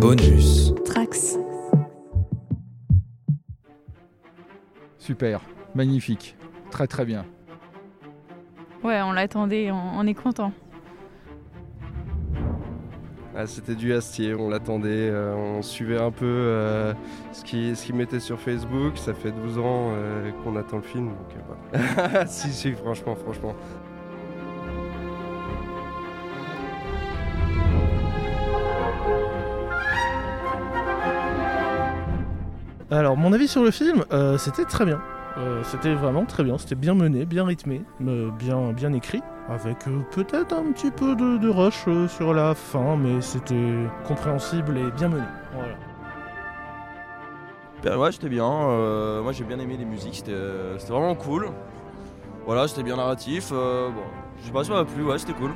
Bonus. Trax. Super, magnifique, très très bien. Ouais, on l'attendait, on, on est content. Ah, C'était du Astier, on l'attendait, euh, on suivait un peu euh, ce qu'il ce qu'il mettait sur Facebook. Ça fait 12 ans euh, qu'on attend le film. Donc, euh, voilà. si, si, franchement, franchement. Alors, mon avis sur le film, euh, c'était très bien. Euh, c'était vraiment très bien. C'était bien mené, bien rythmé, bien, écrit. Avec euh, peut-être un petit peu de, rush sur la fin, mais c'était compréhensible et bien mené. Voilà. Ben ouais, c'était bien. moi, j'ai bien aimé les musiques. C'était vraiment cool. Voilà, c'était bien narratif. bon, je sais pas si ça m'a plu. Ouais, c'était cool.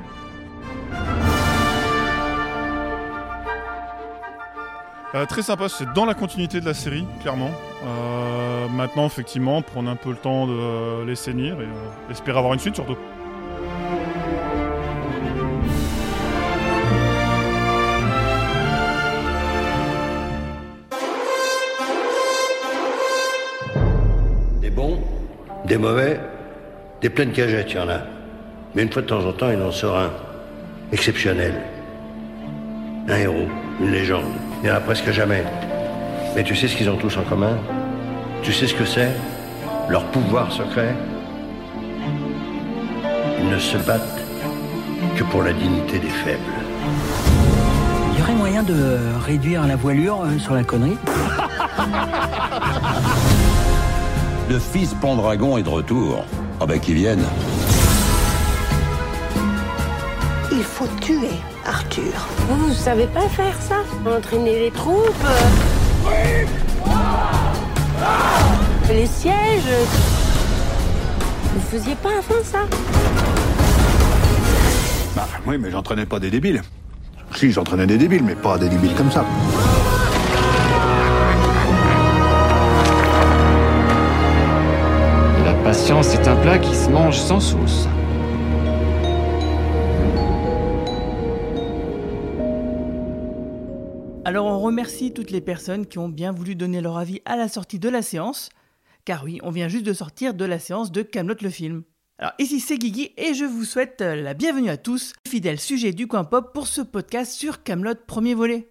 Euh, très sympa, c'est dans la continuité de la série, clairement. Euh, maintenant, effectivement, prendre un peu le temps de euh, les saisir et espérer avoir une suite surtout. Des bons, des mauvais, des pleines cagettes, il y en a. Mais une fois de temps en temps, il en sort un. Exceptionnel. Un héros, une légende. Il n'y en a presque jamais. Mais tu sais ce qu'ils ont tous en commun? Tu sais ce que c'est? Leur pouvoir secret? Ils ne se battent que pour la dignité des faibles. Il y aurait moyen de réduire la voilure euh, sur la connerie? Le fils Pendragon est de retour. Ah bah qu'il vienne. Il faut tuer Arthur. Vous, vous savez pas faire ça Entraîner les troupes Les sièges Vous faisiez pas avant ça? Bah oui, mais j'entraînais pas des débiles. Si, j'entraînais des débiles, mais pas des débiles comme ça. La patience est un plat qui se mange sans sauce. Remercie toutes les personnes qui ont bien voulu donner leur avis à la sortie de la séance, car oui, on vient juste de sortir de la séance de Camelot le film. Alors ici c'est Guigui et je vous souhaite euh, la bienvenue à tous, fidèles sujets du coin pop pour ce podcast sur Camelot premier volet.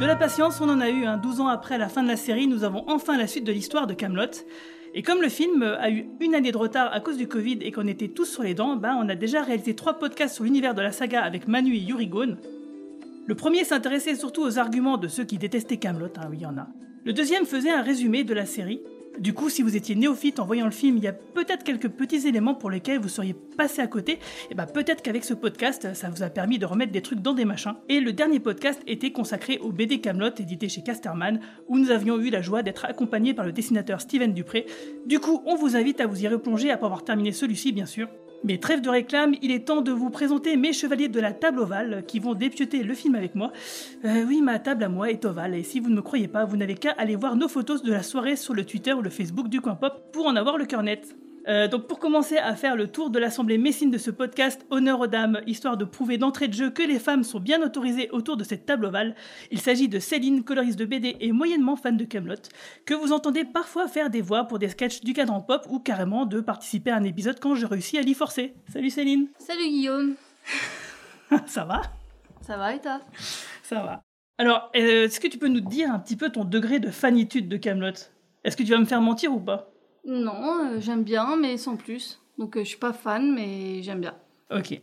De la patience, on en a eu. Hein. 12 ans après la fin de la série, nous avons enfin la suite de l'histoire de Camelot. Et comme le film a eu une année de retard à cause du Covid et qu'on était tous sur les dents, ben on a déjà réalisé trois podcasts sur l'univers de la saga avec Manu et Yurigone. Le premier s'intéressait surtout aux arguments de ceux qui détestaient Camelot, hein, il y en a. Le deuxième faisait un résumé de la série. Du coup, si vous étiez néophyte en voyant le film, il y a peut-être quelques petits éléments pour lesquels vous seriez passé à côté. Et bah peut-être qu'avec ce podcast, ça vous a permis de remettre des trucs dans des machins. Et le dernier podcast était consacré au BD Camelot édité chez Casterman, où nous avions eu la joie d'être accompagnés par le dessinateur Steven Dupré. Du coup, on vous invite à vous y replonger après avoir terminé celui-ci, bien sûr. Mais trêve de réclame, il est temps de vous présenter mes chevaliers de la table ovale qui vont dépioter le film avec moi. Euh, oui, ma table à moi est ovale et si vous ne me croyez pas, vous n'avez qu'à aller voir nos photos de la soirée sur le Twitter ou le Facebook du Coin Pop pour en avoir le cœur net. Euh, donc pour commencer à faire le tour de l'assemblée messine de ce podcast, honneur aux dames, histoire de prouver d'entrée de jeu que les femmes sont bien autorisées autour de cette table ovale, il s'agit de Céline, coloriste de BD et moyennement fan de Camelot, que vous entendez parfois faire des voix pour des sketchs du cadran pop ou carrément de participer à un épisode quand je réussis à l'y forcer. Salut Céline. Salut Guillaume. Ça va? Ça va et toi? Ça va. Alors, euh, est-ce que tu peux nous dire un petit peu ton degré de fanitude de Camelot? Est-ce que tu vas me faire mentir ou pas? Non, euh, j'aime bien, mais sans plus. Donc euh, je suis pas fan, mais j'aime bien. Ok.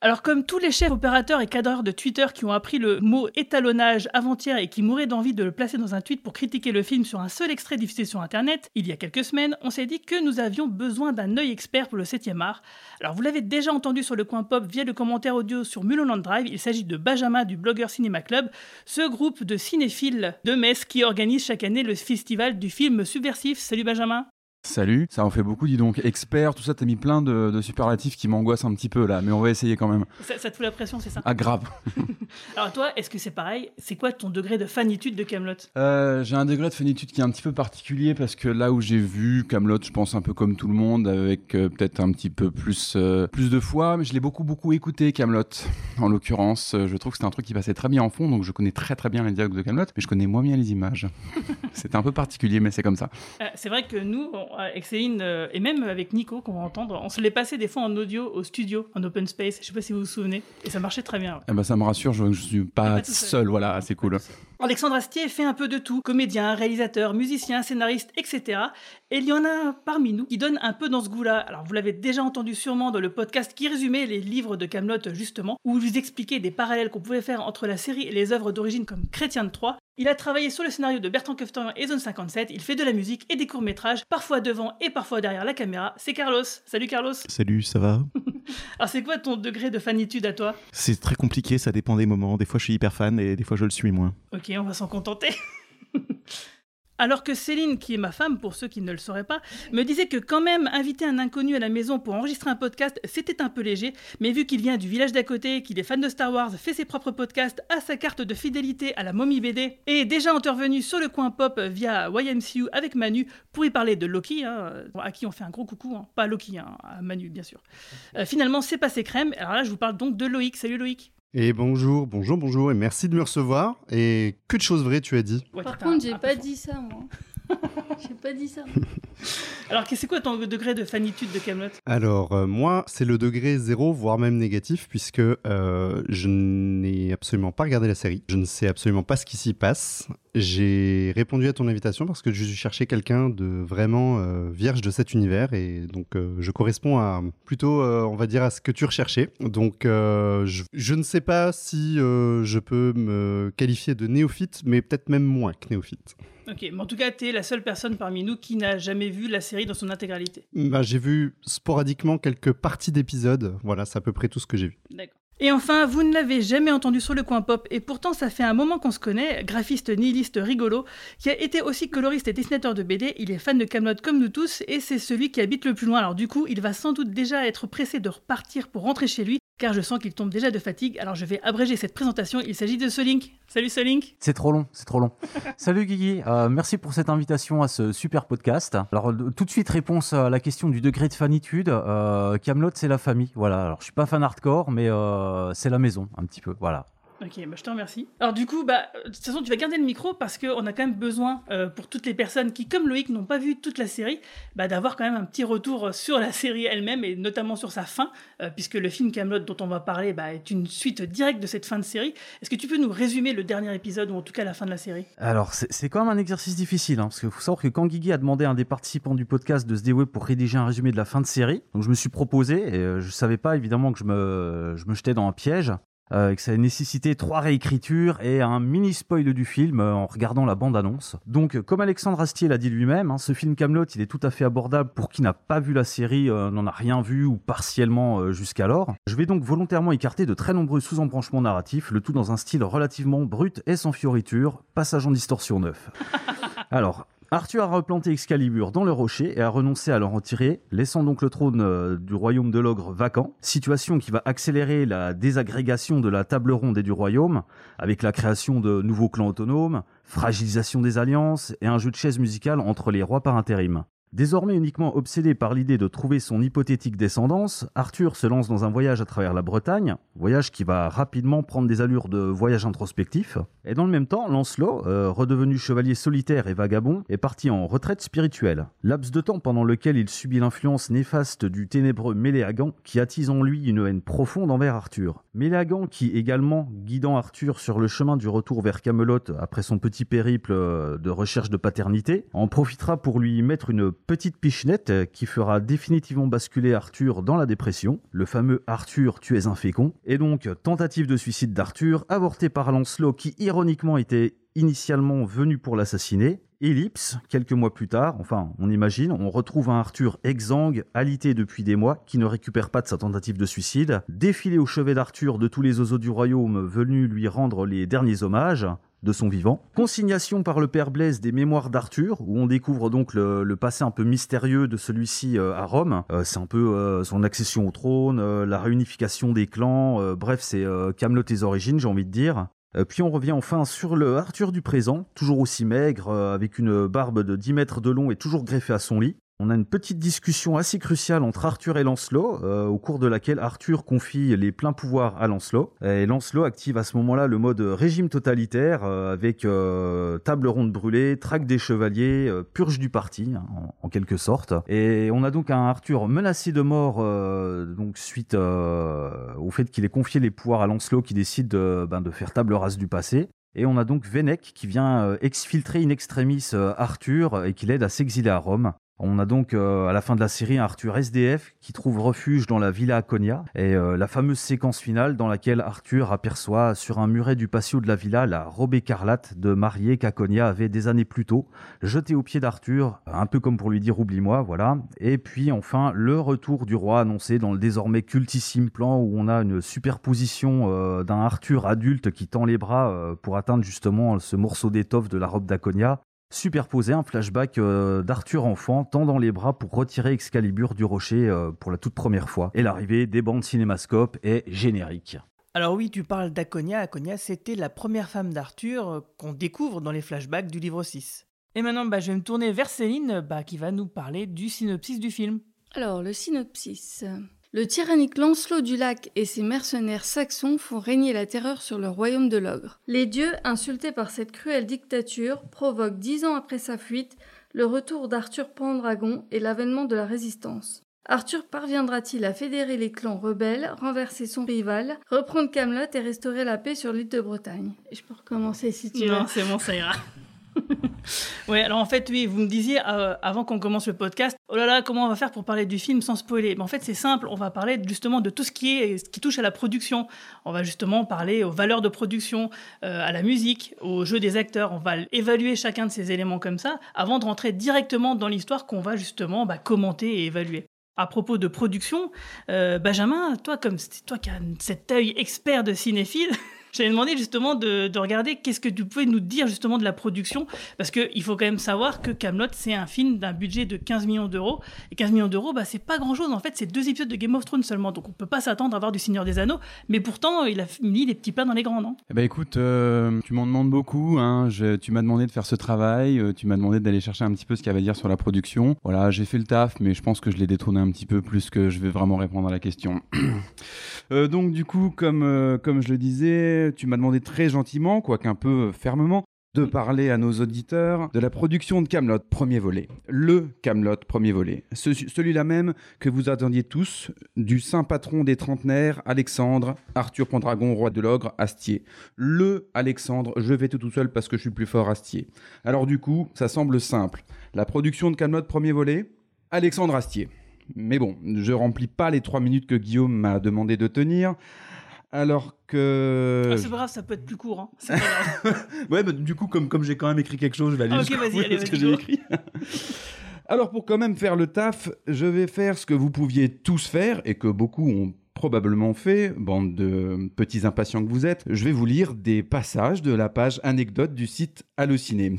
Alors comme tous les chefs opérateurs et cadreurs de Twitter qui ont appris le mot étalonnage avant-hier et qui mouraient d'envie de le placer dans un tweet pour critiquer le film sur un seul extrait diffusé sur Internet, il y a quelques semaines, on s'est dit que nous avions besoin d'un œil expert pour le 7e art. Alors vous l'avez déjà entendu sur le coin pop via le commentaire audio sur Mulholland Drive, il s'agit de Benjamin du Blogger Cinéma Club, ce groupe de cinéphiles de Metz qui organise chaque année le festival du film subversif. Salut Benjamin Salut, ça en fait beaucoup, dis donc. Expert, tout ça, t'as mis plein de, de superlatifs qui m'angoissent un petit peu là, mais on va essayer quand même. Ça, ça te fout la pression, c'est ça? Ah, grave. Alors toi, est-ce que c'est pareil? C'est quoi ton degré de fanitude de Camelot? Euh, j'ai un degré de fanitude qui est un petit peu particulier parce que là où j'ai vu Camelot, je pense un peu comme tout le monde, avec euh, peut-être un petit peu plus euh, plus de fois, mais je l'ai beaucoup beaucoup écouté Camelot. En l'occurrence, je trouve que c'était un truc qui passait très bien en fond, donc je connais très très bien les dialogues de Camelot, mais je connais moins bien les images. C'était un peu particulier, mais c'est comme ça. C'est vrai que nous, on- avec Céline euh, et même avec Nico, qu'on va entendre, on se l'est passé des fois en audio au studio, en open space. Je sais pas si vous vous souvenez, et ça marchait très bien. ouais. Eh ben, ça me rassure, je, je suis pas, seul. seul, voilà, c'est cool. Alexandre Astier fait un peu de tout, comédien, réalisateur, musicien, scénariste, etc. Et il y en a un parmi nous qui donne un peu dans ce goût-là. Alors vous l'avez déjà entendu sûrement dans le podcast qui résumait les livres de Camelot justement, où je vous expliquais des parallèles qu'on pouvait faire entre la série et les œuvres d'origine comme Chrétien de Troyes. Il a travaillé sur le scénario de Bertrand Keftan et Zone 57, il fait de la musique et des courts-métrages, parfois devant et parfois derrière la caméra. C'est Carlos. Salut Carlos. Salut, ça va? Alors c'est quoi ton degré de fanitude à toi? C'est très compliqué, ça dépend des moments. Des fois, je suis hyper fan et des fois, je le suis moins. Ok, on va s'en contenter. Alors que Céline, qui est ma femme, pour ceux qui ne le sauraient pas, me disait que quand même inviter un inconnu à la maison pour enregistrer un podcast, c'était un peu léger, mais vu qu'il vient du village d'à côté, qu'il est fan de Star Wars, fait ses propres podcasts, a sa carte de fidélité à la momie BD, et est déjà intervenu sur le coin pop via YMCU avec Manu pour y parler de Loki, hein, à qui on fait un gros coucou, hein, pas Loki, hein, à Manu bien sûr. Euh, finalement, c'est passé crème, alors là je vous parle donc de Loïc. Salut Loïc. Et bonjour, bonjour, bonjour, et merci de me recevoir. Et que de choses vraies tu as dit? Par contre, j'ai pas dit ça, moi. j'ai pas dit ça. Alors c'est quoi ton degré de fanitude de Camelot? Alors, euh, moi, c'est le degré zéro, voire même négatif, puisque euh, je n'ai absolument pas regardé la série. Je ne sais absolument pas ce qui s'y passe. J'ai répondu à ton invitation parce que je cherchais quelqu'un de vraiment euh, vierge de cet univers, et donc je corresponds à plutôt, on va dire, à ce que tu recherchais. Donc, je, ne sais pas si je peux me qualifier de néophyte, mais peut-être même moins que néophyte. Ok, mais en tout cas, tu es la seule personne parmi nous qui n'a jamais vu la série dans son intégralité. Bah, j'ai vu sporadiquement quelques parties d'épisodes. Voilà, c'est à peu près tout ce que j'ai vu. D'accord. Et enfin, vous ne l'avez jamais entendu sur le coin pop, et pourtant ça fait un moment qu'on se connaît, graphiste nihiliste rigolo, qui a été aussi coloriste et dessinateur de BD, il est fan de Camelot comme nous tous, et c'est celui qui habite le plus loin, alors du coup, il va sans doute déjà être pressé de repartir pour rentrer chez lui, je sens qu'il tombe déjà de fatigue, alors je vais abréger cette présentation, il s'agit de Solink. Salut Solink C'est trop long, c'est trop long. Salut Guigui, euh, merci pour cette invitation à ce super podcast. Alors tout de suite réponse à la question du degré de fanitude. Euh, Camelot c'est la famille, voilà. Alors je suis pas fan hardcore, mais euh, c'est la maison un petit peu, voilà. Ok, bah, je te remercie. Alors du coup, bah, de toute façon, tu vas garder le micro parce qu'on a quand même besoin, euh, pour toutes les personnes qui, comme Loïc, n'ont pas vu toute la série, bah, d'avoir quand même un petit retour sur la série elle-même et notamment sur sa fin, euh, puisque le film Camelot dont on va parler est une suite directe de cette fin de série. Est-ce que tu peux nous résumer le dernier épisode ou en tout cas la fin de la série? Alors c'est c'est quand même un exercice difficile, hein, parce qu'il faut savoir que quand Guigui a demandé à un des participants du podcast de se dévouer pour rédiger un résumé de la fin de série, donc je me suis proposé, et euh, je savais pas évidemment que je me, je me jetais dans un piège. Euh, que ça nécessitait trois réécritures et un mini spoil du film euh, en regardant la bande-annonce. Donc, euh, comme Alexandre Astier l'a dit lui-même, hein, ce film Camelot, il est tout à fait abordable pour qui n'a pas vu la série, euh, n'en a rien vu ou partiellement jusqu'alors. Je vais donc volontairement écarter de très nombreux sous-embranchements narratifs, le tout dans un style relativement brut et sans fioriture, passage en distorsion neuf. Alors, Arthur a replanté Excalibur dans le rocher et a renoncé à le retirer, laissant donc le trône euh, du royaume de l'ogre vacant. Situation qui va accélérer la désagrégation de la table ronde et du royaume, avec la création de nouveaux clans autonomes, fragilisation des alliances et un jeu de chaises musicales entre les rois par intérim. Désormais uniquement obsédé par l'idée de trouver son hypothétique descendance, Arthur se lance dans un voyage à travers la Bretagne, voyage qui va rapidement prendre des allures de voyage introspectif. Et dans le même temps, Lancelot, euh, redevenu chevalier solitaire et vagabond, est parti en retraite spirituelle. Laps de temps pendant lequel il subit l'influence néfaste du ténébreux Méléagan qui attise en lui une haine profonde envers Arthur. Méléagan qui également, guidant Arthur sur le chemin du retour vers Camelot après son petit périple euh, de recherche de paternité, en profitera pour lui mettre une petite pichenette euh, qui fera définitivement basculer Arthur dans la dépression, le fameux Arthur tu es un fécond, et donc tentative de suicide d'Arthur avortée par Lancelot qui ironiquement était initialement venu pour l'assassiner. Ellipse, quelques mois plus tard, enfin on imagine, on retrouve un Arthur exsangue, alité depuis des mois, qui ne récupère pas de sa tentative de suicide, défilé au chevet d'Arthur de tous les oiseaux du royaume venus lui rendre les derniers hommages, de son vivant. Consignation par le père Blaise des mémoires d'Arthur, où on découvre donc le, passé un peu mystérieux de celui-ci euh, à Rome. Euh, c'est un peu euh, son accession au trône, la réunification des clans, bref, c'est Camelot et origines, j'ai envie de dire. Puis on revient enfin sur le Arthur du présent, toujours aussi maigre, avec une barbe de 10 mètres de long et toujours greffée à son lit. On a une petite discussion assez cruciale entre Arthur et Lancelot, euh, au cours de laquelle Arthur confie les pleins pouvoirs à Lancelot. Et Lancelot active à ce moment-là le mode régime totalitaire, euh, avec euh, table ronde brûlée, traque des chevaliers, purge du parti, hein, en, quelque sorte. Et on a donc un Arthur menacé de mort, donc suite au fait qu'il ait confié les pouvoirs à Lancelot, qui décide de, ben, faire table rase du passé. Et on a donc Vennec qui vient exfiltrer in extremis Arthur et qui l'aide à s'exiler à Rome. On a donc euh, à la fin de la série un Arthur SDF qui trouve refuge dans la Villa Aconia et euh, la fameuse séquence finale dans laquelle Arthur aperçoit sur un muret du patio de la villa la robe écarlate de mariée qu'Aconia avait des années plus tôt, jetée aux pieds d'Arthur, un peu comme pour lui dire oublie-moi, voilà. Et puis enfin le retour du roi annoncé dans le désormais cultissime plan où on a une superposition euh, d'un Arthur adulte qui tend les bras pour atteindre justement ce morceau d'étoffe de la robe d'Aconia superposer un flashback euh, d'Arthur enfant tendant les bras pour retirer Excalibur du rocher euh, pour la toute première fois. Et l'arrivée des bandes cinémascope est générique. Alors oui, tu parles d'Aconia. Aconia, c'était la première femme d'Arthur euh, qu'on découvre dans les flashbacks du livre 6. Et maintenant, bah, je vais me tourner vers Céline, bah, qui va nous parler du synopsis du film. Alors, le synopsis. Le tyrannique Lancelot du Lac et ses mercenaires saxons font régner la terreur sur le royaume de l'ogre. Les dieux, insultés par cette cruelle dictature, provoquent dix ans après sa fuite le retour d'Arthur Pendragon et l'avènement de la résistance. Arthur parviendra-t-il à fédérer les clans rebelles, renverser son rival, reprendre Camelot et restaurer la paix sur l'île de Bretagne? Je peux recommencer si tu veux. Non, c'est bon, ça ira. ouais, alors en fait, oui, vous me disiez euh, avant qu'on commence le podcast, oh là là, comment on va faire pour parler du film sans spoiler? Mais en fait, c'est simple, on va parler justement de tout ce qui est, ce qui touche à la production. On va justement parler aux valeurs de production, euh, à la musique, au jeu des acteurs. On va évaluer chacun de ces éléments comme ça avant de rentrer directement dans l'histoire qu'on va justement bah, commenter et évaluer. À propos de production, euh, Benjamin, toi, comme toi qui as cet œil expert de cinéphile, j'avais demandé justement de, de regarder qu'est-ce que tu pouvais nous dire justement de la production, parce qu'il faut quand même savoir que Camelot c'est un film d'un budget de 15 millions d'euros, et 15 millions d'euros, bah, c'est pas grand-chose, en fait c'est deux épisodes de Game of Thrones seulement, donc on peut pas s'attendre à voir du Seigneur des Anneaux, mais pourtant il a mis les petits plats dans les grands, non? Eh ben écoute, euh, tu m'en demandes beaucoup. Hein. Je- tu m'as demandé de faire ce travail. euh, tu m'as demandé d'aller chercher un petit peu ce qu'il y avait à dire sur la production. Voilà, j'ai fait le taf, mais je pense que je l'ai détourné un petit peu plus que je vais vraiment répondre à la question. Euh, donc du coup, comme comme je le disais, tu m'as demandé très gentiment, quoique un peu fermement. De parler à nos auditeurs de la production de Camelot, premier volet. Le Camelot, premier volet. Ce- Celui-là même que vous attendiez tous, du saint patron des trentenaires, Alexandre, Arthur Pendragon, roi de l'ogre, Astier le Alexandre, je vais tout tout seul parce que je suis plus fort Astier. Alors du coup, ça semble simple. La production de Camelot premier volet, Alexandre Astier. Mais bon, je remplis pas les trois minutes que Guillaume m'a demandé de tenir. Alors que... Ah, C'est pas grave, ça peut être plus court. Hein. Pas grave. ouais, bah, du coup, comme, comme j'ai quand même écrit quelque chose, je vais aller Ah, ok, jusqu'au vas-y, bout de allez, ce que j'ai écrit. Alors, pour quand même faire le taf, je vais faire ce que vous pouviez tous faire et que beaucoup ont probablement fait, bande de petits impatients que vous êtes. Je vais vous lire des passages de la page anecdote du site Allociné.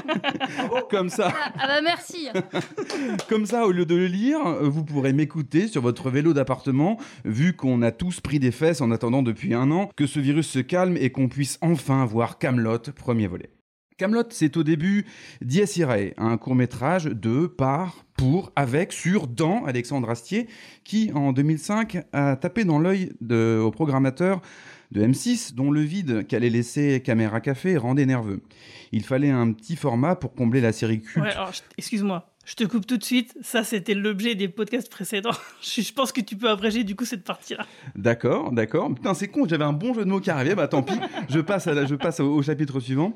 Comme ça. Ah, ah bah merci Comme ça, au lieu de le lire, vous pourrez m'écouter sur votre vélo d'appartement, vu qu'on a tous pris des fesses en attendant depuis un an que ce virus se calme et qu'on puisse enfin voir Camelot, premier volet. Camelot, c'est au début Dies un court-métrage de, par, pour, avec, sur, dans Alexandre Astier, qui en 2005 a tapé dans l'œil au programmateur de M6, dont le vide qu'allait laisser Caméra Café rendait nerveux. Il fallait un petit format pour combler la série culte Ouais, excuse-moi, je te coupe tout de suite. Ça, c'était l'objet des podcasts précédents. je, pense que tu peux abréger du coup cette partie-là. D'accord, d'accord. Putain, c'est con, j'avais un bon jeu de mots qui arrivait, bah tant pis, je passe, à la- je passe au, chapitre suivant.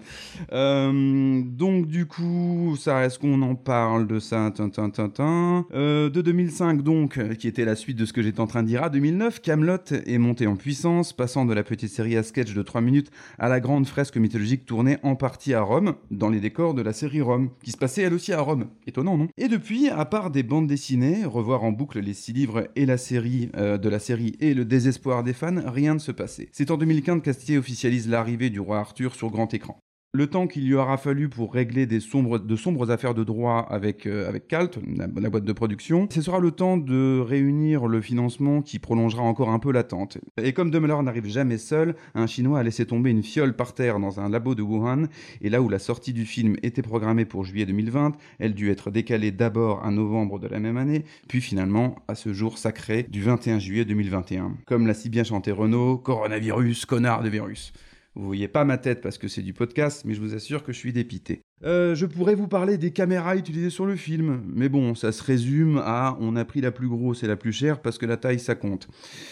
Euh, donc, du coup, ça reste qu'on en parle de ça, tin, tin, tin, tin. Euh, de 2005, donc, qui était la suite de ce que j'étais en train de dire, à 2009, Camelot est monté en puissance, passant de la petite série à sketch de 3 minutes à la grande fresque mythologique tournée en partie à Rome, dans les décors de la série Rome, qui se passait elle aussi à Rome. Étonnant, Et depuis, à part des bandes dessinées, revoir en boucle les six livres et la série euh, de la série et le désespoir des fans, rien ne se passait. C'est en 2015 qu'Astier officialise l'arrivée du roi Arthur sur grand écran. Le temps qu'il lui aura fallu pour régler de sombres affaires de droit avec, euh, Calt, la, boîte de production, ce sera le temps de réunir le financement qui prolongera encore un peu l'attente. Et comme Dumbledore n'arrive jamais seul, un Chinois a laissé tomber une fiole par terre dans un labo de Wuhan, et là où la sortie du film était programmée pour juillet 2020, elle dut être décalée d'abord à novembre de la même année, puis finalement à ce jour sacré du 21 juillet 2021. Comme l'a si bien chanté Renault, coronavirus, connard de virus. Vous voyez pas ma tête parce que c'est du podcast, mais je vous assure que je suis dépité. Euh, je pourrais vous parler des caméras utilisées sur le film, mais bon, ça se résume à on a pris la plus grosse et la plus chère parce que la taille ça compte.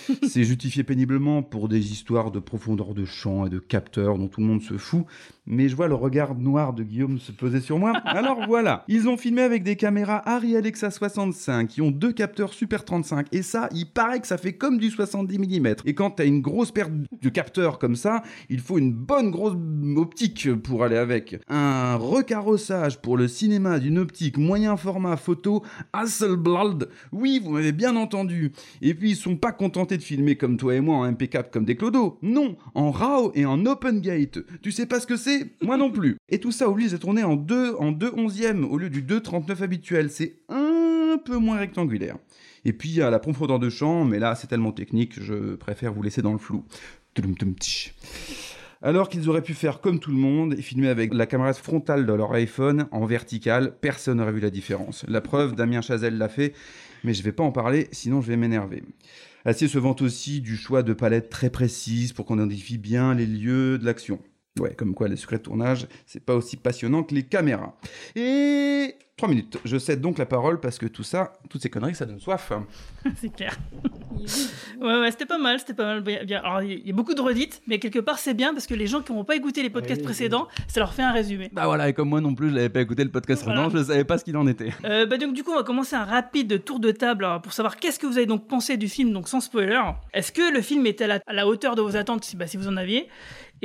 c'est justifié péniblement pour des histoires de profondeur de champ et de capteurs dont tout le monde se fout, mais je vois le regard noir de Guillaume se poser sur moi. Alors voilà, ils ont filmé avec des caméras Arri Alexa 65 qui ont deux capteurs Super 35 et ça, il paraît que ça fait comme du 70 mm. Et quand t'as une grosse paire de capteurs comme ça, il faut une bonne grosse optique pour aller avec. Un recarrossage pour le cinéma d'une optique moyen format photo Hasselblad. Oui, vous m'avez bien entendu. Et puis ils sont pas contentés de filmer comme toi et moi en MP4 comme des clodos. Non, en RAW et en Open Gate. Tu sais pas ce que c'est? Moi non plus. Et tout ça oblige à tourner en 2 en 2 onzièmes au lieu du 2,39 habituel. C'est un peu moins rectangulaire. Et puis à la profondeur de champ, mais là c'est tellement technique, je préfère vous laisser dans le flou. Alors qu'ils auraient pu faire comme tout le monde et filmer avec la caméra frontale de leur iPhone en vertical, personne n'aurait vu la différence. La preuve, Damien Chazelle l'a fait, mais je vais pas en parler, sinon je vais m'énerver. Acier se vante aussi du choix de palettes très précises pour qu'on identifie bien les lieux de l'action. Ouais, comme quoi les secrets de tournage, c'est pas aussi passionnant que les caméras. Et 3 minutes. Je cède donc la parole parce que tout ça, toutes ces conneries, ça donne soif. c'est clair. ouais, ouais, c'était pas mal, c'était pas mal. Bien. Alors, il y a beaucoup de redites, mais quelque part, c'est bien parce que les gens qui n'ont pas écouté les podcasts Oui, précédents, ça leur fait un résumé. Bah voilà, et comme moi non plus, je l'avais pas écouté le podcast Voilà. précédent, je savais pas ce qu'il en était. Euh, bah donc du coup on va commencer un rapide tour de table alors, pour savoir qu'est-ce que vous avez donc pensé du film donc sans spoiler. Est-ce que le film était à la, à la hauteur de vos attentes? Si, bah, si vous en aviez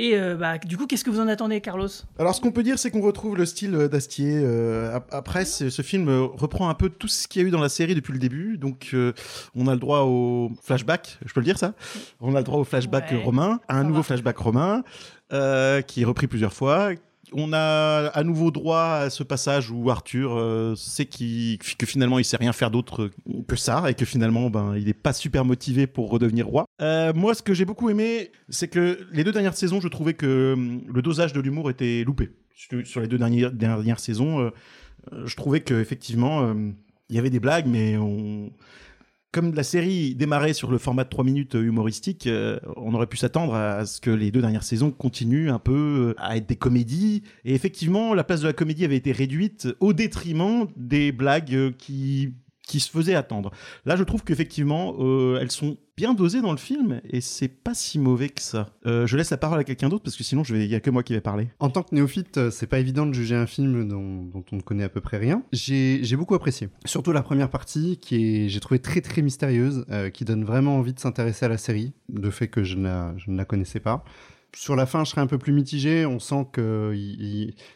et euh, bah, du coup qu'est-ce que vous en attendez Carlos? Alors, ce qu'on peut dire, c'est qu'on retrouve le style euh, d'Astier. euh, ap- après, ce film reprend un peu tout ce qu'il y a eu dans la série depuis le début. Donc, euh, on a le droit au flashback, je peux le dire ça? On a le droit au flashback Ouais, romain, à un nouveau flashback romain, qui est repris plusieurs fois. On a à nouveau droit à ce passage où Arthur euh, sait que finalement il sait rien faire d'autre que ça et que finalement ben il est pas super motivé pour redevenir roi. Euh, moi, ce que j'ai beaucoup aimé, c'est que les deux dernières saisons, je trouvais que hum, le dosage de l'humour était loupé. Sur les deux dernières, dernières saisons, euh, je trouvais que effectivement euh, il y avait des blagues, mais on comme la série démarrait sur le format de 3 minutes euh, humoristique, euh, on aurait pu s'attendre à ce que les deux dernières saisons continuent un peu euh, à être des comédies. Et effectivement, la place de la comédie avait été réduite au détriment des blagues qui qui se faisaient attendre. Là, je trouve qu'effectivement, euh, elles sont bien dosées dans le film et c'est pas si mauvais que ça. Euh, je laisse la parole à quelqu'un d'autre parce que sinon, il y a que moi qui vais parler. En tant que néophyte, euh, c'est pas évident de juger un film dont, on ne connaît à peu près rien. J'ai beaucoup apprécié. Surtout la première partie qui j'ai trouvé très très mystérieuse, qui donne vraiment envie de s'intéresser à la série, de fait que je ne la connaissais pas. Sur la fin, je serais un peu plus mitigé. On sent que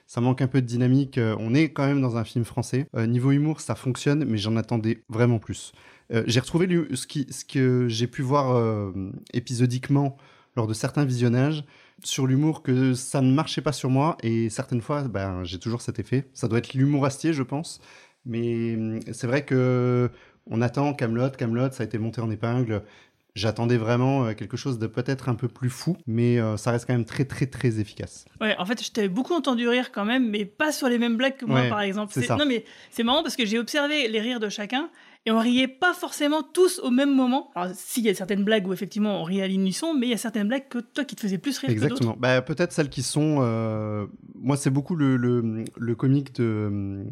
ça manque un peu de dynamique. On est quand même dans un film français. Euh, niveau humour, ça fonctionne, mais j'en attendais vraiment plus. Euh, j'ai retrouvé ce que j'ai pu voir euh, épisodiquement lors de certains visionnages sur l'humour que ça ne marchait pas sur moi et certaines fois ben, j'ai toujours cet effet ça doit être l'humour astier je pense mais hum, c'est vrai que on attend Camelot Camelot ça a été monté en épingle j'attendais vraiment euh, quelque chose de peut-être un peu plus fou mais euh, ça reste quand même très très très efficace Ouais, en fait, je t'avais beaucoup entendu rire quand même, mais pas sur les mêmes blagues que moi, Ouais, par exemple. c'est ça. Non, mais c'est marrant parce que j'ai observé les rires de chacun et on riait pas forcément tous au même moment. Alors, s'il y a certaines blagues où effectivement on rit à l'unisson, mais il y a certaines blagues que toi qui te faisaient plus rire que. Exactement. Bah, peut-être celles qui sont. euh, Moi, c'est beaucoup le, le, le comique de.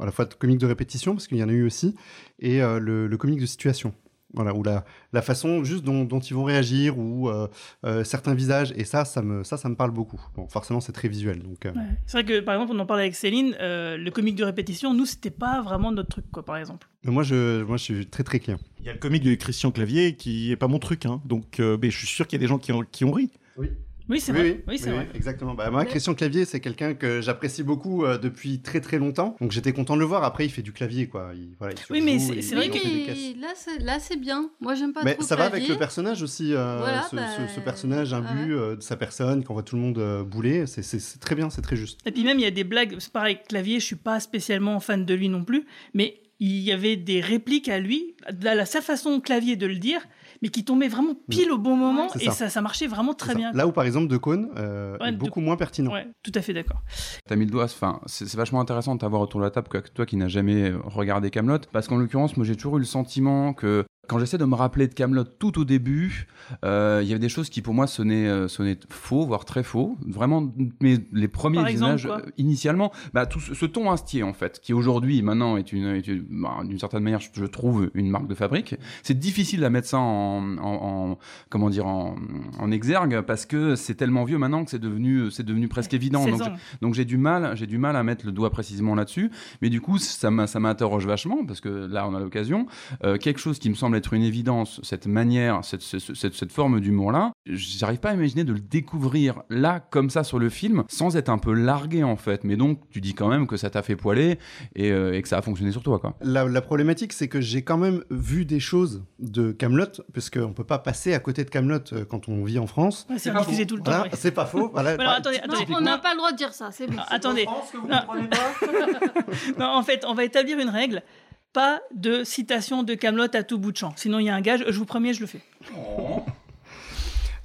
À la fois de comique de répétition, parce qu'il y en a eu aussi, et euh, le, le comique de situation. Voilà, ou la, la façon juste dont, dont ils vont réagir, ou euh, euh, certains visages, et ça, ça me, ça, ça me parle beaucoup. Bon, forcément, c'est très visuel, donc. euh, Ouais. C'est vrai que par exemple, on en parlait avec Céline, euh, le comique de répétition, nous, c'était pas vraiment notre truc, quoi, par exemple. Mais moi, je, moi, je suis très très client. Il y a le comique de Christian Clavier qui est pas mon truc, hein. donc euh, mais je suis sûr qu'il y a des gens qui ont, qui ont ri. Oui. Oui, c'est oui, vrai. Oui, vrai. Exactement. Bah, moi, Christian Clavier, c'est quelqu'un que j'apprécie beaucoup euh, depuis très très longtemps. Donc j'étais content de le voir. Après, il fait du clavier, quoi. Il, voilà, il Oui, mais c'est- vrai que- là, c'est, bien. Moi, j'aime pas Mais trop ça va avec le personnage aussi, euh, Voilà, ce, bah, ce- ce personnage imbu euh, de sa personne, qu'on voit tout le monde bouler. C'est- très bien, c'est très juste. Et puis même, il y a des blagues. C'est pareil, Clavier, je suis pas spécialement fan de lui non plus, mais il y avait des répliques à lui, la, sa façon Clavier de le dire, mais qui tombaient vraiment pile au bon moment, et ça. ça. Ça, marchait vraiment très bien. Là où par exemple De euh, Ouais, est De- beaucoup moins pertinent. Ouais, tout à fait d'accord. T'as mis le doigt, enfin, c'est c'est vachement intéressant de t'avoir autour de la table, que toi qui n'as jamais regardé Camelot, parce qu'en l'occurrence, moi j'ai toujours eu le sentiment que quand j'essaie de me rappeler de Camelot tout au début, euh, il y avait des choses qui pour moi sonnaient, euh, sonnaient faux, voire très faux. Vraiment, mais les premiers Par exemple, visionnages, quoi euh, initialement, bah, tout ce, ce ton instier en fait, qui aujourd'hui, maintenant, est une, bah, d'une certaine manière, je, trouve, une marque de fabrique. C'est difficile à mettre ça en, en- en- comment dire, en, en exergue, parce que c'est tellement vieux maintenant que c'est devenu, c'est devenu presque évident. 16 Donc, j'ai du mal, j'ai du mal à mettre le doigt précisément là-dessus. Mais du coup, ça m'interroge vachement parce que là, on a l'occasion. Euh, quelque chose qui me semble être une évidence, cette manière, cette, ce- ce- cette, cette forme d'humour-là, j'arrive pas à imaginer de le découvrir là, comme ça, sur le film, sans être un peu largué en fait. Mais donc, tu dis quand même que ça t'a fait poiler et, euh, et que ça a fonctionné sur toi, quoi. La, la problématique, c'est que j'ai quand même vu des choses de Camelot, parce qu'on peut pas passer à côté de Camelot quand on vit en France. Ouais, c'est diffusé tout le temps. Voilà, ouais. C'est pas faux. Voilà. Alors, attendez, Non, on n'a pas le droit de dire ça, c'est bon. Ah, attendez. Non. non, en fait, on va établir une règle. Pas de citation de Camelot à tout bout de champ. Sinon, il y a un gage. Je vous promets, je le fais.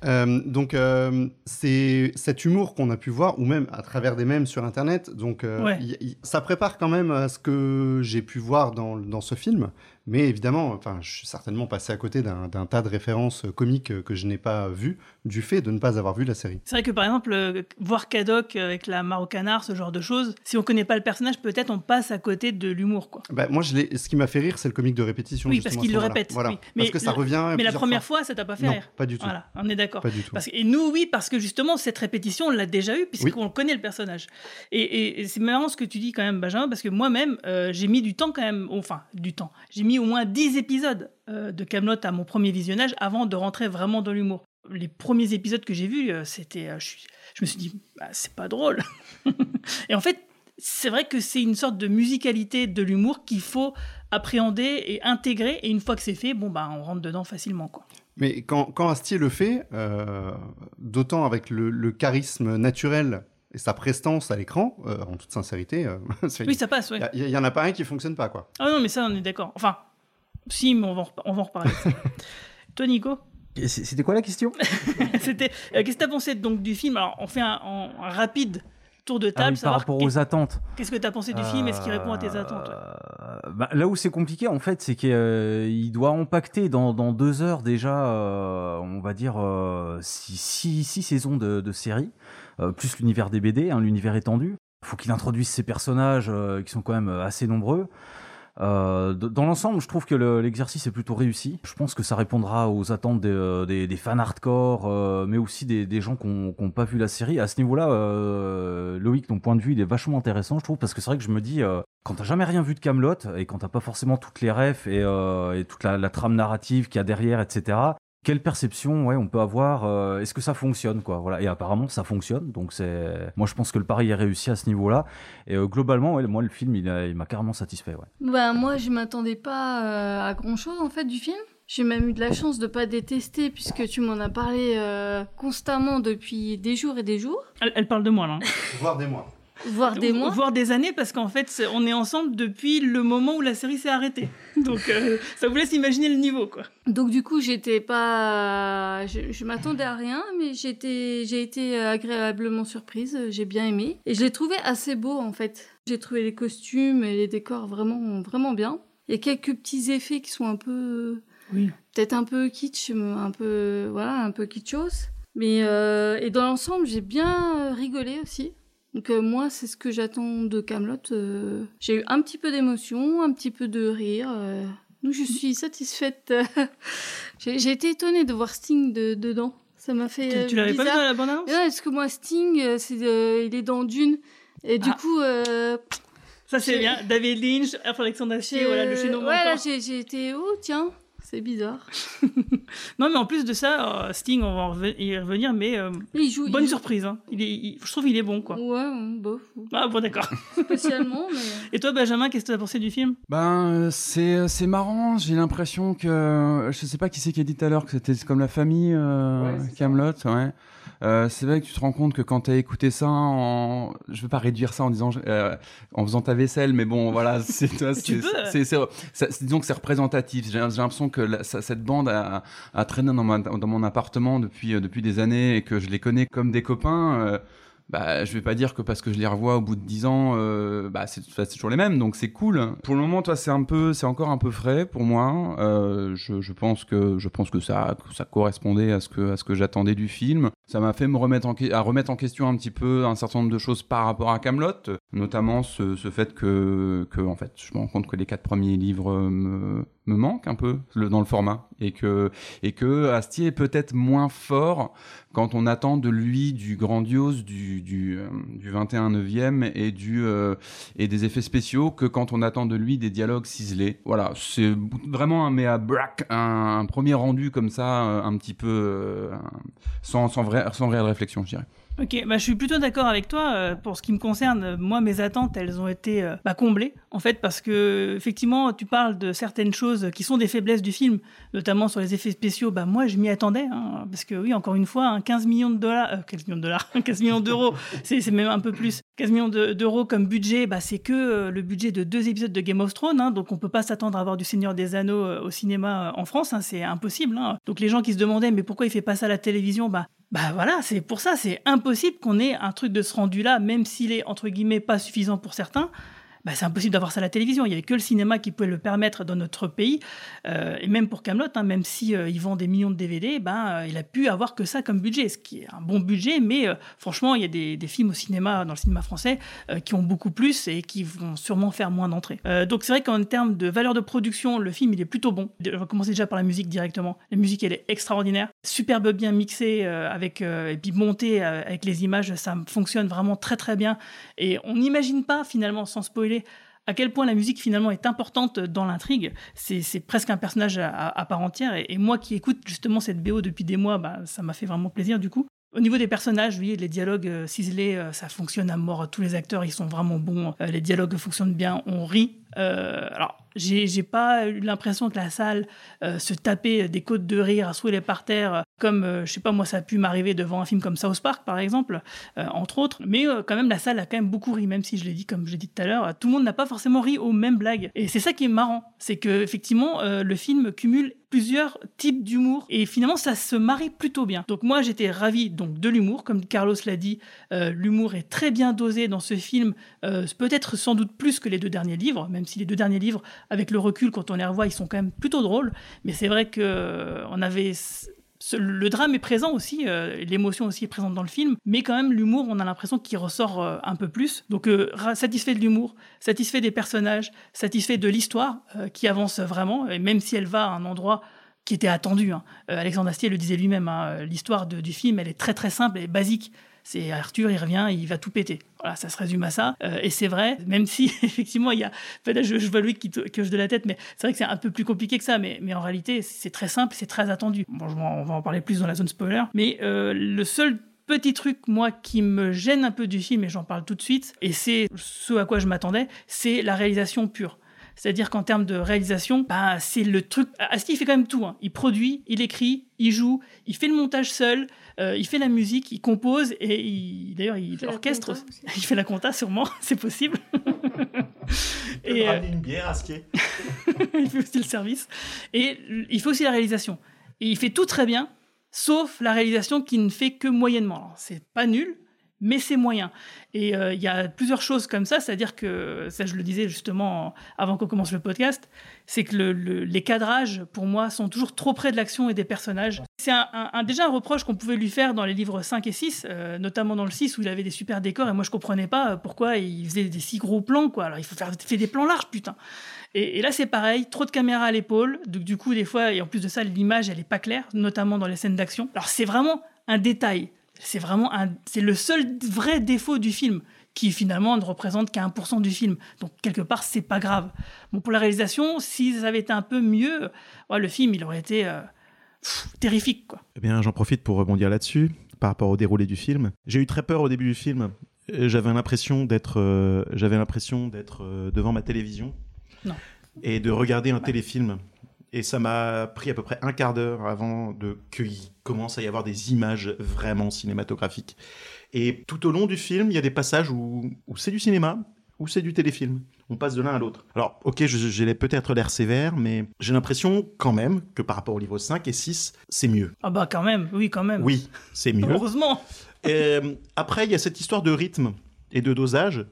Euh, donc euh, c'est cet humour qu'on a pu voir, ou même à travers des mèmes sur Internet. Donc euh, Ouais. y- y- ça prépare quand même à ce que j'ai pu voir dans, dans ce film. Mais évidemment, enfin, je suis certainement passé à côté d'un d'un tas de références comiques que je n'ai pas vues du fait de ne pas avoir vu la série. C'est vrai que par exemple, euh, voir Cadoc avec la mare au canard, ce genre de choses, si on connaît pas le personnage, peut-être on passe à côté de l'humour. quoi. Bah, moi, je ce qui m'a fait rire, c'est le comique de répétition. Oui, parce qu'il le répète. Voilà. oui. parce que ça revient. Mais la première fois, ça t'a pas fait Non, rire. pas du tout. Voilà, on est d'accord. Pas du tout. Parce et nous, oui, parce que justement, cette répétition, on l'a déjà eu, puisqu'on connaît le personnage. Et, et- et c'est marrant ce que tu dis quand même, Benjamin, parce que moi-même, euh, j'ai mis du temps quand même, enfin, du temps. J'ai mis au moins 10 épisodes euh, de Camelot à mon premier visionnage avant de rentrer vraiment dans l'humour. Les premiers épisodes que j'ai vus, euh, c'était. euh, je, me suis dit, bah, c'est pas drôle. et en fait, c'est vrai que c'est une sorte de musicalité de l'humour qu'il faut appréhender et intégrer. Et une fois que c'est fait, bon, bah, on rentre dedans facilement, quoi. Mais quand, quand Astier le fait, euh, d'autant avec le, le charisme naturel et sa prestance à l'écran, euh, en toute sincérité, euh, c'est- Oui, ça passe, ouais. Il y, y en a pas un qui fonctionne pas, quoi. Ah non, mais ça, on est d'accord. Enfin, si, mais on va en, on va en reparler. Toi, Nico? C'était quoi la question? C'était. euh, Qu'est-ce que tu as pensé donc du film? Alors, on fait un, un- un rapide tour de Ah table. oui, par rapport aux attentes. Qu'est-ce que tu as pensé du film Est-ce qu'il répond à tes attentes ouais Euh, bah, là où c'est compliqué, en fait, c'est qu'il doit impacter dans, dans deux heures déjà, euh, on va dire, euh, six, six- six saisons de, de série, euh, plus l'univers des BD, hein, l'univers étendu. Il faut qu'il introduise ces personnages euh, qui sont quand même assez nombreux. Euh, dans l'ensemble, je trouve que le- l'exercice est plutôt réussi. Je pense que ça répondra aux attentes des, euh, fans hardcore, euh, mais aussi des, gens qui n'ont pas vu la série. À ce niveau-là, euh, Loïc, ton point de vue, il est vachement intéressant, je trouve, parce que c'est vrai que je me dis, euh, quand t'as jamais rien vu de Camelot et quand t'as pas forcément toutes les refs et, et toute la, la trame narrative qu'il y a derrière, etc. Quelle perception, ouais, on peut avoir euh, Est-ce que ça fonctionne, quoi Voilà. Et apparemment, ça fonctionne. Donc c'est, moi, je pense que le pari est réussi à ce niveau-là. Et euh, globalement, ouais, moi, le film, il, m'a carrément satisfait. Ouais. Bah, moi, je m'attendais pas euh, à grand chose en fait du film. J'ai même eu de la chance de pas détester puisque tu m'en as parlé euh, constamment depuis des jours et des jours, elle, elle parle de moi, là. hein. Voire des mois. Voire des mois. Voire des années, parce qu'en fait, on est ensemble depuis le moment où la série s'est arrêtée. Donc, euh, ça vous laisse imaginer le niveau, quoi. Donc du coup, j'étais pas, je, je m'attendais à rien, mais j'étais, j'ai été agréablement surprise. J'ai bien aimé et je l'ai trouvé assez beau en fait. J'ai trouvé les costumes et les décors vraiment, vraiment bien. Il y a quelques petits effets qui sont un peu, Oui. peut-être un peu kitsch, un peu, voilà, un peu kitschos. Mais euh, et dans l'ensemble, j'ai bien rigolé aussi. Donc euh, moi, c'est ce que j'attends de Camelot. j'ai eu un petit peu d'émotion, un petit peu de rire. euh. Donc je suis satisfaite. j'ai été étonnée de voir Sting de- dedans. Ça m'a fait. Tu- euh, tu l'avais pas vu dans la bande-annonce? Mais Non, parce que moi Sting, euh, c'est euh, il est dans Dune. Et du Ah. coup. euh, Ça, c'est bien. David Lynch, Alexandre Astier, voilà, le chaînon Ouais, là, manquant. j'ai j'ai été. Oh, tiens. C'est bizarre. Non, mais en plus de ça, euh, Sting, on va en y revenir, mais euh, Il joue- bonne il joue- surprise. hein. Il est, il- je trouve qu'il est bon, quoi. Ouais, bof. Ah bon, d'accord. Spécialement, mais. Et toi, Benjamin, qu'est-ce que tu as pensé du film? Ben, euh, c'est c'est marrant. J'ai l'impression que je sais pas qui c'est qui a dit tout à l'heure que c'était comme la famille euh, Camelot. Ouais. Euh, c'est vrai que tu te rends compte que quand tu as écouté ça, en... je veux pas réduire ça en disant euh, en faisant ta vaisselle, mais bon, voilà, c'est disons que c'est représentatif. J'ai l'impression que la- ça- cette bande a, a traîné dans, ma- dans mon appartement depuis euh, depuis des années et que je les connais comme des copains. euh, bah, je vais pas dire que parce que je les revois au bout de 10 ans, euh, bah, c'est toujours les mêmes, donc c'est cool. Pour le moment, toi, c'est un peu, c'est encore un peu frais pour moi. Euh, je, pense que, je pense que ça, ça correspondait à ce que, à ce que j'attendais du film. Ça m'a fait me remettre en, à remettre en question un petit peu un certain nombre de choses par rapport à Camelot, notamment ce, ce fait que, que, en fait, je me rends compte que les quatre premiers livres me, me manquent un peu dans le format et que, et que Astier est peut-être moins fort quand on attend de lui du grandiose du, du, euh, du 21 neuvième et, du, euh, et des effets spéciaux que quand on attend de lui des dialogues ciselés. Voilà, c'est vraiment un mea brac, un, premier rendu comme ça, euh, un petit peu sans, sans, vrai, sans réelle réflexion, je dirais. Ok, bah, je suis plutôt d'accord avec toi. euh, pour ce qui me concerne, moi, mes attentes, elles ont été euh, bah, comblées, en fait, parce que, effectivement, tu parles de certaines choses qui sont des faiblesses du film, notamment sur les effets spéciaux. Bah, moi, je m'y attendais, hein, parce que, oui, encore une fois, hein, 15 millions de dollars, euh, 15 millions de dollars, 15 millions d'euros, c'est même un peu plus. 15 millions de- d'euros comme budget, bah, c'est que euh, le budget de deux épisodes de Game of Thrones, hein, donc on peut pas s'attendre à avoir du Seigneur des Anneaux au cinéma en France, hein, c'est impossible. Donc les gens qui se demandaient, mais pourquoi il fait pas ça à la télévision? Bah, bah voilà, c'est pour ça, c'est impossible qu'on ait un truc de ce rendu-là, même s'il est entre guillemets pas suffisant pour certains. Bah, c'est impossible d'avoir ça à la télévision. Il n'y avait que le cinéma qui pouvait le permettre dans notre pays. Euh, et même pour Camelot, même si euh, il vend des millions de DVD, ben, euh, il a pu avoir que ça comme budget, ce qui est un bon budget. Mais euh, franchement, il y a des, des films au cinéma, dans le cinéma français, qui ont beaucoup plus et qui vont sûrement faire moins d'entrées. Donc c'est vrai qu'en termes de valeur de production, le film il est plutôt bon. On va commencer déjà par la musique directement. La musique elle est extraordinaire, superbe bien mixée avec et puis montée avec les images, ça fonctionne vraiment très très bien. Et on n'imagine pas finalement, sans spoiler, à quel point la musique finalement est importante dans l'intrigue. C'est presque un personnage à, part entière. Et, et moi qui écoute justement cette BO depuis des mois, bah, ça m'a fait vraiment plaisir du coup. Au niveau des personnages, oui, les dialogues euh, ciselés, euh, ça fonctionne à mort. Tous les acteurs, ils sont vraiment bons. Euh, les dialogues fonctionnent bien. On rit. Euh, alors, j'ai pas eu l'impression que la salle euh, se tapait des côtes de rire à souhait par terre, comme, euh, je sais pas, moi, ça a pu m'arriver devant un film comme South Park, par exemple, entre autres. Mais quand même, la salle a quand même beaucoup ri, même si je l'ai dit, comme je l'ai dit tout à l'heure, tout le monde n'a pas forcément ri aux mêmes blagues. Et c'est ça qui est marrant, c'est que effectivement, le film cumule plusieurs types d'humour et finalement ça se marie plutôt bien. Donc moi j'étais ravi donc de l'humour, comme Carlos l'a dit, l'humour est très bien dosé dans ce film, peut-être sans doute plus que les deux derniers livres, même si les deux derniers livres, avec le recul quand on les revoit, ils sont quand même plutôt drôles. Mais c'est vrai que euh, avait le drame est présent aussi, euh, l'émotion aussi est présente dans le film, mais quand même l'humour, on a l'impression qu'il ressort euh, un peu plus. Donc satisfait de l'humour, satisfait des personnages, satisfait de l'histoire qui avance vraiment, et même si elle va à un endroit qui était attendu. hein. Alexandre Astier le disait lui-même, hein, l'histoire du film, elle est très très simple et basique. C'est Arthur, il revient, il va tout péter. Voilà, ça se résume à ça. Euh, et c'est vrai, même si effectivement il y a, je, vois Louis qui, je de la tête, mais c'est vrai que c'est un peu plus compliqué que ça. Mais, en réalité, c'est très simple, c'est très attendu. Bon, je on va en parler plus dans la zone spoiler. Mais euh, le seul petit truc, moi, qui me gêne un peu du film, et j'en parle tout de suite, et c'est ce à quoi je m'attendais, c'est la réalisation pure. C'est-à-dire qu'en termes de réalisation, bah, c'est le truc. Astier, il fait quand même tout. hein. Il produit, il écrit, il joue, il fait le montage seul, euh, il fait la musique, il compose et il- d'ailleurs il, orchestre. Il fait la compta, sûrement, c'est possible. Et Et, euh, une bière, Astier. il fait aussi le service. Et il fait aussi la réalisation. Et il fait tout très bien, sauf la réalisation qui ne fait que moyennement. Alors, c'est pas nul, mais c'est moyen. Et euh, il y a plusieurs choses comme ça, c'est-à-dire que, ça je le disais justement avant qu'on commence le podcast, c'est que le- le- les cadrages, pour moi, sont toujours trop près de l'action et des personnages. C'est un, déjà un reproche qu'on pouvait lui faire dans les livres 5 et 6, euh, notamment dans le 6 où il avait des super décors, et moi je comprenais pas pourquoi il faisait des si gros plans, quoi. Alors il faut faire, des plans larges, putain. Et, et là, c'est pareil, trop de caméras à l'épaule. Donc, du coup, des fois, et en plus de ça, l'image, elle est pas claire, notamment dans les scènes d'action. Alors, c'est vraiment un détail. C'est vraiment un, c'est le seul vrai défaut du film qui finalement ne représente qu'un pour cent du film. Donc quelque part, c'est pas grave. Bon, pour la réalisation, si ça avait été un peu mieux, ouais, le film, il aurait été euh, pff, terrifique, quoi. Eh bien, j'en profite pour rebondir là-dessus, par rapport au déroulé du film. J'ai eu très peur au début du film. J'avais l'impression d'être, euh, j'avais l'impression d'être euh, devant ma télévision Non. et de regarder un téléfilm. Et ça m'a pris à peu près un quart d'heure avant de qu'il commence à y avoir des images vraiment cinématographiques. Et tout au long du film, il y a des passages où, où c'est du cinéma, ou c'est du téléfilm. On passe de l'un à l'autre. Alors, ok, j'ai peut-être l'air sévère, mais j'ai l'impression quand même que par rapport au livre 5 et 6, c'est mieux. Ah bah quand même, oui, quand même. Oui, c'est mieux. Heureusement. Euh, après, il y a cette histoire de rythme et de dosage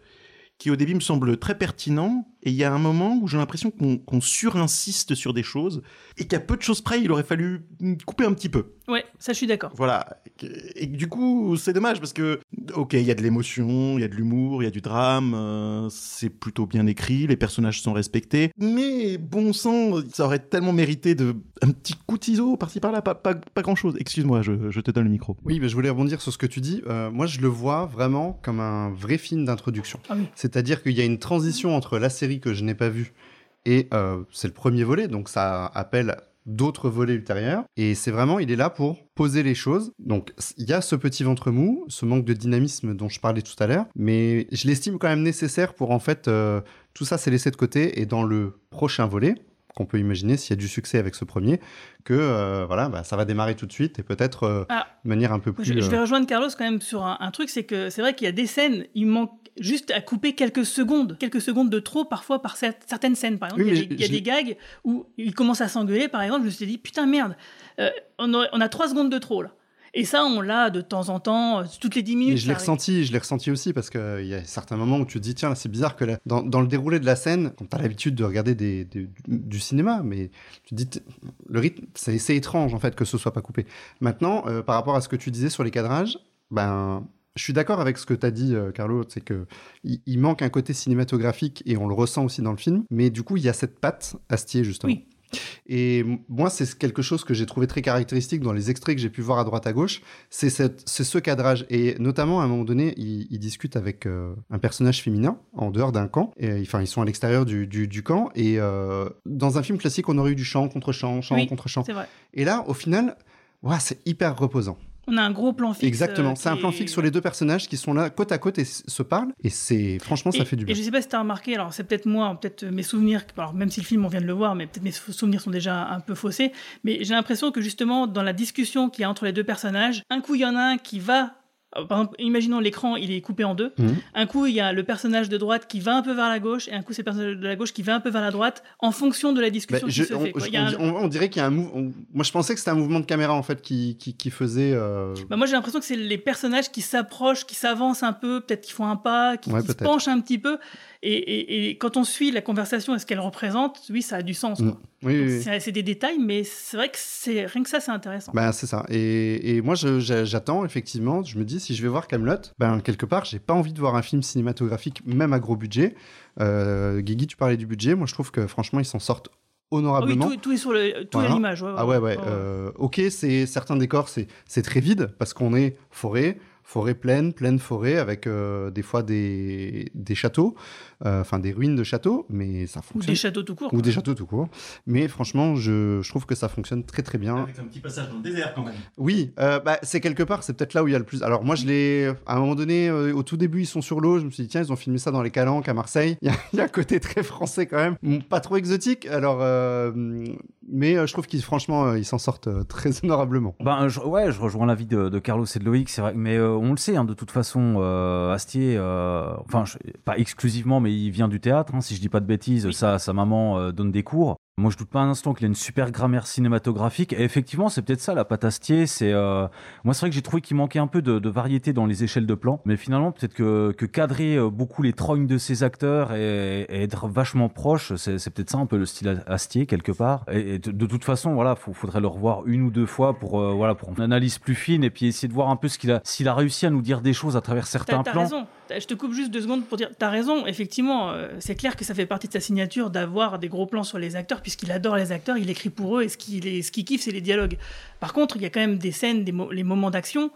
qui au début me semble très pertinent. Et il y a un moment où j'ai l'impression qu'on qu'on surinsiste sur des choses et qu'à peu de choses près, il aurait fallu couper un petit peu. Ouais, ça je suis d'accord. Voilà. Et du coup, c'est dommage parce que, ok, il y a de l'émotion, il y a de l'humour, il y a du drame, euh, c'est plutôt bien écrit, les personnages sont respectés. Mais bon sang, ça aurait tellement mérité de un petit coup de ciseau par-ci par-là, pas, pas, pas grand-chose. Excuse-moi, je, je te donne le micro. Oui, mais je voulais rebondir sur ce que tu dis. Euh, moi, je le vois vraiment comme un vrai film d'introduction. Ah oui. C'est-à-dire qu'il y a une transition entre la série que je n'ai pas vue et euh, c'est le premier volet, donc ça appelle d'autres volets ultérieurs. Et c'est vraiment, il est là pour poser les choses. Donc, il y a ce petit ventre mou, ce manque de dynamisme dont je parlais tout à l'heure, mais je l'estime quand même nécessaire pour en fait, euh, tout ça c'est laissé de côté et dans le prochain volet, qu'on peut imaginer s'il y a du succès avec ce premier, que euh, voilà, bah, ça va démarrer tout de suite et peut-être euh, Ah. de manière un peu plus. Je, je vais euh, rejoindre Carlos quand même sur un, un truc, c'est que c'est vrai qu'il y a des scènes, il manque juste à couper quelques secondes, quelques secondes de trop parfois par cer- certaines scènes. Par exemple, Oui, il y a, des, il y a je- des gags où il commence à s'engueuler, par exemple, je me suis dit, putain merde, euh, on, a, on a trois secondes de trop là. Et ça, on l'a de temps en temps, euh, toutes les dix minutes. Mais je l'ai ressenti, je l'ai ressenti aussi parce qu'il y a certains moments où tu te dis tiens c'est bizarre que dans, dans le déroulé de la scène, quand tu as l'habitude de regarder des, des- du, cinéma, mais tu te dis le rythme c'est c'est étrange en fait que ce soit pas coupé. Maintenant euh, par rapport à ce que tu disais sur les cadrages, ben je suis d'accord avec ce que tu as dit euh, Carlo, c'est que il, il manque un côté cinématographique et on le ressent aussi dans le film, mais du coup il y a cette patte Astier justement. Oui. Et moi, c'est quelque chose que j'ai trouvé très caractéristique dans les extraits que j'ai pu voir à droite à gauche. C'est ce cadrage. Et notamment, à un moment donné, il, il discute avec euh, un personnage féminin en dehors d'un camp. Et, Enfin, ils sont à l'extérieur du, du- du camp. Et euh, dans un film classique, on aurait eu du chant contre chant, chant Oui, contre chant. vrai. Et là, au final, ouah, c'est hyper reposant. On a un gros plan fixe. Exactement. euh, c'est un plan fixe sur les deux personnages qui sont là côte à côte et se parlent. Et c'est franchement, ça et, fait du Et bien. je sais pas si tu as remarqué, alors c'est peut-être moi, peut-être mes souvenirs, alors même si le film on vient de le voir, mais peut-être mes sou- souvenirs sont déjà un peu faussés, mais j'ai l'impression que justement dans la discussion qu'il y a entre les deux personnages, un coup il y en a un qui va, par exemple, imaginons l'écran il est coupé en deux, Mhm. un coup il y a le personnage de droite qui va un peu vers la gauche, et un coup c'est le personnage de la gauche qui va un peu vers la droite, en fonction de la Bah, discussion je- qui se on, fait. je- un- on- dirait qu'il y a un mouvement. Moi, je pensais que c'était un mouvement de caméra en fait qui, qui, qui faisait. euh, Bah, moi j'ai l'impression que c'est les personnages qui s'approchent, qui s'avancent un peu, peut-être qu'ils font un pas, qui, Ouais, qui se penchent un petit peu. Et, et- et quand on suit la conversation et ce qu'elle représente, oui, ça a du sens. quoi. Mm. Oui, oui, oui. C'est des détails, mais c'est vrai que c'est rien que ça, c'est intéressant. Ben, c'est ça. Et, et moi, j'attends, effectivement. Je me dis, si je vais voir Camelot, ben, quelque part, j'ai pas envie de voir un film cinématographique, même à gros budget. Euh, Guigui, tu parlais du budget. Moi, je trouve que, franchement, ils s'en sortent Ah oui, honorablement. tout, tout est sur le, tout est à Voilà. l'image. ouais, ouais, ah ouais, ouais. euh, ok, c'est certains décors, c'est c'est très vide parce qu'on est forêt, forêt pleine, pleine forêt avec euh, des fois des, des châteaux, euh, enfin des ruines de châteaux, mais ça Ou fonctionne. des châteaux tout court. Ou quoi. des châteaux tout court. Mais franchement, je, je trouve que ça fonctionne très très bien. Avec un petit passage dans le désert quand même. Oui, euh, bah, c'est quelque part, c'est peut-être là où il y a le plus. Alors moi, je l'ai. À un moment donné, euh, au tout début, ils sont sur l'eau. Je me suis dit tiens, ils ont filmé ça dans les Calanques à Marseille. Il y, a- il y a un côté très français quand même, pas trop exotique. Alors, euh, mais euh, je trouve qu'ils franchement, euh, ils s'en sortent euh, très honorablement. Ben, je- ouais, je rejoins l'avis de, de Carlos et de Loïc, c'est vrai. Mais euh, on le sait, hein, de toute façon, euh, Astier, euh, enfin, je- pas exclusivement, mais il vient du théâtre. hein, si je dis pas de bêtises, sa, sa maman euh, donne des cours. Moi, je doute pas un instant qu'il a une super grammaire cinématographique. Et effectivement, c'est peut-être ça la pâte Astier. C'est euh, moi, c'est vrai que j'ai trouvé qu'il manquait un peu de, de variété dans les échelles de plan. Mais finalement, peut-être que, que cadrer euh, beaucoup les trognes de ses acteurs et, et être vachement proche, c'est peut-être ça un peu le style Astier quelque part. Et, et de, de toute façon, voilà, faut, faudrait le revoir une ou deux fois pour euh, voilà pour une analyse plus fine et puis essayer de voir un peu ce qu'il a s'il a réussi à nous dire des choses à travers certains plans. raison. Je te coupe juste deux secondes pour dire, t'as raison, effectivement, euh, c'est clair que ça fait partie de sa signature d'avoir des gros plans sur les acteurs, puisqu'il adore les acteurs, il écrit pour eux, et ce qu'il ce qu'il kiffe, c'est les dialogues. Par contre, il y a quand même des scènes, des les moments d'action,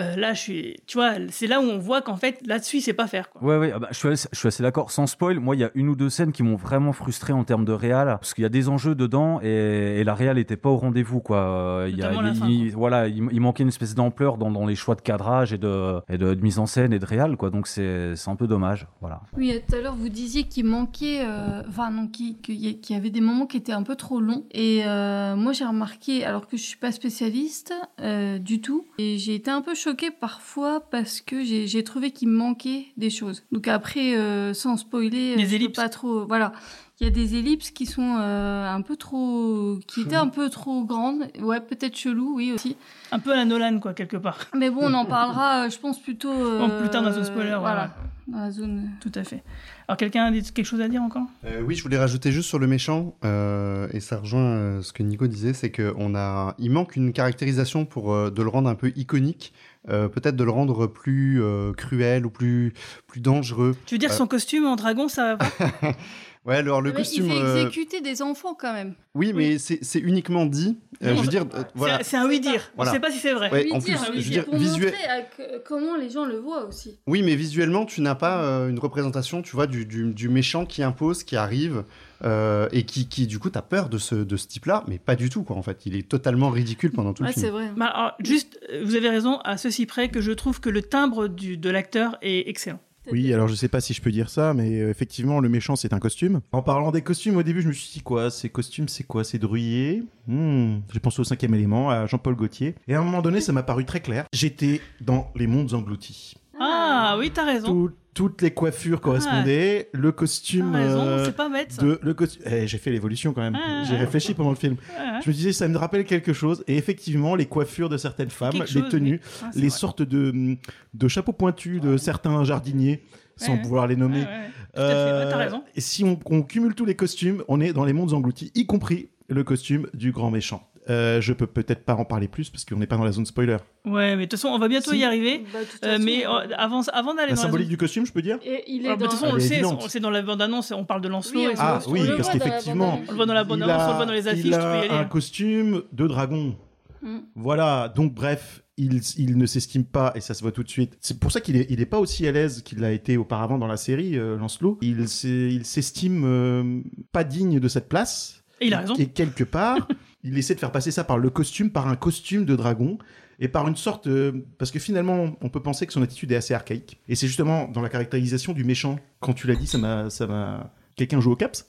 Euh, là, je suis, tu vois, c'est là où on voit qu'en fait, là-dessus, il sait pas faire. Quoi. Ouais, ouais, ah bah, je suis assez, d'accord. Sans spoil, moi, il y a une ou deux scènes qui m'ont vraiment frustré en termes de réal, parce qu'il y a des enjeux dedans et, et la réal n'était pas au rendez-vous, quoi. Euh, Il y a, Notamment la il- fin, il- voilà, il, il manquait une espèce d'ampleur dans, dans les choix de cadrage et de, et de, de mise en scène et de réal, quoi. Donc c'est c'est un peu dommage, voilà. Oui, tout à l'heure, vous disiez qu'il manquait, euh, enfin non, qu'il y, avait des moments qui étaient un peu trop longs. Et euh, moi, j'ai remarqué, alors que je suis pas spécialiste euh, du tout, et j'ai été un peu choquée parfois parce que j'ai j'ai trouvé qu'il manquait des choses. Donc après, euh, sans spoiler, je peux ellipses. pas trop, voilà. Il y a des ellipses qui sont euh, un peu trop, qui étaient un peu trop grandes. Ouais, peut-être chelou, oui aussi. Un peu à la Nolan, quoi, quelque part. Mais bon, on en parlera, euh, je pense plutôt. Bon, plus tard dans la zone euh, spoiler, Voilà, ouais. dans la zone. Tout à fait. Alors, quelqu'un a quelque chose à dire encore? Euh, oui, je voulais rajouter juste sur le méchant, euh, et ça rejoint euh, ce que Nico disait, c'est qu'on a, il manque une caractérisation pour euh, de le rendre un peu iconique, euh, peut-être de le rendre plus euh, cruel ou plus plus dangereux. Tu veux dire Euh, son costume en dragon, ça va pas Ouais, alors le Mais costume. Il fait exécuter des enfants quand même. Oui, mais c'est c'est uniquement dit. Euh, je veux c'est- dire, euh, voilà. C'est un oui-dire. Voilà. On sait pas si c'est vrai. Ouais, Oui, en dire, plus, oui, je veux dire, dire, pour visuel- montrer à que- comment les gens le voient aussi. Oui, mais visuellement, tu n'as pas euh, une représentation, tu vois, du, du- du méchant qui impose, qui arrive, euh, et qui, qui, du coup, t'as peur de ce, de ce type-là, mais pas du tout, quoi, en fait. Il est totalement ridicule pendant tout le film. Bah, alors, juste, vous avez raison, à ceci près que je trouve que le timbre du, de l'acteur est excellent. Oui, alors je sais pas si je peux dire ça, mais euh, effectivement, le méchant, c'est un costume. En parlant des costumes, au début, je me suis dit quoi Ces costumes, c'est quoi C'est Druyer Hmm, J'ai pensé au cinquième élément, à Jean-Paul Gaultier. Et à un moment donné, ça m'a paru très clair. J'étais dans les mondes engloutis. Ah, oui, t'as raison. Tout- toutes les coiffures correspondaient. Le costume. Raison, euh, pas bête. De, le Eh, J'ai fait l'évolution quand même. Ah, J'ai réfléchi pendant le film. Ah. Je me disais, ça me rappelle quelque chose. Et effectivement, les coiffures de certaines femmes, Quelque les chose, tenues, oui. Ah, les vrai. sortes de, de chapeaux pointus de certains jardiniers, sans Ouais, pouvoir les nommer. Ouais, t'as raison. Et si on, on cumule tous les costumes, on est dans les mondes engloutis, y compris le costume du grand méchant. Euh, je peux peut-être pas en parler plus parce qu'on n'est pas dans la zone spoiler. Ouais, mais de toute façon, on va bientôt Si. y arriver. Bah, Euh, mais euh, avant, avant d'aller La dans symbolique la du costume, je peux dire Et il est Alors, bah, de toute façon, on le sait, c'est dans la bande-annonce, on parle de Lancelot. Oui, Ah oui, parce qu'effectivement. On le voit dans la il bande-annonce, on le voit dans les a- affiches, il tu peux y a aller. un costume de dragon. Mm. Voilà, donc bref, il, il ne s'estime pas, et ça se voit tout de suite. C'est pour ça qu'il est, il est pas aussi à l'aise qu'il l'a été auparavant dans la série, euh, Lancelot. Il s'est- il s'estime euh, pas digne de cette place. Et il a raison. Et quelque part, il essaie de faire passer ça par le costume, par un costume de dragon. Et par une sorte... euh, parce que finalement, on peut penser que son attitude est assez archaïque. Et c'est justement dans la caractérisation du méchant. Quand tu l'as dit, ça m'a... ça m'a- Quelqu'un joue au caps?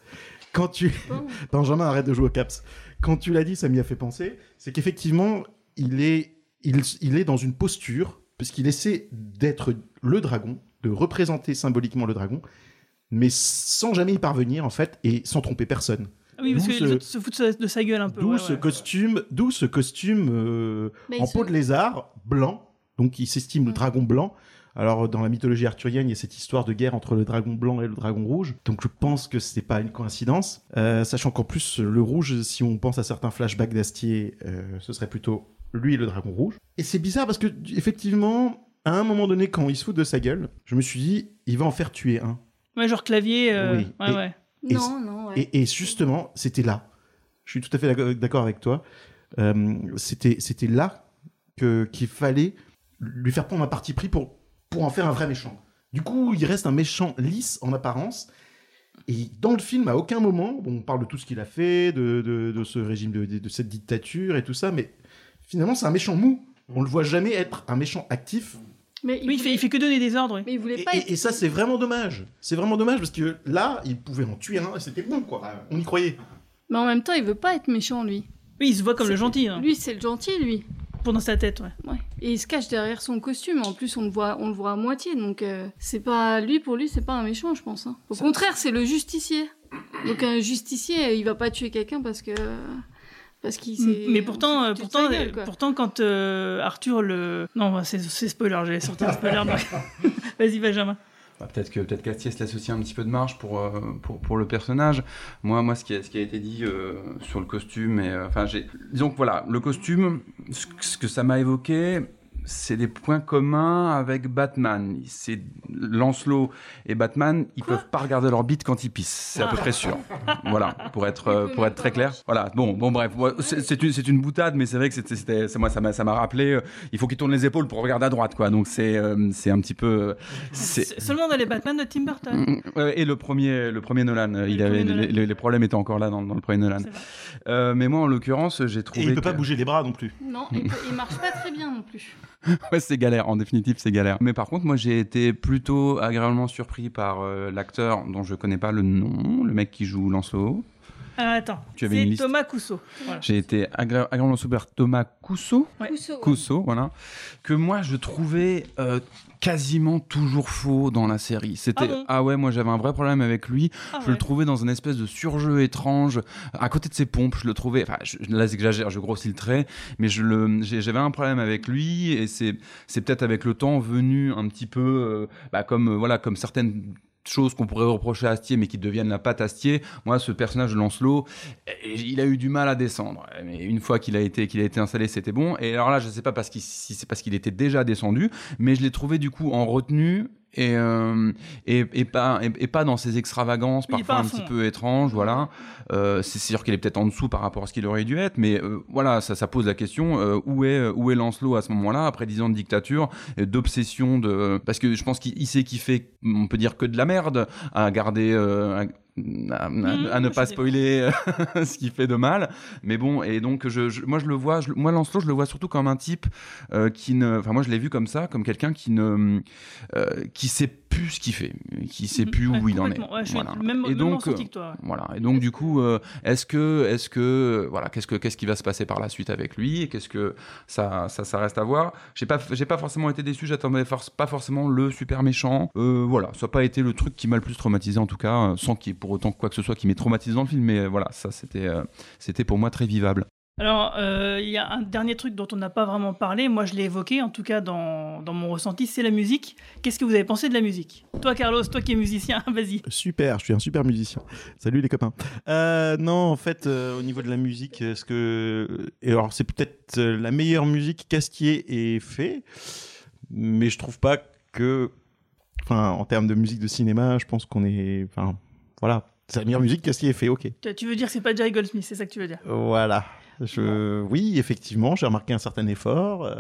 Quand tu... Benjamin, arrête de jouer au caps. Quand tu l'as dit, ça m'y a fait penser. C'est qu'effectivement, il est, il, il est dans une posture, puisqu'il essaie d'être le dragon, de représenter symboliquement le dragon, mais sans jamais y parvenir, en fait, et sans tromper personne. Ah Oui, parce que ce- les autres se foutent de sa gueule un peu. D'où ouais, ce ouais. costume, d'où ce costume euh, en peau de lézard blanc. Donc il s'estime le dragon blanc. Alors dans la mythologie arthurienne, il y a cette histoire de guerre entre le dragon blanc et le dragon rouge. Donc je pense que c'est pas une coïncidence, Euh, sachant qu'en plus le rouge, si on pense à certains flashbacks d'Astier, euh, ce serait plutôt lui le dragon rouge. Et c'est bizarre parce que effectivement, à un moment donné, quand il se fout de sa gueule, je me suis dit, il va en faire tuer un. Ouais, genre clavier. euh, Oui. Ouais, Et- ouais. Et, Non, non, ouais. et, et justement, c'était là. Je suis tout à fait d'accord- avec toi. Euh, c'était, c'était là que, qu'il fallait lui faire prendre un parti pris pour, pour en faire un vrai méchant. Du coup, il reste un méchant lisse en apparence. Et dans le film, à aucun moment, bon, on parle de tout ce qu'il a fait, de, de, de ce régime, de, de, de cette dictature et tout ça, mais finalement, c'est un méchant mou. On le voit jamais être un méchant actif. Mais Oui, il fait, il fait que donner des ordres. oui. Mais il voulait Et, pas et- et ça, c'est vraiment dommage. C'est vraiment dommage parce que là, il pouvait en tuer un et c'était bon, quoi. On y croyait. Mais en même temps, il veut pas être méchant, lui. Oui, il se voit comme le gentil. hein. Lui, c'est le gentil, lui. Pour dans sa tête, ouais. Ouais. Et il se cache derrière son costume. En plus, on le voit, on le voit à moitié. Donc, euh, c'est pas lui pour lui, c'est pas un méchant, je pense. hein. Au contraire, c'est le justicier. Donc, un justicier, il va pas tuer quelqu'un parce que parce qu'il s'est. Mais pourtant, euh, pourtant, gueule, euh, pourtant, quand euh, Arthur le. Non, c'est c'est spoiler, j'allais sortir un spoiler. donc- Vas-y, Benjamin. Bah, peut-être que peut-être laisse aussi un petit peu de marge pour, euh, pour, pour le personnage. Moi, moi ce, qui a, ce qui a été dit euh, sur le costume, et, euh, enfin, j'ai, disons que voilà, le costume, ce que ça m'a évoqué, c'est des points communs avec Batman. C'est Lancelot et Batman, ils peuvent pas regarder leur bite quand ils pissent. C'est à peu près sûr. voilà, pour être pour être très clair. Voilà. Bon, bon, bref, c'est une c'est une boutade, mais c'est vrai que c'était moi ça m'a ça m'a rappelé. euh, il faut qu'il tourne les épaules pour regarder à droite, quoi. Donc c'est euh, c'est un petit peu. Seulement dans les Batman de Tim Burton. Ouais, et le premier, le premier Nolan, euh, il avait, Nolan. les, problèmes étaient encore là dans, dans le premier Nolan. Euh, mais moi, en l'occurrence, j'ai trouvé. Et il peut pas bouger les bras non plus. Non, il, peut- il marche pas très bien non plus. ouais, c'est galère. En définitive, c'est galère. Mais par contre, moi, j'ai été plutôt agréablement surpris par euh, l'acteur dont je connais pas le nom, le mec qui joue Lancelot. Alors attends, Tu avais une c'est liste Thomas Cousseau. Voilà. J'ai été agré- agréablement surpris par Thomas Cousseau. Ouais. Cousseau, voilà. Que moi, je trouvais euh, quasiment toujours faux dans la série. C'était Ah bon ouais, moi j'avais un vrai problème avec lui. Ah je ouais. le trouvais dans une espèce de surjeu étrange. À côté de ses pompes, je le trouvais. Enfin, je, là j'exagère, je grossis le trait, mais je le, j'avais un problème avec lui et c'est, c'est peut-être avec le temps venu un petit peu, euh, bah, comme euh, voilà, comme certaines choses qu'on pourrait reprocher à Astier mais qui deviennent la patte Astier. Moi ce personnage de Lancelot il a eu du mal à descendre. Mais une fois qu'il a été qu'il a été installé c'était bon. Et alors là je sais pas parce si c'est parce qu'il était déjà descendu mais je l'ai trouvé du coup en retenue et, euh, et, et pas, et, et pas dans ses extravagances, parfois un petit peu étranges, voilà. Euh, c'est sûr qu'il est peut-être en dessous par rapport à ce qu'il aurait dû être, mais euh, voilà, ça, ça pose la question où est où est Lancelot à ce moment-là après dix ans de dictature, d'obsession de, parce que je pense qu'il il sait qu'il fait, on peut dire que de la merde à garder. à- à, Mmh, à ne pas spoiler ce qu'il fait de mal. Mais bon et donc je, je- moi je le vois je- moi Lancelot je le vois surtout comme un type euh, qui ne enfin moi je l'ai vu comme ça comme quelqu'un qui ne euh, qui sait plus ce qu'il fait qui sait plus Ouais, où il en est. Ouais, je Voilà. même- et donc ressenti euh, que toi, ouais. voilà et donc du coup euh, est-ce que est-ce que voilà qu'est-ce que qu'est-ce qui va se passer par la suite avec lui et qu'est-ce que ça, ça ça reste à voir j'ai pas j'ai pas forcément été déçu j'attendais pas forcément le super méchant Euh, voilà ça n'a pas été le truc qui m'a le plus traumatisé en tout cas sans qu'il y ait pour autant quoi que ce soit qui m'ait traumatisé dans le film mais voilà ça c'était euh, c'était pour moi très vivable Alors, euh, il y a un dernier truc dont on n'a pas vraiment parlé, moi je l'ai évoqué, en tout cas dans, dans mon ressenti, c'est la musique. Qu'est-ce que vous avez pensé de la musique? Toi Carlos, toi qui es musicien, vas-y. Super, je suis un super musicien. Salut les copains. Euh, non, en fait, euh, au niveau de la musique, est-ce que. Et alors, c'est peut-être la meilleure musique qu'Astier ait fait, mais je trouve pas que. Enfin, en termes de musique de cinéma, je pense qu'on est. Enfin, voilà. C'est la meilleure musique qu'Astier ait fait, ok. Tu- Tu veux dire que c'est pas Jerry Goldsmith, c'est ça que tu veux dire? Voilà. Je... Oui, effectivement, j'ai remarqué un certain effort, euh,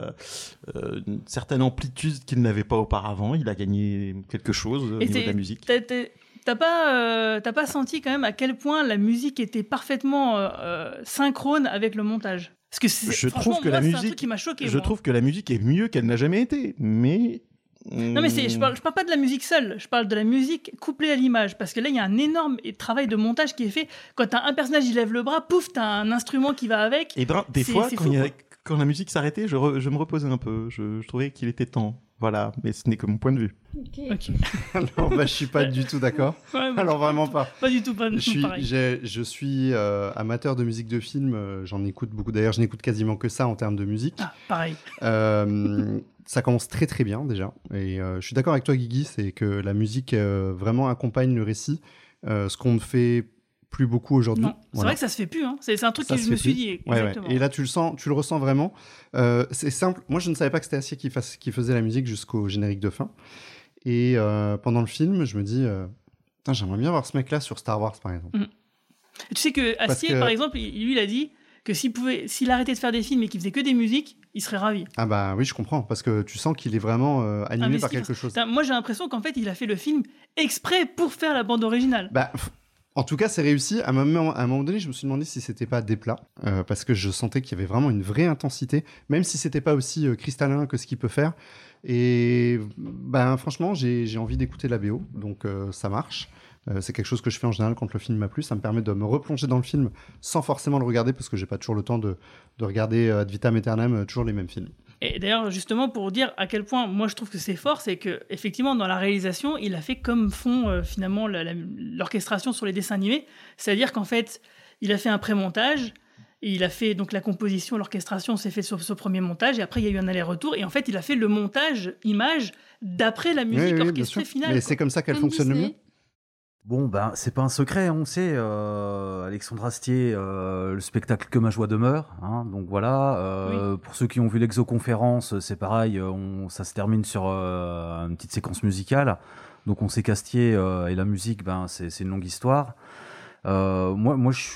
euh, une certaine amplitude qu'il n'avait pas auparavant. Il a gagné quelque chose au Et niveau t'es- de la musique. t'as- pas, euh, t'as pas senti quand même à quel point la musique était parfaitement euh, synchrone avec le montage? Parce que c'est- Je trouve que moi, la musique, qui m'a choqué. je moi. trouve que la musique est mieux qu'elle n'a jamais été, mais Non mais je parle, je parle pas de la musique seule, je parle de la musique couplée à l'image, parce que là il y a un énorme travail de montage qui est fait. Quand t'as un personnage il lève le bras, pouf, t'as un instrument qui va avec. Et ben, des fois, quand, fou, a- la musique s'arrêtait, je, re- je me reposais un peu. Je, je trouvais qu'il était temps. Voilà, mais ce n'est que mon point de vue. Ok. Alors, bah, je suis pas du tout d'accord. Ouais, bah, Alors vraiment pas. Pas du tout, pas Je suis, pareil. j'ai- je suis euh, amateur de musique de film. euh, J'en écoute beaucoup. D'ailleurs, je n'écoute quasiment que ça en termes de musique. Ah, pareil. Euh, ça commence très très bien déjà. Et euh, je suis d'accord avec toi, Guigui, c'est que la musique euh, vraiment accompagne le récit. euh, ce qu'on ne fait plus beaucoup aujourd'hui. C'est vrai que ça se fait plus. Hein. C'est, un truc Ça que je me suis plus. dit. Ouais. Et là, tu le sens, tu le ressens vraiment. C'est simple. Moi, je ne savais pas que c'était Astier qui, fasse- qui faisait la musique jusqu'au générique de fin. Et pendant le film, je me dis, j'aimerais bien voir ce mec-là sur Star Wars, par exemple. Mm. Tu sais que que- par exemple, lui, il a dit que s'il pouvait, s'il arrêtait de faire des films et qu'il faisait que des musiques, il serait ravi. Ah bah oui, je comprends, parce que tu sens qu'il est vraiment euh, animé Investi par quelque chose. Moi, j'ai l'impression qu'en fait, il a fait le film exprès pour faire la bande originale. Bah, en tout cas, c'est réussi. À un, moment, à un moment donné, je me suis demandé si c'était pas des plats, euh, parce que je sentais qu'il y avait vraiment une vraie intensité, même si c'était pas aussi euh, cristallin que ce qu'il peut faire. Et ben, franchement, j'ai envie d'écouter la BO, donc ça marche. Euh, c'est quelque chose que je fais en général quand le film m'a plu. Ça me permet de me replonger dans le film sans forcément le regarder, parce que j'ai pas toujours le temps de, de regarder euh, ad vitam aeternam euh, toujours les mêmes films. Et d'ailleurs, justement, pour dire à quel point moi je trouve que c'est fort, c'est que effectivement dans la réalisation, il a fait comme font euh, finalement l'orchestration sur les dessins animés, c'est-à-dire qu'en fait, il a fait un pré-montage. Et il a fait donc la composition, l'orchestration s'est fait sur ce premier montage et après il y a eu un aller-retour et en fait il a fait le montage image d'après la musique Oui, oui, bien orchestrée finale. Mais c'est comme ça qu'elle fonctionne le mieux. Bon, ben, c'est pas un secret, on sait. euh, Alexandre Astier, euh, le spectacle Que ma joie demeure. hein, donc voilà. euh, Pour ceux qui ont vu l'exoconférence, c'est pareil. On, ça se termine sur une petite séquence musicale. Donc on sait qu'Astier et la musique, ben, c'est une longue histoire. Moi, moi je,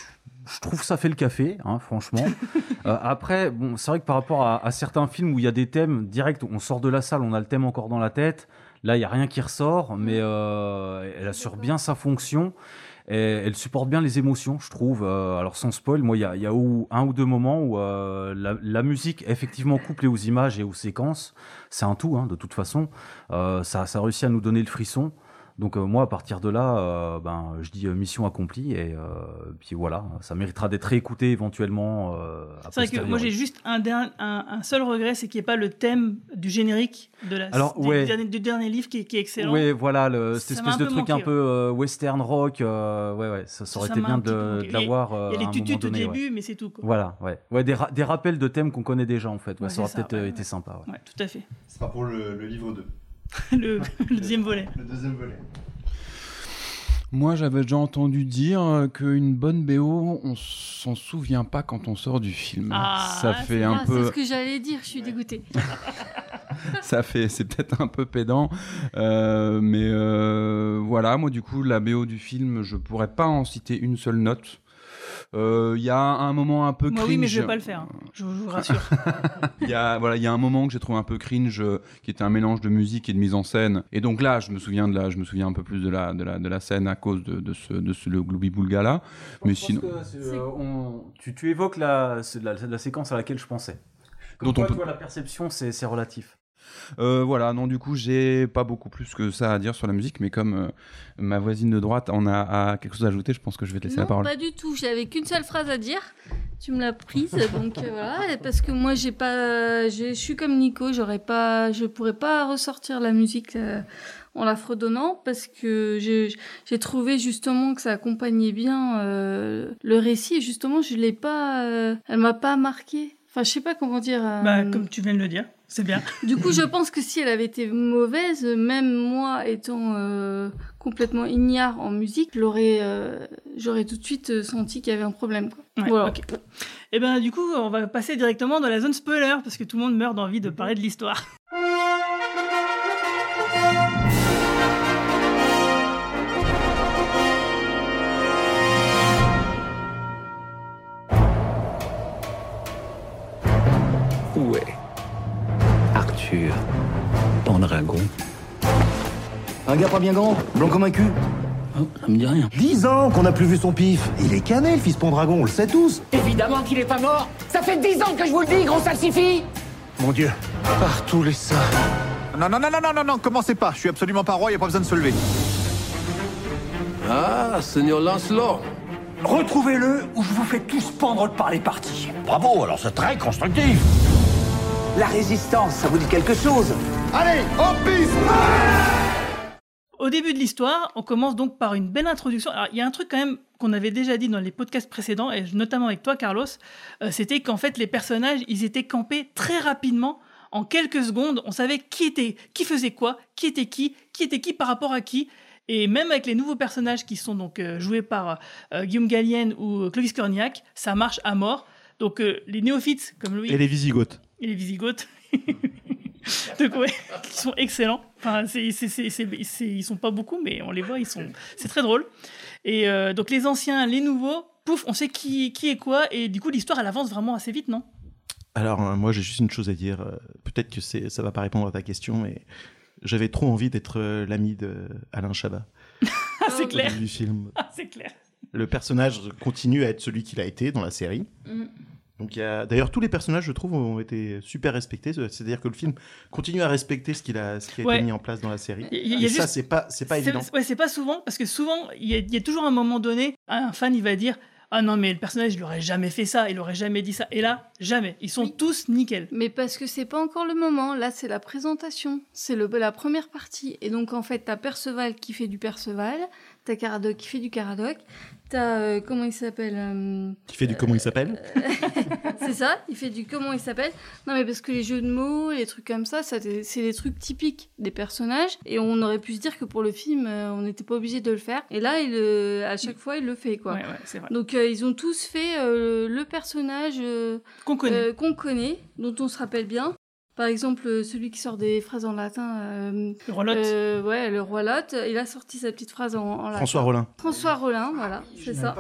je trouve ça fait le café, hein, franchement. Après, bon, c'est vrai que par rapport à, à certains films où il y a des thèmes directs, on sort de la salle, on a le thème encore dans la tête. Là, il y a rien qui ressort, mais euh, elle assure bien sa fonction. Et elle supporte bien les émotions, je trouve. Euh, alors sans spoil, moi, il y a, il y a où- un ou deux moments où euh, la, la musique, effectivement, couplée aux images et aux séquences, c'est un tout, hein, de toute façon. Euh, ça, ça réussit à nous donner le frisson. Donc euh, moi, à partir de là, euh, ben, je dis euh, mission accomplie et euh, puis voilà, ça méritera d'être réécouté éventuellement. euh, a C'est vrai que moi j'ai juste un, der- un, un seul regret, c'est qu'il n'y ait pas le thème du générique de la, Alors, du, ouais. dernier, du dernier livre qui, est- qui est excellent. Oui, voilà, le, cette espèce de truc un peu euh, western rock. euh, ouais, ouais, ça, ça aurait Ça été bien de, de l'avoir. Il y a les tutus au début, mais c'est tout. Quoi. Voilà, ouais. Ouais, des, ra- des rappels de thèmes qu'on connaît déjà, en fait. Ouais, Ouais, ça aurait peut-être ouais, été sympa. ouais. Ouais, tout à fait. Ce sera pour le, le livre 2. le, le deuxième volet. Le deuxième volet. Moi, j'avais déjà entendu dire qu'une bonne BO, on s'en souvient pas quand on sort du film. Ah, ça fait c'est un pas- peu. C'est ce que j'allais dire, je suis dégoûtée. ça fait, c'est peut-être un peu pédant, euh, mais euh, voilà. Moi, du coup, la BO du film, je pourrais pas en citer une seule note. Euh, Il y a un moment un peu Moi cringe. oui, mais je vais pas le faire. hein. Je, vous- je vous rassure. Il y a voilà, il y a un moment que j'ai trouvé un peu cringe, euh, qui était un mélange de musique et de mise en scène. Et donc là, je me souviens de la, je me souviens un peu plus de la, de la, de la scène à cause de, de ce, de ce le Glooby Boulga là. Mais sinon, Euh, on- tu, tu évoques la, la, la séquence à laquelle je pensais. Comme Dont quoi, on peut- toi, la perception, c'est c'est relatif. Euh, voilà, non, du coup, j'ai pas beaucoup plus que ça à dire sur la musique, mais comme euh, ma voisine de droite en a, a quelque chose à ajouter, je pense que je vais te laisser la Non, parole. pas du tout. J'avais qu'une seule phrase à dire. Tu me l'as prise, donc euh, voilà. Parce que moi, j'ai pas, je suis comme Nico. J'aurais pas, je pourrais pas ressortir la musique euh, en la fredonnant parce que j'ai j'ai trouvé justement que ça accompagnait bien euh, le récit. Et justement, je l'ai pas, euh, elle m'a pas marqué. Enfin, je sais pas comment dire. euh, Bah, comme tu viens de le dire, c'est bien. Du coup, je pense que si elle avait été mauvaise, même moi étant euh, complètement ignare en musique, j'aurais, euh, j'aurais tout de suite euh, senti qu'il y avait un problème. Quoi. Ouais, voilà. ok. Et ben du coup, on va passer directement dans la zone spoiler parce que tout le monde meurt d'envie de parler de l'histoire. Où est Pendragon Un gars pas bien grand, blanc comme un cul. Oh, ça me dit rien. Dix ans qu'on n'a plus vu son pif. Il est cané, le fils Pendragon, on le sait tous. Évidemment qu'il est pas mort Ça fait dix ans que je vous le dis, gros salsifis Mon Dieu, par tous les saints. Non, non, non, non, non, non, non, commencez pas. Je suis absolument pas roi, y a pas besoin de se lever. Ah, Seigneur Lancelot Retrouvez-le ou je vous fais tous pendre par les parties. Bravo, alors c'est très constructif. La résistance, ça vous dit quelque chose? Allez, en piste Au début de l'histoire, on commence donc par une belle introduction. Alors, il y a un truc quand même qu'on avait déjà dit dans les podcasts précédents, et notamment avec toi, Carlos, euh, c'était qu'en fait, les personnages, ils étaient campés très rapidement. En quelques secondes, on savait qui était, qui faisait quoi, qui était qui, qui était qui par rapport à qui. Et même avec les nouveaux personnages qui sont donc euh, joués par euh, Guillaume Gallienne ou Clovis Cornillac, ça marche à mort. Donc euh, les néophytes comme Louis Et les Visigoths. Et les Visigoths. Donc ouais, qui sont excellents. Enfin, c'est, c'est, c'est, ils sont pas beaucoup, mais on les voit, ils sont, c'est très drôle. Et euh, donc les anciens, les nouveaux, pouf, on sait qui, qui est quoi, et du coup l'histoire elle avance vraiment assez vite, non? Alors, euh, moi, j'ai juste une chose à dire. euh, Peut-être que c'est, ça va pas répondre à ta question, mais j'avais trop envie d'être l'ami de Alain Chabat. Ah, c'est clair. début du film. Ah, c'est clair. Le personnage continue à être celui qu'il a été dans la série. Mm. Donc il y a d'ailleurs tous les personnages je trouve ont été super respectés c'est-à-dire que le film continue à respecter ce qu'il a ce qui a Ouais. été mis en place dans la série y et y a ça juste- c'est pas c'est pas évident Ouais, c'est pas souvent, parce que souvent, il y, a- il y a toujours un moment donné, un fan il va dire Ah non, mais le personnage il aurait jamais fait ça, il aurait jamais dit ça. Et là, jamais. Ils sont tous nickel. Mais parce que c'est pas encore le moment. Là, c'est la présentation. C'est la première partie. Et donc, en fait, t'as Perceval qui fait du Perceval. T'as Caradoc qui fait du Caradoc. T'as euh, comment il s'appelle euh, Qui fait du comment il s'appelle? C'est ça, il fait du comment il s'appelle. Non mais parce que les jeux de mots, les trucs comme ça, ça c'est des trucs typiques des personnages et on aurait pu se dire que pour le film, euh, on n'était pas obligé de le faire. Et là, il, euh, à chaque fois, il le fait quoi. Ouais, ouais, c'est vrai. Donc euh, ils ont tous fait euh, le personnage euh, Qu'on connaît. euh, qu'on connaît, dont on se rappelle bien. Par exemple, euh, celui qui sort des phrases en latin. euh, Le roi Lot. euh, ouais, le roi Lot. Il a sorti sa petite phrase en, en latin. François Rollin. François Rollin, voilà, c'est ça.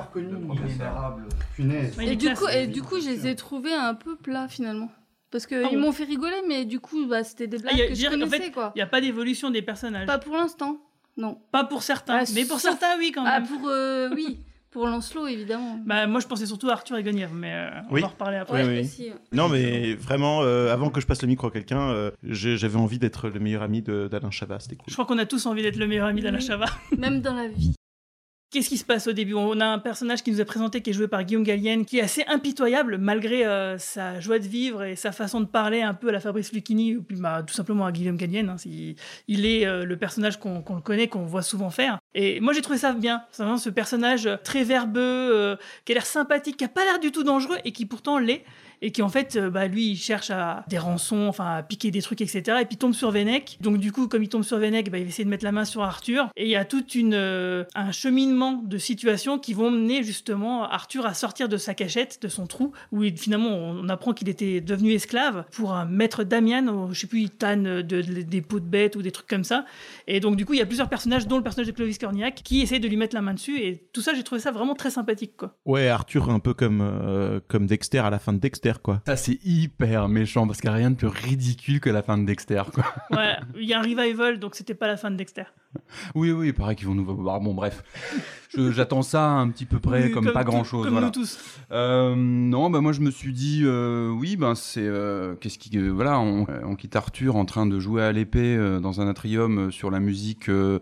Punaise. Et du coup, et du coup, je les ai trouvés un peu plats finalement. Parce qu'ils Ah bon m'ont fait rigoler, mais du coup, bah, c'était des Ah, blagues y a- que je connaissais, fait, quoi. Il n'y a pas d'évolution des personnages. Pas pour l'instant, non. Pas pour certains, Ah, mais pour certains, oui, quand Ah, même. pour, euh, oui, pour Lancelot, évidemment. Bah, moi, je pensais surtout à Arthur et Guenièvre, mais euh, on Oui. va en reparler après. Oui, oui. Non, mais vraiment, euh, avant que je passe le micro à quelqu'un, euh, j'avais envie d'être le meilleur ami d'Alain Chabat. C'était cool. Je crois qu'on a tous envie d'être le meilleur ami d'Alain Oui. Chabat. Même dans la vie. Qu'est-ce qui se passe au début? On a un personnage qui nous est présenté, qui est joué par Guillaume Gallienne, qui est assez impitoyable malgré euh, sa joie de vivre et sa façon de parler un peu à la Fabrice Lucchini, ou puis bah, tout simplement à Guillaume Gallienne. hein. Il est euh, le personnage qu'on le connaît, qu'on voit souvent faire. Et moi j'ai trouvé ça bien. Vraiment ce personnage très verbeux, euh, qui a l'air sympathique, qui a pas l'air du tout dangereux et qui pourtant l'est. Et qui en fait, euh, bah, lui, il cherche à des rançons, enfin à piquer des trucs, etc. Et puis il tombe sur Vennec. Donc du coup, comme il tombe sur Vennec, bah, il va essayer de mettre la main sur Arthur. Et il y a tout euh, un cheminement de situations qui vont mener justement Arthur à sortir de sa cachette, de son trou, où finalement on apprend qu'il était devenu esclave pour un maître Damian, je sais plus, il tanne de, de- des peaux de bêtes ou des trucs comme ça. Et donc du coup, il y a plusieurs personnages, dont le personnage de Clovis Cornillac, qui essayent de lui mettre la main dessus. Et tout ça, j'ai trouvé ça vraiment très sympathique. Ouais, Arthur, un peu comme, euh, comme Dexter à la fin de Dexter, quoi. Ça, c'est hyper méchant parce qu'il n'y a rien de plus ridicule que la fin de Dexter, quoi. Ouais, il y a un revival, donc c'était pas la fin de Dexter. Oui, oui, il paraît qu'ils vont nous voir. Bon, bref. J'attends ça un petit peu près Oui, comme, comme pas tout- grand chose. comme voilà. nous tous. Euh, non, bah moi je me suis dit, euh, oui, ben c'est. euh, Qu'est-ce qui. euh, voilà, on, on quitte Arthur en train de jouer à l'épée euh, dans un atrium euh, sur la musique euh,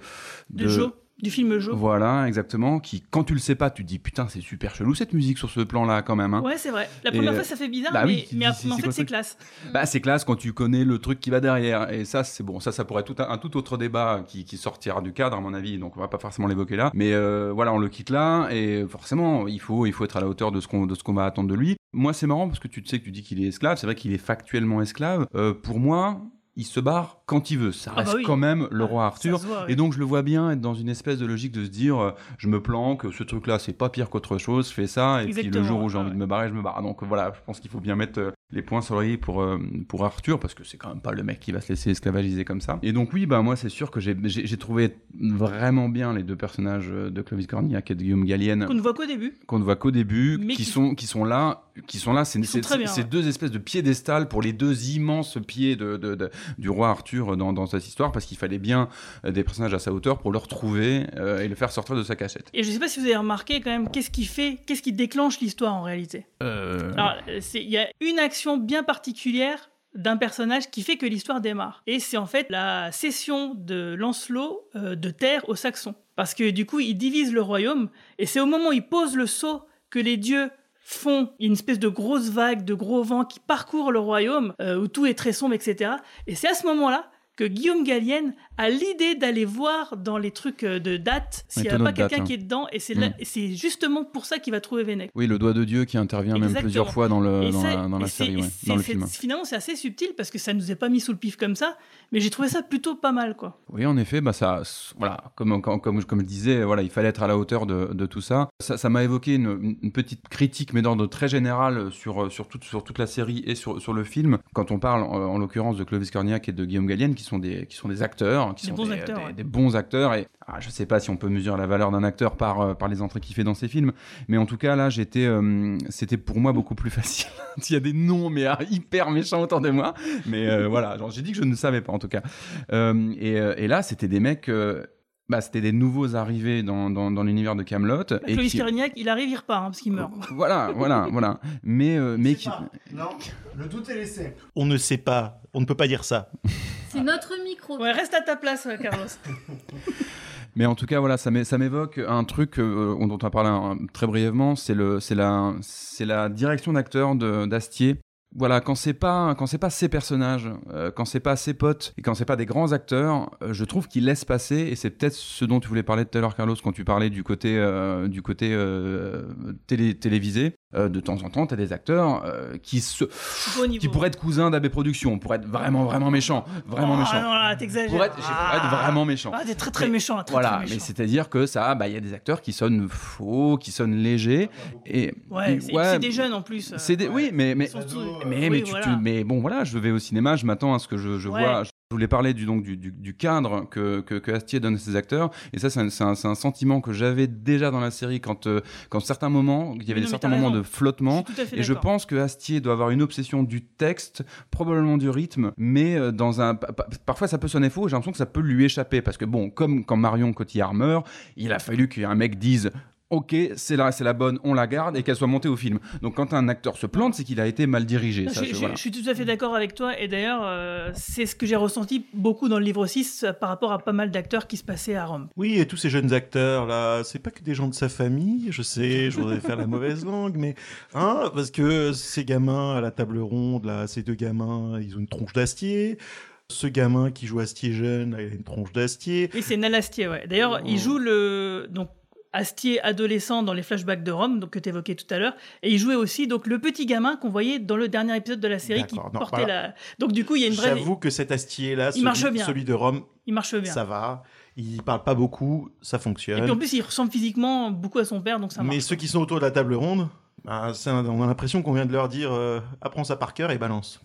De Joe, du film Joe. Voilà, exactement. Qui, quand tu le sais pas, tu te dis, putain, c'est super chelou cette musique sur ce plan-là quand même. hein. Ouais, c'est vrai. La première fois, ça fait bizarre, bah mais, oui, mais, mais en fait, c'est classe. Bah, c'est classe quand tu connais le truc qui va derrière. Et ça, c'est bon. Ça, ça pourrait être tout un, un tout autre débat qui, qui sortira du cadre, à mon avis. Donc, on va pas forcément l'évoquer là. Mais euh, voilà, on le quitte là. Et forcément, il faut, il faut être à la hauteur de ce qu'on, qu'on va attendre de lui. Moi, c'est marrant parce que tu sais que tu dis qu'il est esclave. C'est vrai qu'il est factuellement esclave. Euh, pour moi, il se barre quand il veut. Ça Ah bah reste oui. quand même le roi Arthur. voit, oui. Et donc, je le vois bien être dans une espèce de logique de se dire, euh, je me planque, ce truc-là, c'est pas pire qu'autre chose, fais ça. Et puis le jour où j'ai envie de me barrer, je me barre. Donc voilà, je pense qu'il faut bien mettre euh, les points sur l'oreiller pour, euh, pour Arthur, parce que c'est quand même pas le mec qui va se laisser esclavagiser comme ça. Et donc oui, bah moi c'est sûr que j'ai- trouvé vraiment bien les deux personnages de Clovis Cornillac et de Guillaume Gallienne Qu'on ne voit qu'au début. qu'on ne voit qu'au début, Mais qui, qui- sont qui sont là, qui sont là, c'est ouais. deux espèces de piédestals pour les deux immenses pieds de, de- de- du roi Arthur dans, dans cette histoire, parce qu'il fallait bien euh, des personnages à sa hauteur pour le retrouver euh, et le faire sortir de sa cachette. Et je sais pas si vous avez remarqué quand même, qu'est-ce qui fait, qu'est-ce qui déclenche l'histoire en réalité? Euh, Alors, il y a une action bien particulière d'un personnage qui fait que l'histoire démarre. Et c'est en fait la cession de Lancelot euh, de terre aux Saxons. Parce que du coup, il divise le royaume, et c'est au moment où il pose le sceau que les dieux font une espèce de grosse vague, de gros vent qui parcourt le royaume, euh, où tout est très sombre, etc. Et c'est à ce moment-là que Guillaume Gallienne a l'idée d'aller voir dans les trucs euh, de date s'il n'y a pas quelqu'un hein. qui est dedans, et c'est Mm. c'est justement pour ça qu'il va trouver Vennec. Oui, le doigt de Dieu qui intervient même plusieurs fois dans, le, dans, la, dans série, ouais, dans le film. Finalement, c'est assez subtil parce que ça nous est pas mis sous le pif comme ça, mais j'ai trouvé ça plutôt pas mal, quoi. Oui, en effet, bah ça, voilà, comme, comme, comme, comme je disais, voilà, il fallait être à la hauteur de, de tout ça. Ça m'a évoqué une, une petite critique, mais d'ordre très général, sur, sur, toute, sur toute la série et sur, sur le film. Quand on parle, en, en l'occurrence, de Clovis Cornillac et de Guillaume Gallienne, qui sont des, qui sont des acteurs, qui Des sont bons des, acteurs, des- ouais. des bons acteurs. Et ah, je sais pas si on peut mesurer la valeur d'un acteur par, euh, par les entrées qu'il fait dans ses films, mais en tout cas, là, j'étais, euh, c'était pour moi beaucoup plus facile. S'il y a des noms, mais ah, hyper méchants autour de moi, mais euh, voilà, j'ai dit que je ne savais pas en tout cas. Euh, et, et là, c'était des mecs. Bah, c'était des nouveaux arrivés dans, dans, dans l'univers de Camelot. et Clovis qui- Carignac, il arrive, il repart, hein, parce qu'il meurt. Voilà, voilà, voilà. Mais, euh, mais qui... Non, le doute est laissé. On ne sait pas, on ne peut pas dire ça. C'est notre micro. Ouais, reste à ta place, Carlos. Mais en tout cas, voilà, ça m'é- ça m'évoque un truc euh, dont on a parlé hein, très brièvement, c'est le, c'est la, c'est la direction d'acteur d'Astier. Voilà, quand c'est pas quand c'est pas ses personnages, euh, quand c'est pas ses potes et quand c'est pas des grands acteurs, euh, je trouve qu'il laisse passer et c'est peut-être ce dont tu voulais parler tout à l'heure Carlos quand tu parlais du côté euh, du côté télé, télévisé. De temps en temps, tu as des acteurs qui se qui pourraient être cousins d'AB Productions, pour être vraiment vraiment méchants, vraiment Ah méchants. non, là, t'exagères. Pour être, pour être vraiment méchant. Ah, t'es très très méchant, très, voilà, très mais c'est-à-dire que ça, bah, il y a des acteurs qui sonnent faux, qui sonnent légers, et Ouais, c'est des jeunes en plus. c'est des, oui, mais mais, oui, mais, tu, voilà. tu- mais bon voilà, je vais au cinéma, je m'attends à ce que je, je Ouais. vois. Je voulais parler du donc du, du, du cadre que, que, que Astier donne à ses acteurs, et ça c'est un, un, sentiment que j'avais déjà dans la série quand euh, quand certains moments, il y avait Mais non, des mais certains moments raison. de flottement, Je suis tout à fait et je pense que Astier doit avoir une obsession du texte, probablement du rythme, mais euh, dans un pa- pa- parfois ça peut sonner faux, j'ai l'impression que ça peut lui échapper parce que bon, comme quand Marion Cotillard meurt, il a fallu qu'un mec dise Ok, c'est la, c'est la bonne, on la garde et qu'elle soit montée au film. Donc quand un acteur se plante, c'est qu'il a été mal dirigé. Je, Ça, je- je- voilà. je suis tout à fait d'accord avec toi et d'ailleurs euh, c'est ce que j'ai ressenti beaucoup dans le livre 6 euh, par rapport à pas mal d'acteurs qui se passaient à Rome. Oui, et tous ces jeunes acteurs là, c'est pas que des gens de sa famille, je sais, je voudrais faire la mauvaise langue, mais hein, parce que ces gamins à la table ronde là, ces deux gamins, ils ont une tronche d'acier. Ce gamin qui joue Astier jeune, là, il a une tronche d'acier. Et c'est Nal Astier, ouais. D'ailleurs, il joue le donc Astier adolescent dans les flashbacks de Rome, donc que tu évoquais tout à l'heure, et il jouait aussi donc le petit gamin qu'on voyait dans le dernier épisode de la série qui non, portait voilà. la. Donc du coup, il y a une vraie. J'avoue que cet Astier là, celui, marche bien. celui de Rome, Il marche bien. ça va. Il parle pas beaucoup, ça fonctionne. Et puis en plus, il ressemble physiquement beaucoup à son père, donc ça marche. Mais ceux qui sont autour de la table ronde, bah, un- on a l'impression qu'on vient de leur dire euh, apprends ça par cœur et balance.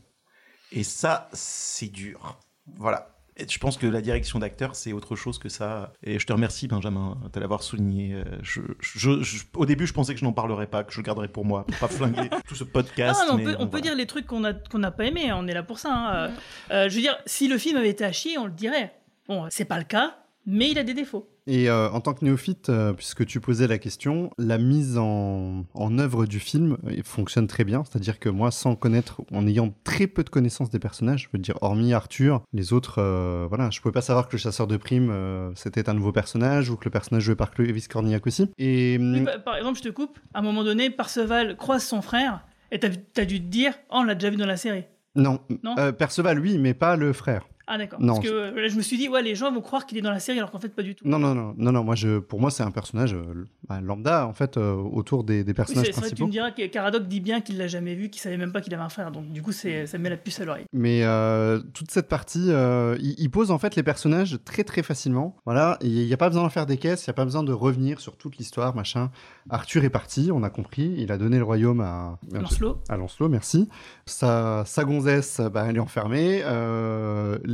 Et ça, c'est dur. Voilà. Et je pense que la direction d'acteur, c'est autre chose que ça. Et je te remercie, Benjamin, de l'avoir souligné. Euh, Je, je- je- au début, je pensais que je n'en parlerais pas, que je le garderais pour moi, pour pas flinguer tout ce podcast. Ah, mais on mais peut, dire les trucs qu'on n'a pas aimé, hein, on est là pour ça. hein. Euh, je veux dire, si le film avait été à chier, on le dirait. Bon, c'est pas le cas, mais il a des défauts. Et euh, en tant que néophyte, euh, puisque tu posais la question, la mise en, en œuvre du film euh, fonctionne très bien. C'est-à-dire que moi, sans connaître, en ayant très peu de connaissances des personnages, je veux dire, hormis Arthur, les autres, euh, voilà, je pouvais pas savoir que le chasseur de primes, c'était un nouveau personnage ou que le personnage joué par Clovis Cornillac aussi. Et hum, par, par exemple, je te coupe, à un moment donné, Parceval croise son frère, et t'as as dû te dire, oh, on l'a déjà vu dans la série. non, Non? Perceval, oui, mais pas le frère. Ah d'accord. Parce que euh, là, je me suis dit, ouais, les gens vont croire qu'il est dans la série, alors qu'en fait, pas du tout. Non, non, non, non, non. Moi, je, pour moi, c'est un personnage euh, bah, lambda en fait euh, autour des, des Oui, personnages c'est c'est vrai tu principaux. me diras que Caradoc dit bien qu'il l'a jamais vu, qu'il savait même pas qu'il avait un frère, donc du coup, c'est- ça me met la puce à l'oreille. Mais euh, toute cette partie, il, il pose en fait les personnages très très facilement. Voilà, il n'y a pas besoin d'en faire des caisses, il n'y a pas besoin de revenir sur toute l'histoire, machin. Arthur est parti, on a compris, il a donné le royaume à Lancelot. À Lancelot, merci. Sa, sa gonzesse, bah, elle est enfermée.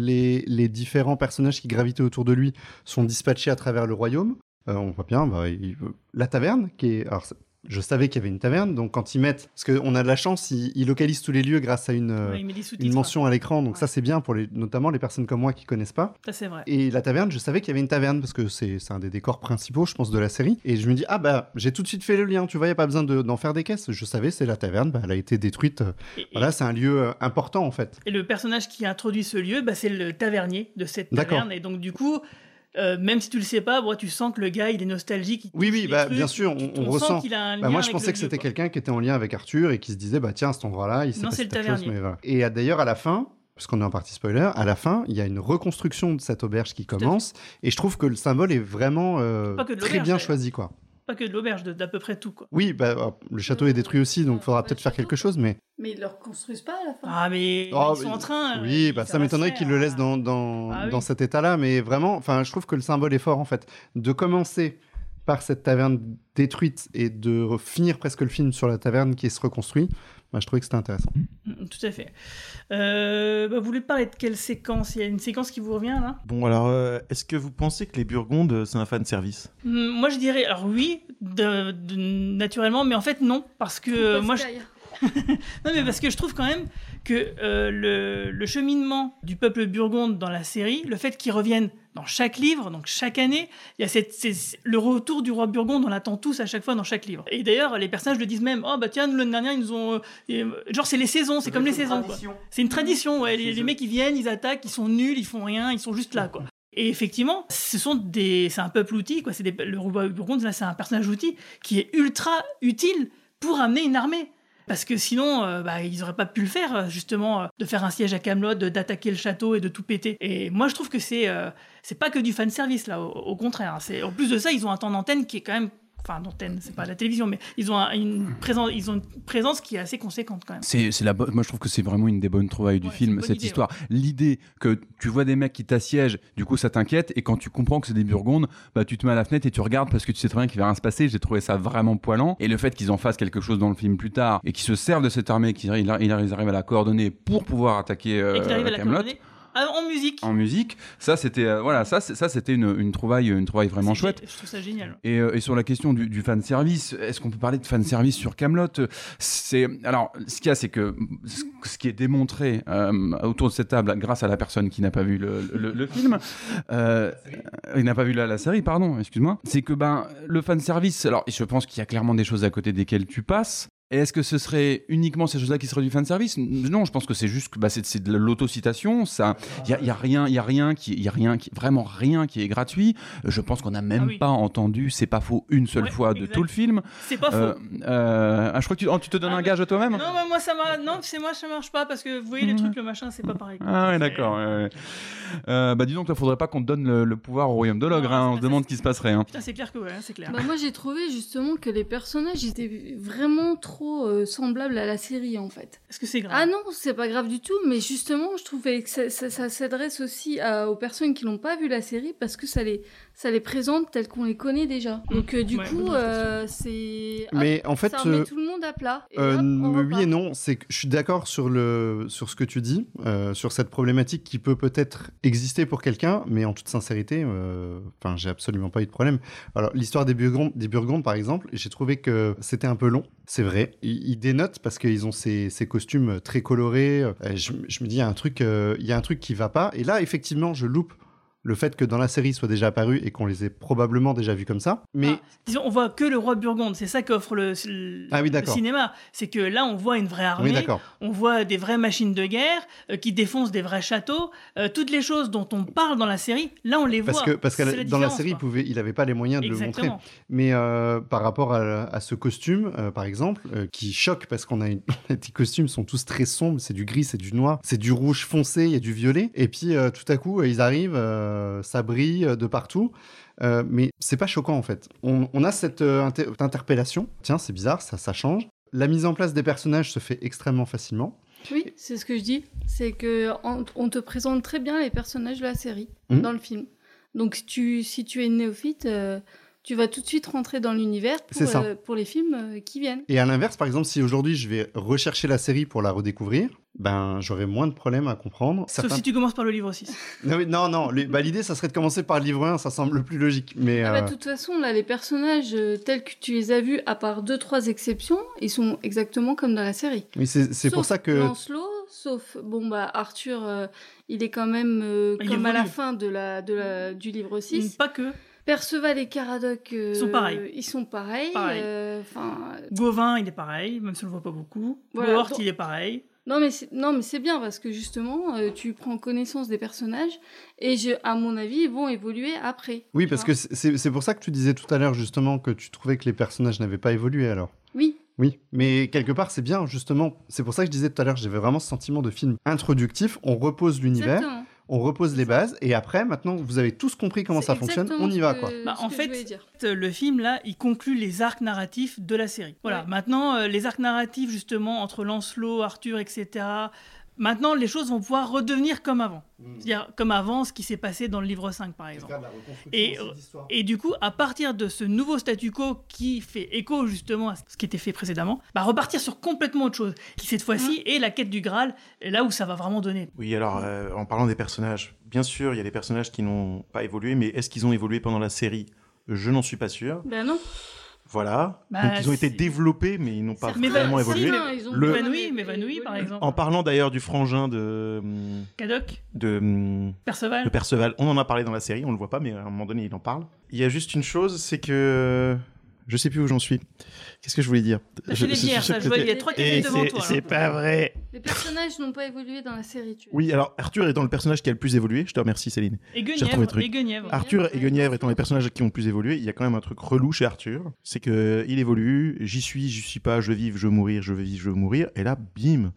Les, différents personnages qui gravitaient autour de lui sont dispatchés à travers le royaume. Euh, on voit bien, bah, la taverne, qui est. je savais qu'il y avait une taverne, donc quand ils mettent, parce qu'on a de la chance, ils, ils localisent tous les lieux grâce à une, Ouais, mention à l'écran, donc ça c'est bien pour les, notamment les personnes comme moi qui connaissent pas. Ça, c'est vrai. Et la taverne, je savais qu'il y avait une taverne parce que c'est un des décors principaux, je pense, de la série. Et je me dis, ah bah, j'ai tout de suite fait le lien, tu vois, il n'y a pas besoin de- d'en faire des caisses. Je savais, c'est la taverne, bah, elle a été détruite. euh, voilà, c'est un lieu euh, important en fait. Et le personnage qui introduit ce lieu, bah, c'est le tavernier de cette taverne. Et donc, du coup, euh, même si tu le sais pas, bon, tu sens que le gars, il est nostalgique. il Oui, oui, bah, trucs, bien sûr, on, sent ressent. qu'il a un Bah, lien moi, je pensais que c'était quelqu'un qui était en lien avec Arthur et qui se disait, bah tiens, à cet endroit-là, il s'est Non, passé c'est le quelque chose, tavernier. mais voilà. Et d'ailleurs, à la fin, parce qu'on est en partie spoiler, à la fin, il y a une reconstruction de cette auberge qui commence, et je trouve que le symbole est vraiment euh, très bien choisi, quoi. Pas que de l'auberge, d'à peu près tout, quoi. Oui, bah, euh, le château est détruit aussi, donc il faudra peut-être faire quelque chose, mais. Mais ils le reconstruisent pas à la fin. Ah, mais Oh, ils sont mais- en train. euh, Oui, bah, ça m'étonnerait qu'il le laisse dans, dans, Ah oui. dans cet état-là, mais vraiment, enfin, je trouve que le symbole est fort en fait. De commencer par cette taverne détruite et de finir presque le film sur la taverne qui se reconstruit, bah, je trouvais que c'était intéressant. Mm, Tout à fait. Euh, bah, vous voulez parler de quelle séquence? Il y a une séquence qui vous revient là? Bon, alors, euh, est-ce que vous pensez que les Burgondes, c'est un fan service Mm, Moi je dirais, alors oui, de- de- naturellement, mais en fait non, parce que euh, moi je... non mais parce que je trouve quand même que euh, le, le cheminement du peuple burgonde dans la série, le fait qu'il revienne dans chaque livre, donc chaque année, il y a cette, le retour du roi burgonde, on l'attend tous à chaque fois dans chaque livre. Et d'ailleurs, les personnages le disent même, oh bah tiens, nous, l'année dernière, ils nous ont... euh, genre c'est les saisons, c'est comme les saisons. C'est une tradition, ouais. Les, les mecs, ils viennent, ils attaquent, ils sont nuls, ils font rien, ils sont juste là, quoi. Et effectivement, ce sont des, c'est un peuple outil, quoi. C'est le roi burgonde, là, c'est un personnage outil qui est ultra utile pour amener une armée. Parce que sinon, euh, bah, ils auraient pas pu le faire, euh, justement, euh, de faire un siège à Camelot, d'attaquer le château et de tout péter. Et moi, je trouve que c'est pas que du fan service là. Au, contraire, hein. en plus de ça, ils ont un temps d'antenne qui est quand même enfin d'antenne, c'est pas la télévision, mais ils ont un- une présence, ils ont une présence qui est assez conséquente quand même. C'est, la Moi, je trouve que c'est vraiment une des bonnes trouvailles du film, cette idée, histoire. L'idée que tu vois des mecs qui t'assiègent, du coup, ça t'inquiète, et quand tu comprends que c'est des Burgondes, bah, tu te mets à la fenêtre et tu regardes parce que tu sais très bien qu'il va rien se passer. J'ai trouvé ça vraiment poilant. Et le fait qu'ils en fassent quelque chose dans le film plus tard, et qu'ils se servent de cette armée, qu'ils ils ils arrivent à la coordonner pour pouvoir attaquer euh, et qu'il arrive à la Kaamelott, coordonner en musique. en musique, ça, c'était, euh, voilà, ça, ça, c'était une, une trouvaille, une trouvaille vraiment chouette. Je trouve ça génial. Et, euh, et sur la question du, du fan service, est-ce qu'on peut parler de fan service sur Camelot? C'est alors ce qu'il y a, c'est que ce- ce qui est démontré euh, autour de cette table, grâce à la personne qui n'a pas vu le, le- le film, euh, il n'a pas vu la, la série, pardon, excuse-moi, c'est que ben le fan service. Alors, je pense qu'il y a clairement des choses à côté desquelles tu passes. Et est-ce que ce serait uniquement ces choses-là qui seraient du fan service? Non, je pense que c'est juste que bah, c'est, de l'autocitation. Ça, il y a, il y a rien, il y a rien qui, il y a rien qui, vraiment rien qui est gratuit. Je pense qu'on n'a même pas entendu, c'est pas faux, une seule Ouais, fois de exact. tout le film. C'est pas Euh, faux. euh, ah, je crois que tu, oh, tu te donnes un gage à toi-même. Non, mais moi ça non, c'est moi ça marche pas parce que vous voyez les trucs, le machin, c'est pas pareil. quoi. Ah ouais, d'accord. ouais, ouais. Euh, bah dis donc, il faudrait pas qu'on te donne le, le pouvoir au royaume de l'ogre. hein, on se demande ce qui se passerait. hein. Putain, c'est clair que ouais, c'est clair. Bah, moi j'ai trouvé justement que les personnages étaient vraiment trop euh, semblables à la série en fait. Est-ce que c'est grave Ah non, c'est pas grave du tout, mais justement je trouvais que ça, ça- ça s'adresse aussi à- aux personnes qui n'ont pas vu la série parce que ça les, ça les présente telles qu'on les connaît déjà. Donc euh, du Ouais, coup, euh, c'est... Mais hop, en fait, Ça remet euh, tout le monde à plat. et Euh, hop, on oui et non, c'est que je suis d'accord sur le sur ce que tu dis, euh, sur cette problématique qui peut peut-être exister pour quelqu'un, mais en toute sincérité, euh, enfin, j'ai absolument pas eu de problème. Alors l'histoire des Burgondes, des Burgondes par exemple, j'ai trouvé que c'était un peu long. C'est vrai, ils, ils dénotent parce qu'ils ont ces, ces costumes très colorés. Je, je me dis il y a un truc, euh, il y a un truc qui va pas. Et là, effectivement, je loupe le fait que dans la série soit déjà apparu et qu'on les ait probablement déjà vus comme ça. Mais Disons, on voit que le roi Burgonde, c'est ça qu'offre le, le- Ah oui, le d'accord. cinéma. C'est que là, on voit une vraie armée, Oui, on voit des vraies machines de guerre euh, qui défoncent des vrais châteaux. Euh, toutes les choses dont on parle dans la série, là, on les Parce voit. que, parce que la- dans la série, il quoi. pouvait, il n'avait pas les moyens de le montrer. Mais euh, par rapport à, à ce costume, par exemple, qui choque parce qu'on a une... les petits costumes sont tous très sombres, c'est du gris, c'est du noir, c'est du rouge foncé, il y a du violet. Et puis tout à coup, ils arrivent, ça brille euh, de partout. Euh, mais c'est pas choquant en fait. On, on a cette euh, inter- interpellation. Tiens, c'est bizarre, ça, ça change. La mise en place des personnages se fait extrêmement facilement. Oui, c'est ce que je dis. C'est que on, on te présente très bien les personnages de la série Mhm. dans le film. Donc si tu, si tu es néophyte, euh, tu vas tout de suite rentrer dans l'univers pour, euh, pour les films euh, qui viennent. Et à l'inverse, par exemple, si aujourd'hui je vais rechercher la série pour la redécouvrir, ben j'aurai moins de problèmes à comprendre. Sauf Certains- si tu commences par le livre 6. Non, non, non, bah, l'idée, ça serait de commencer par le livre 1, ça semble le plus logique. Mais Ah bah, euh, de toute façon, là, les personnages tels que tu les as vus, à part deux, trois exceptions, ils sont exactement comme dans la série. oui, c'est c'est pour Sauf ça que. Lancelot, sauf, bon, bah, Arthur, euh, il est quand même euh, comme à la fin de la, de la, du livre 6. Pas que. Perceval et Caradoc, euh, Ils sont pareils. Ils sont pareils. Pareil. euh, Enfin, Gauvin, il est pareil, même si on le voit pas beaucoup. Voilà, Bohort, donc- il est pareil. Non mais c'est non mais c'est bien parce que justement euh, tu prends connaissance des personnages et je, à mon avis ils vont évoluer après. Oui, parce vois. que c'est- c'est c'est pour ça que tu disais tout à l'heure, justement, que tu trouvais que les personnages n'avaient pas évolué alors. Oui. Oui, mais quelque part, c'est bien, justement. C'est pour ça que je disais tout à l'heure, j'avais vraiment ce sentiment de film introductif. On repose l'univers, Exactement. On repose les bases, et après, maintenant, vous avez tous compris comment ça fonctionne, on y va, quoi. Bah, en fait, le film là, il conclut les arcs narratifs de la série. Voilà. Maintenant, euh, les arcs narratifs justement entre Lancelot, Arthur, etc. Maintenant, les choses vont pouvoir redevenir comme avant. C'est-à-dire comme avant ce qui s'est passé dans le livre 5, par exemple. Et, et du coup, à partir de ce nouveau statu quo qui fait écho justement à ce qui était fait précédemment, bah, repartir sur complètement autre chose, qui cette fois-ci est la quête du Graal, là où ça va vraiment donner. Oui, alors euh, en parlant des personnages, bien sûr, il y a des personnages qui n'ont pas évolué, mais est-ce qu'ils ont évolué pendant la série? Je n'en suis pas sûr. Ben non. Voilà. Bah, Donc ils ont été développés, mais ils n'ont pas Mais vraiment évolué. ils ont Le- évanoui, m'évanouit, par exemple. En parlant d'ailleurs du frangin de. hum, Cadoc De. hum, Perceval De Perceval. On en a parlé dans la série, on le voit pas, mais à un moment donné, il en parle. Il y a juste une chose, c'est que. Je sais plus où j'en suis. Qu'est-ce que je voulais dire T'as fait les bières, ça, je vois, il y a trois Et cafés devant c'est- toi. C'est pas vrai. Les personnages n'ont pas évolué dans la série, tu vois. Oui, alors Arthur étant le personnage qui a le plus évolué, je te remercie Céline. Et J'ai Guenièvre, retrouvé le truc. et Guenièvre. Arthur et Guenièvre étant les personnages qui ont le plus évolué, il y a quand même un truc relou chez Arthur, c'est que il évolue, j'y suis, j'y suis pas, je veux vivre, je veux mourir, je veux vivre, je veux mourir, et là, bim,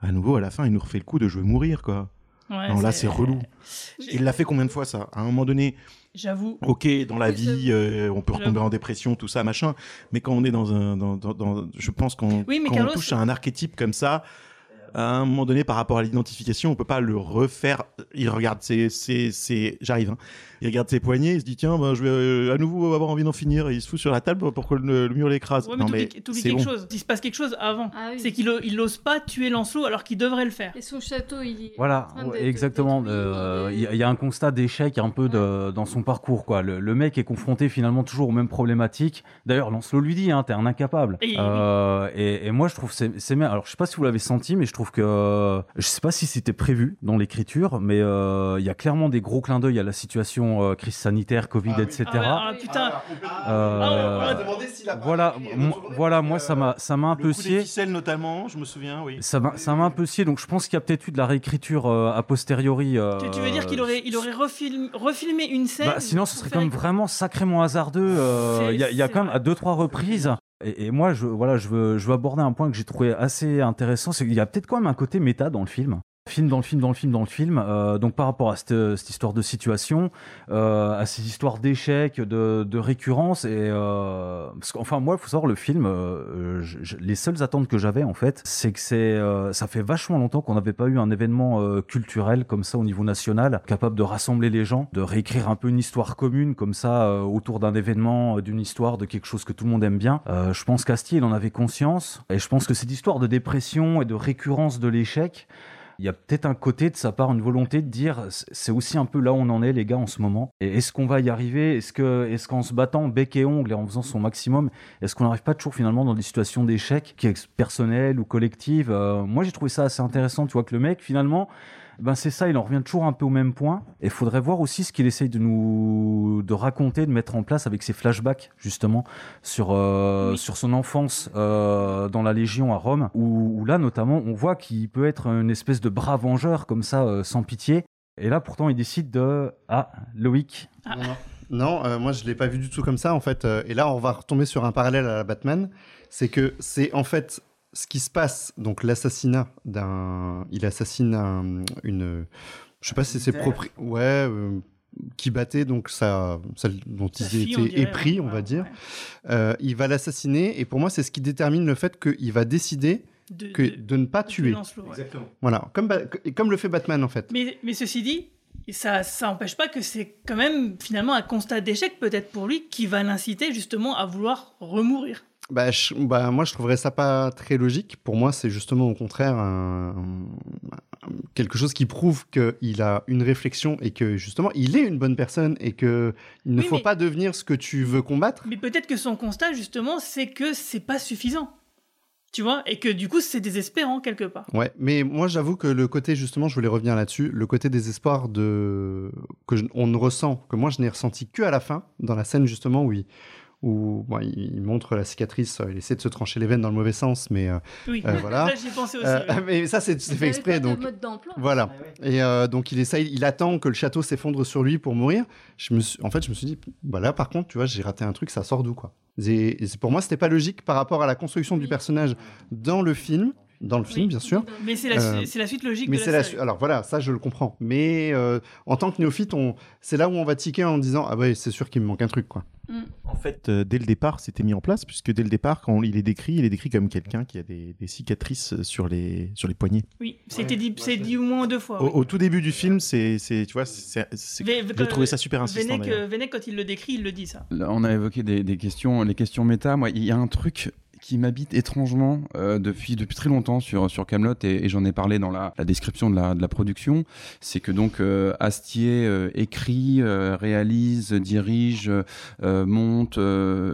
à nouveau à la fin, il nous refait le coup de je veux mourir quoi. Ouais, non, là c'est- c'est relou. Il l'a fait combien de fois ça? À un moment donné, J'avoue. Ok, dans la vie, euh, on peut retomber en dépression, tout ça, machin. Mais quand on est dans un, dans, dans- dans- je pense qu'on Oui, quand Carlos- on touche à un archétype comme ça, à un moment donné, par rapport à l'identification, on peut pas le refaire. Il regarde ses, ses, ses- j'arrive. hein. Il regarde ses poignets, il se dit tiens, ben, je vais euh, à nouveau avoir envie d'en finir. Et il se fout sur la table pour que le, le mur l'écrase. Ouais, mais non t'oublies mais t'oublies c'est quelque bon. chose. Il se passe quelque chose avant. Ah oui. C'est qu'il il n'ose pas tuer Lancelot alors qu'il devrait le faire. Et son château, il est Voilà, ouais, exactement. euh, Il y, a- il y a un constat d'échec un peu de- dans son parcours. Quoi. Le, le mec est confronté finalement toujours aux mêmes problématiques. D'ailleurs, Lancelot lui dit, hein, t'es un incapable. Et- Euh, et, et moi, je trouve que c'est bien. Alors, je sais pas si vous l'avez senti, mais je trouve que je sais pas si c'était prévu dans l'écriture, mais euh, il y a clairement des gros clins d'œil à la situation euh, crise sanitaire, Covid, etc. Ah, ah, putain. Euh, Ah, voilà, mo- voilà, moi ça m'a ça m'a un peu scié. ficelles notamment, je me souviens, oui. Ça m'a ça m'a un peu scié, donc je pense qu'il y a peut-être eu de la réécriture euh, a posteriori. euh, Tu, tu veux dire qu'il aurait, il aurait refilm- refilmé une scène? Bah, sinon, ce serait quand même vraiment sacrément hasardeux. euh, Il y a, quand même à deux trois reprises. Et, et moi, je voilà, je veux je veux aborder un point que j'ai trouvé assez intéressant, c'est qu'il y a peut-être quand même un côté méta dans le film. Film dans le film, dans le film, dans le film. Euh, donc par rapport à cette, cette histoire de situation, euh, à ces histoires d'échecs, de, de récurrence, et euh, parce qu'enfin moi, il faut savoir le film. euh, je- je- les seules attentes que j'avais en fait, c'est que c'est, euh, ça fait vachement longtemps qu'on n'avait pas eu un événement euh, culturel comme ça au niveau national, capable de rassembler les gens, de réécrire un peu une histoire commune comme ça autour d'un événement, d'une histoire, de quelque chose que tout le monde aime bien. Je pense qu'Astier, il en avait conscience, et je pense que cette histoire de dépression et de récurrence de l'échec. Il y a peut-être un côté de sa part, une volonté de dire c'est- aussi un peu là où on en est, les gars, en ce moment. Et est-ce qu'on va y arriver? Est-ce que, est-ce qu'en se battant bec et ongle et en faisant son maximum, est-ce qu'on n'arrive pas toujours finalement dans des situations d'échec, qui est personnelles ou collectives? Euh, Moi, j'ai trouvé ça assez intéressant. Tu vois que le mec, finalement, ben c'est ça, il en revient toujours un peu au même point. Et il faudrait voir aussi ce qu'il essaye de nous de raconter, de mettre en place avec ses flashbacks justement sur euh, sur son enfance euh, dans la Légion à Rome, où, où là notamment on voit qu'il peut être une espèce de bras vengeur comme ça, euh, sans pitié. Et là pourtant il décide de ah Loïc. Non, euh, moi je l'ai pas vu du tout comme ça en fait. euh, et là, on va retomber sur un parallèle à la Batman. C'est que c'est en fait ce qui se passe, donc l'assassinat d'un. Il assassine un- une. Je sais pas si c'est propre. Ouais. euh, qui battait donc sa, celle dont Sa il fille, on était dirait, épris, on va dire. Euh, il va l'assassiner et pour moi c'est ce qui détermine le fait qu'il va décider De- que, de- de, ne pas tuer. Ouais. Voilà, comme, comme le fait Batman en fait. Mais, mais ceci dit, ça ça n'empêche pas que c'est quand même finalement un constat d'échec peut-être pour lui qui va l'inciter justement à vouloir remourir. Bah, je- bah, moi, je trouverais ça pas très logique. Pour moi, c'est justement au contraire un- un- quelque chose qui prouve qu'il a une réflexion et que justement, il est une bonne personne et que il ne Oui, faut mais- pas devenir ce que tu veux combattre. Mais peut-être que son constat justement c'est que c'est pas suffisant. Tu vois? Et que du coup c'est désespérant quelque part. Ouais, mais moi, j'avoue que le côté justement, je voulais revenir là-dessus, le côté désespoir de que je- on ne ressent, que moi, je n'ai ressenti que à la fin, dans la scène justement où il où bon, il il montre la cicatrice, euh, il essaie de se trancher les veines dans le mauvais sens, mais euh, Oui, euh, voilà. ça, j'y pensé aussi, Euh, oui. Mais ça, c'est fait exprès, pas de donc. mode. Voilà. Et euh, donc il essaye, il attend que le château s'effondre sur lui pour mourir. Je me suis, en fait, je me suis dit, bah là, par contre, tu vois, j'ai raté un truc, ça sort d'où quoi Et- et c'est- Pour moi, c'était pas logique par rapport à la construction du personnage dans le film, dans le film, bien sûr. Mais c'est la, Euh, la suite logique mais de c'est la la série. su- Alors voilà, ça je le comprends. Mais euh, en tant que néophyte, on... c'est là où on va tiquer en disant ah ouais, c'est sûr qu'il me manque un truc quoi. En fait, euh, dès le départ, c'était mis en place, puisque dès le départ, quand il est décrit, il est décrit comme quelqu'un qui a des, des cicatrices euh, sur les, sur les poignets. Oui, c'était dit, c'est dit au moins deux fois. Au, oui. au tout début du film, c'est, c'est- tu vois, c'est, j'ai trouvé ça super insistant. Euh, Venec, quand il le décrit, il le dit ça. Là, on a évoqué des, des questions, les questions méta. Moi, il y a un truc qui m'habite étrangement euh, depuis depuis très longtemps sur sur Camelot et, j'en ai parlé dans la, description de la de la production. C'est que donc euh, Astier euh, écrit, réalise, dirige, monte,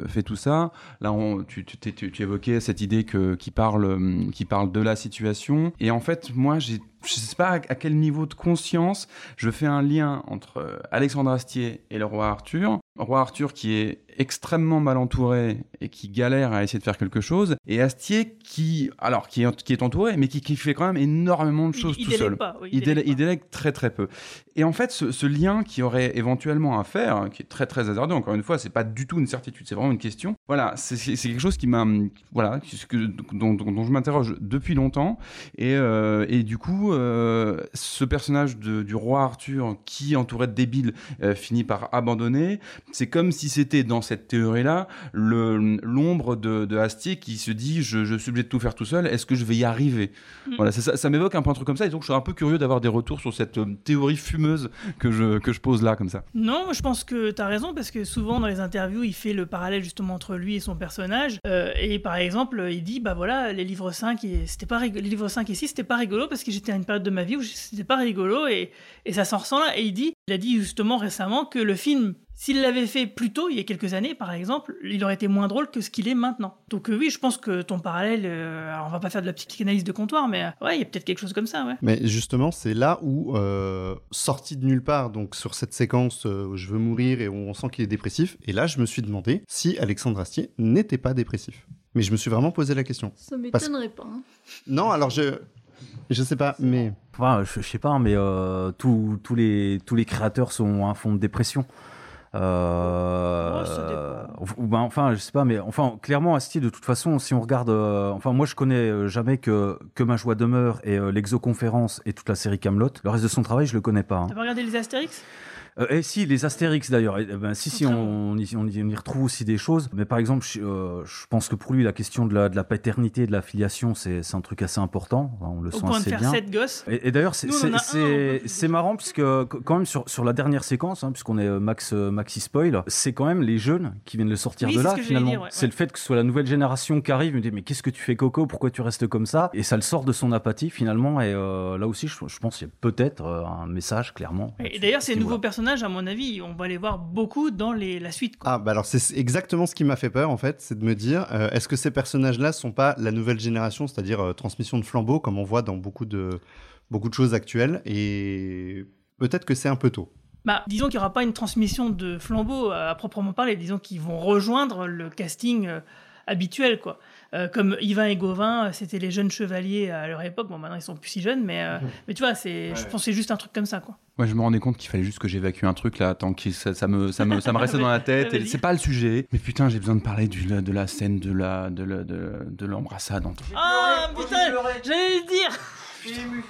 fait tout ça. Là, on, tu, tu, tu, évoquais cette idée que qui parle qui parle de la situation. Et en fait, moi, j'ai je sais pas à quel niveau de conscience je fais un lien entre euh, Alexandre Astier et le roi Arthur. Roi Arthur qui est extrêmement mal entouré et qui galère à essayer de faire quelque chose, et Astier qui, alors, qui est, qui est entouré, mais qui, qui fait quand même énormément de choses il tout seul. pas, oui, il, délègue délègue, il délègue très très peu. Et en fait, ce, ce lien qui aurait éventuellement à faire, qui est très très hasardeux, encore une fois, c'est pas du tout une certitude, c'est vraiment une question. Voilà, c'est quelque chose qui m'a, voilà, que- dont, dont- dont je m'interroge depuis longtemps. Et, euh, et du coup, euh, ce personnage de- du roi Arthur qui, entouré de débiles, euh, finit par abandonner, c'est comme si c'était dans cette théorie-là l'ombre de, de Astier qui se dit je, je suis obligé de tout faire tout seul, est-ce que je vais y arriver? Mm. Voilà, ça, ça m'évoque un peu un truc comme ça, et donc je suis un peu curieux d'avoir des retours sur cette euh, théorie fumeuse que je, que je pose là, comme ça. Non, je pense que tu as raison parce que souvent dans les interviews, il fait le parallèle justement entre lui et son personnage. Euh, et par exemple, il dit bah voilà, les livres 5 et c'était pas les livres 5 et 6, c'était pas rigolo parce que j'étais une période de ma vie où c'était pas rigolo et, et ça s'en ressent là. Et il dit, il a dit justement récemment que le film s'il l'avait fait plus tôt, il y a quelques années par exemple, il aurait été moins drôle que ce qu'il est maintenant. Donc euh, oui, je pense que ton parallèle, euh, alors on va pas faire de la petite analyse de comptoir, mais euh, ouais, il y a peut-être quelque chose comme ça, ouais. Mais justement, c'est là où, euh, sorti de nulle part, donc sur cette séquence où je veux mourir et où on sent qu'il est dépressif, et là je me suis demandé si Alexandre Astier n'était pas dépressif. Mais je me suis vraiment posé la question. Ça Parce- m'étonnerait pas. hein. Non, alors je... Je sais pas, mais... Enfin, je, je sais pas, mais euh, tous, tous, les, tous les créateurs sont à fond de dépression. Euh, ben, enfin, je sais pas, mais enfin, clairement, Astier, de toute façon, si on regarde, euh, enfin, moi, je connais euh, jamais que que ma joie demeure et euh, l'exoconférence et toute la série Camelot. Le reste de son travail, je le connais pas. hein. T'as pas regardé les Astérix? Euh, et si, les Astérix d'ailleurs. Eh ben, si, si, on, on y, on y- retrouve aussi des choses. Mais par exemple, je, euh, je pense que pour lui, la question de la, de la paternité, de la filiation, c'est un truc assez important. On le Au sent point de assez faire bien. sept gosses. Et, et d'ailleurs, c'est marrant, puisque qu- quand même sur, sur la dernière séquence, hein, puisqu'on est euh, Max, euh, Maxi Spoil, c'est quand même les jeunes qui viennent le sortir Oui, de là, ce finalement. ouais, c'est le fait que ce soit la nouvelle génération qui arrive, me dit Mais qu'est-ce que tu fais, Coco? Pourquoi tu restes comme ça? Et ça le sort de son apathie, finalement. Et euh, là aussi, je, je pense qu'il y a peut-être un message, clairement. Et d'ailleurs, ces Et nouveaux voilà. Personnages, à mon avis, on va les voir beaucoup dans les, la suite. quoi. Ah, bah alors c'est exactement ce qui m'a fait peur en fait, c'est de me dire, euh, est-ce que ces personnages-là sont pas la nouvelle génération, c'est-à-dire euh, transmission de flambeau, comme on voit dans beaucoup de, beaucoup de choses actuelles, et peut-être que c'est un peu tôt. Bah, disons qu'il n'y aura pas une transmission de flambeau euh, à proprement parler. Disons qu'ils vont rejoindre le casting euh, habituel, quoi. Euh, comme Yvain et Gauvin, euh, c'était les jeunes chevaliers à leur époque. Bon, maintenant ils sont plus si jeunes, mais, euh, mais tu vois, c'est, je pense que c'est juste un truc comme ça, quoi. Moi, je me rendais compte qu'il fallait juste que j'évacue un truc là, tant que ça, ça me, ça me, ça me restait dans la tête. et. C'est pas le sujet. Mais putain, j'ai besoin de parler du, de la scène de la, de la, de, de l'embrassade entre. Ah putain, j'allais le dire.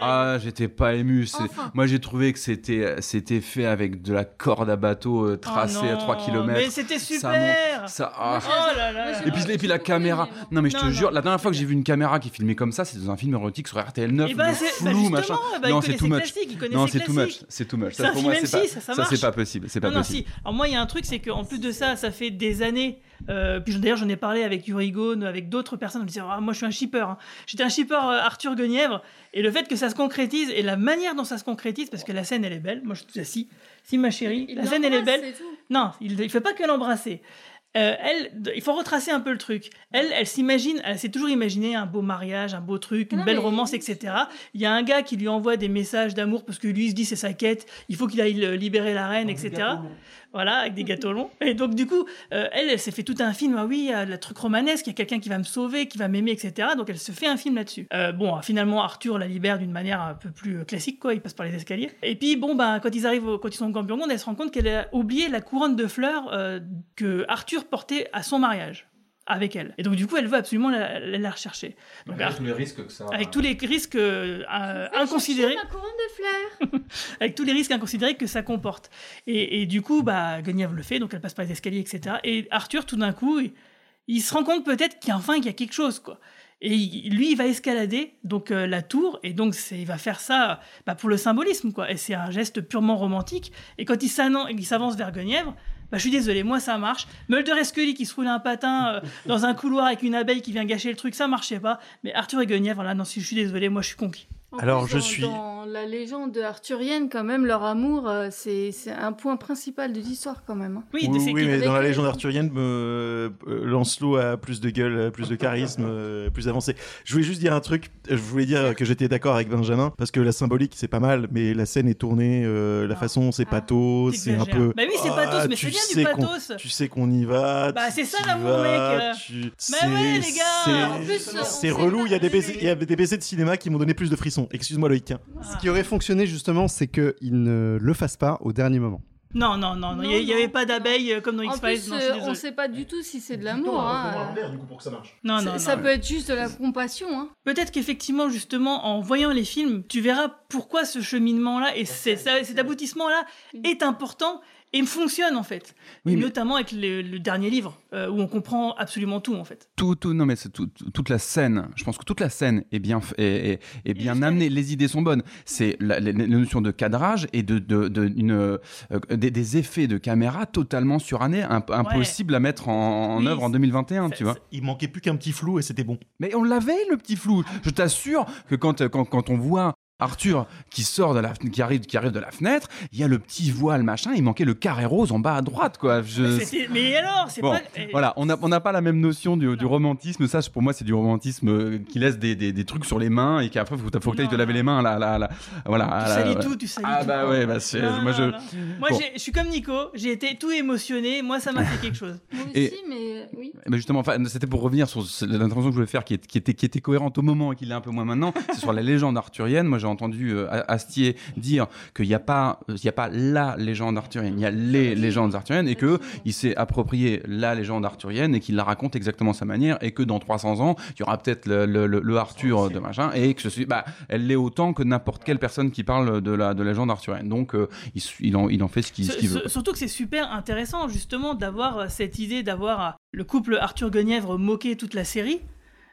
Ah, j'étais pas ému. Enfin. Moi, j'ai trouvé que c'était, c'était fait avec de la corde à bateau euh, tracée à 3 Oh non, km. mais c'était super. Ça, ah. Oh là là. Et puis, et puis la caméra. Non, mais je te Non, non. jure, la dernière fois que j'ai vu une caméra qui filmait comme ça, c'était dans un film érotique sur RTL 9. Eh ben, le c'est- flou, bah, machin. bah, non, c'est too much. Non, c'est too much. C'est too much. Ça, pour moi, c'est pas, M6, ça, ça ça, c'est pas possible. C'est pas possible. si. Alors moi, il y a un truc, c'est qu'en plus de ça, ça fait des années. Euh, puis d'ailleurs, j'en ai parlé avec Yuri Gone, avec d'autres personnes. On me disait, Ah, moi, je suis un shipper. hein. J'étais un shipper euh, Arthur Guenièvre. Et le fait que ça se concrétise et la manière dont ça se concrétise, parce que la scène, elle est belle. Moi, je suis si, si ma chérie, Il la scène, elle est belle. Non, il ne fait pas que l'embrasser. Euh, elle, il faut retracer un peu le truc. Elle, elle s'imagine, elle s'est toujours imaginé un beau mariage, un beau truc, une Non, belle mais- romance, etc. Il y a un gars qui lui envoie des messages d'amour parce que lui il se dit c'est sa quête, il faut qu'il aille libérer la reine, etc. Voilà, avec des gâteaux longs. Et donc du coup, euh, elle, elle s'est fait tout un film. Ah oui, a le truc romanesque, il y a quelqu'un qui va me sauver, qui va m'aimer, etc. Donc elle se fait un film là-dessus. Euh, bon, finalement, Arthur la libère d'une manière un peu plus euh, classique, quoi. Il passe par les escaliers. Et puis bon, ben quand ils arrivent, au- quand ils sont au elle se rend compte qu'elle a oublié la couronne de fleurs euh, que Arthur portait à son mariage avec elle. Et donc du coup, elle veut absolument la, la- la rechercher. Donc, Ar- les risques que ça. avec tous les risques euh, inconsidérés, Ma couronne de fleurs. avec tous les risques inconsidérés que ça comporte. Et, et du coup, bah, Guenièvre le fait, donc elle passe par les escaliers, etc. Et Arthur, tout d'un coup, il, il se rend compte peut-être qu'enfin il y a quelque chose, quoi. Et il- lui, il va escalader donc euh, la tour, et donc il va faire ça bah, pour le symbolisme, quoi. Et c'est un geste purement romantique. Et quand il s'avance vers Guenièvre, bah, je suis désolé, moi ça marche. Mulder et Scully qui se roulent un patin euh, dans un couloir avec une abeille qui vient gâcher le truc, ça marchait pas. Mais Arthur et Guenièvre, là, non, je suis désolé, moi je suis conquis. En Alors, plus, je dans- suis- Dans la légende arthurienne, quand même, leur amour, euh, c'est c'est un point principal de l'histoire, quand même. hein. Oui, mais dans la légende arthurienne, euh, euh, Lancelot a plus de gueule, a plus de charisme, euh, plus avancé. Je voulais juste dire un truc. Je voulais dire que j'étais d'accord avec Benjamin parce que la symbolique c'est pas mal, mais la scène est tournée, euh, la façon c'est pathos, c'est un t'exagères. peu. Bah oui, c'est pathos, mais tu c'est bien du sais qu'on- pathos. Tu sais qu'on y va. Bah, tu- c'est ça, tu l'amour, vas, mec, euh. tu- Bah c'est- ouais, les gars. c'est- En plus, on C'est sait relou. Il y a des baisers, il y a des baisers de cinéma qui m'ont donné plus de frissons. Excuse-moi Loïc. Ce qui aurait fonctionné justement, c'est qu'il ne le fasse pas au dernier moment. Non, non, non, non, il n'y avait pas d'abeilles euh, comme dans En X-Files. plus, non, je suis euh, on désolé. sait pas du tout si c'est de l'amour. hein. du coup pour que ça marche. Non, Ça- non, ça non. peut être juste de la compassion. Hein. Peut-être qu'effectivement, justement, en voyant les films, tu verras pourquoi ce cheminement-là et c'est- ça- cet aboutissement-là est important et fonctionne en fait. Oui, mais- Notamment avec le, le dernier livre euh, où on comprend absolument tout en fait. Tout, tout, non mais c'est tout- tout- toute la scène. Je pense que toute la scène est bien, est, est- est bien amenée. Les idées sont bonnes. C'est la, la- la notion de cadrage et de, de, de- une, euh, des, des effets de caméra totalement surannés, imp- impossible à mettre en, en Oui, œuvre en 2021, tu vois. Il manquait plus qu'un petit flou et c'était bon. Mais on l'avait le petit flou. Je t'assure que quand, quand, quand on voit Arthur qui sort de la qui arrive qui arrive de la fenêtre, il y a le petit voile machin, il manquait le carré rose en bas à droite quoi. Je- C'était- Mais alors, c'est Bon, pas. eh, voilà, on n'a on n'a pas la même notion du, du romantisme. Ça, pour moi, c'est du romantisme euh, qui laisse des, des, des trucs sur les mains et qu'après, faut, faut que tu te laver les mains. Là, là, là, voilà, Tu salis tout, tu salis Ah tout. bah ouais, bah c'est- Non, moi je. non. Moi, Bon. je suis comme Nico, j'ai été tout émotionné. Moi, ça m'a fait quelque chose. Moi Et- aussi, mais oui. Mais justement, enfin, c'était pour revenir sur l'intervention que je voulais faire, qui, est- qui était, qui était cohérente au moment et qui l'est un peu moins maintenant. c'est sur la légende arthurienne. Moi, j'ai entendu euh, Astier dire qu'il n'y a pas, il y a pas la légende arthurienne, il y a les légendes arthuriennes et que il s'est approprié la légende arthurienne et qu'il la raconte exactement sa manière et que dans 300 ans, il y aura peut-être le, le- le- le Arthur de machin et que je suis, bah, elle l'est autant que n'importe quelle personne qui parle de la de la légende arthurienne. Donc, euh, il, en, il en fait ce qu'il veut. Surtout que c'est super intéressant justement d'avoir euh, cette idée d'avoir euh, le couple Arthur Guenièvre moqué toute la série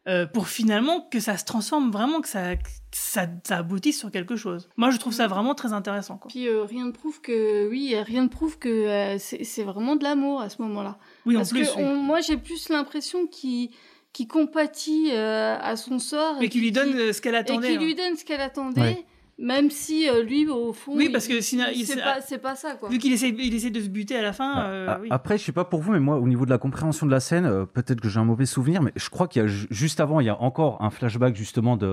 euh, pour finalement que ça se transforme vraiment, que ça, que ça, ça aboutisse sur quelque chose. Moi je trouve ça vraiment très intéressant. Quoi. Puis euh, rien ne prouve que, oui, rien ne prouve que euh, c'est vraiment de l'amour à ce moment-là. Oui, en plus, que on- moi, j'ai plus l'impression qu'il qu'il compatit à son sort. Et qui lui donne euh, ce qu'elle attendait. Et qui lui hein. donne ce qu'elle attendait. Même si euh, lui, au fond, Oui, il- parce que sinon, il- c'est pas, c'est pas ça, quoi. Vu qu'il essaie, il essaie de se buter à la fin. euh, Ah, oui. Après, je sais pas pour vous, mais moi, au niveau de la compréhension de la scène, euh, peut-être que j'ai un mauvais souvenir, mais je crois qu'il y a ju- juste avant, il y a encore un flashback justement de,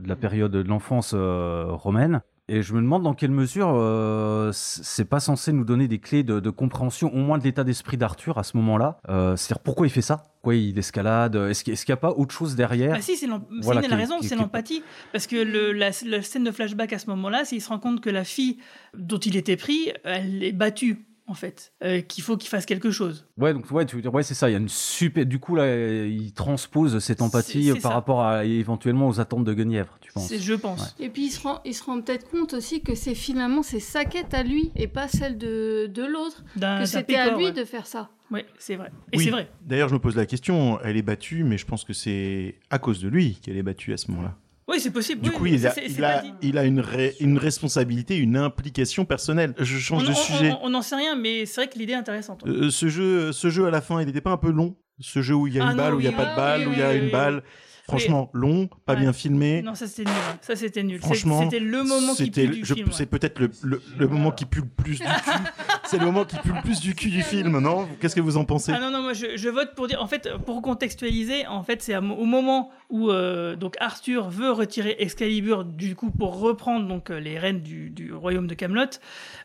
de la période de l'enfance euh, romaine. Et je me demande dans quelle mesure euh, c'est pas censé nous donner des clés de, de compréhension, au moins de l'état d'esprit d'Arthur à ce moment-là. Euh, C'est-à-dire pourquoi il fait ça? Pourquoi il escalade? Est-ce qu'il n'y a pas autre chose derrière? Ah si, c'est Voilà, Céline a qui- raison, c'est l'empathie. Parce que le- la, la scène de flashback à ce moment-là, c'est qu'il se rend compte que la fille dont il était pris, elle est battue, en fait. Euh, qu'il faut qu'il fasse quelque chose. Ouais, donc ouais, tu veux dire, ouais, c'est ça. Il y a une super. Du coup là, il transpose cette empathie C'est- c'est par ça. rapport à éventuellement aux attentes de Guenièvre, tu penses? C'est- je pense. Et puis il se rend, il se rend peut-être compte aussi que c'est finalement c'est sa quête à lui et pas celle de, de l'autre. D'un- Que c'était à lui ouais. de faire ça. Oui, c'est vrai. Et Oui. c'est vrai. D'ailleurs, je me pose la question. Elle est battue, mais je pense que c'est à cause de lui qu'elle est battue à ce moment-là. Oui, c'est possible. Du oui, coup, il a, il il une, ré- une responsabilité, une implication personnelle. Je change On- de on- sujet. On n'en sait rien, mais c'est vrai que l'idée est intéressante. Euh, ce, jeu, ce jeu à la fin, il n'était pas un peu long Ce jeu où il y a Ah une non, balle, où il n'y a pas de balle, où il y a une balle. Franchement, long, pas Ouais. bien filmé. Non, ça c'était nul. Ça c'était nul. Franchement, c'était le moment qui pue du je- film. ouais. C'est peut-être le, le- le moment qui pue le plus du cul. c'est le moment qui pue le plus du cul du film, non? Qu'est-ce que vous en pensez? Ah non, non, moi je, je vote pour dire. En fait, pour contextualiser, en fait, c'est au moment où euh, donc Arthur veut retirer Excalibur du coup pour reprendre donc euh, les rênes du, du royaume de Camelot.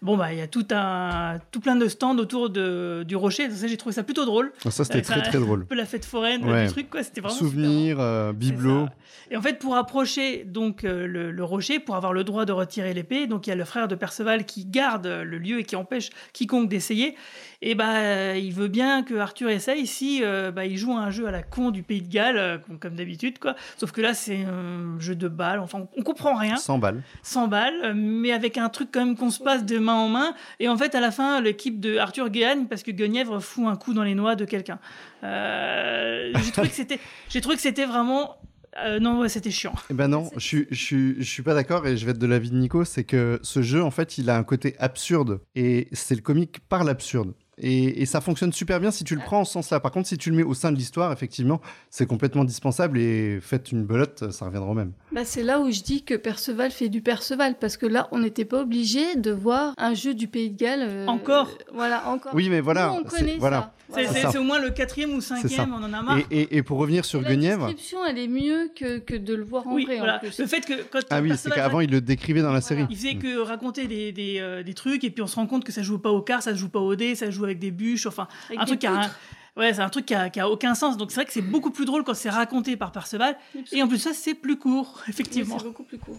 Bon bah il y a tout un tout plein de stands autour de, du rocher. Ça j'ai trouvé ça plutôt drôle. Ah, ça, c'était Euh, très, très drôle. Un peu la fête foraine Ouais. du truc quoi. C'était vraiment Souvenirs, euh, bibelots. et en fait, pour approcher donc le, le rocher, pour avoir le droit de retirer l'épée, donc il y a le frère de Perceval qui garde le lieu et qui empêche quiconque d'essayer. Et bah, euh, il veut bien que Arthur essaye si euh, bah, il joue à un jeu à la con du Pays de Galles, euh, comme- d'habitude, quoi. Sauf que là, c'est un jeu de balles. Enfin, on, comprend rien. 100 balles. 100 balles, euh, mais avec un truc quand même qu'on se passe de main en main. Et en fait, à la fin, l'équipe de Arthur gagne parce que Guenièvre fout un coup dans les noix de quelqu'un. Euh, j'ai trouvé que c'était, j'ai trouvé que c'était vraiment, euh, non, ouais, c'était chiant. Eh ben non, je je suis, je suis pas d'accord et je vais être de l'avis de Nico, c'est que ce jeu, en fait, il a un côté absurde et c'est le comique par l'absurde. Et, et ça fonctionne super bien si tu le prends en ce sens-là. Par contre, si tu le mets au sein de l'histoire, effectivement, c'est complètement dispensable et faites une belote, ça reviendra au même. Bah, c'est là où je dis que Perceval fait du Perceval, parce que là, on n'était pas obligé de voir un jeu du Pays de Galles. euh, Encore Voilà, encore. Oui, mais voilà, Nous, on c'est- connaît voilà. ça. C'est au moins le quatrième ou cinquième, on en a marre. Et, et- et pour revenir sur La Guenièvre, description, elle est mieux que, que de le voir en Oui, vrai. en voilà. plus. Le fait que quand ah oui, c'est qu'avant il le décrivait dans la série. Il faisait que raconter des, des, euh, des trucs et puis on se rend compte que ça joue pas au quart, ça joue pas au dé, ça joue avec des bûches, enfin Avec un truc qui a, un- ouais, c'est un truc qui a, qui a aucun sens. Donc c'est vrai que c'est beaucoup plus drôle quand c'est raconté par Perceval et en plus ça c'est plus court effectivement. C'est beaucoup plus court.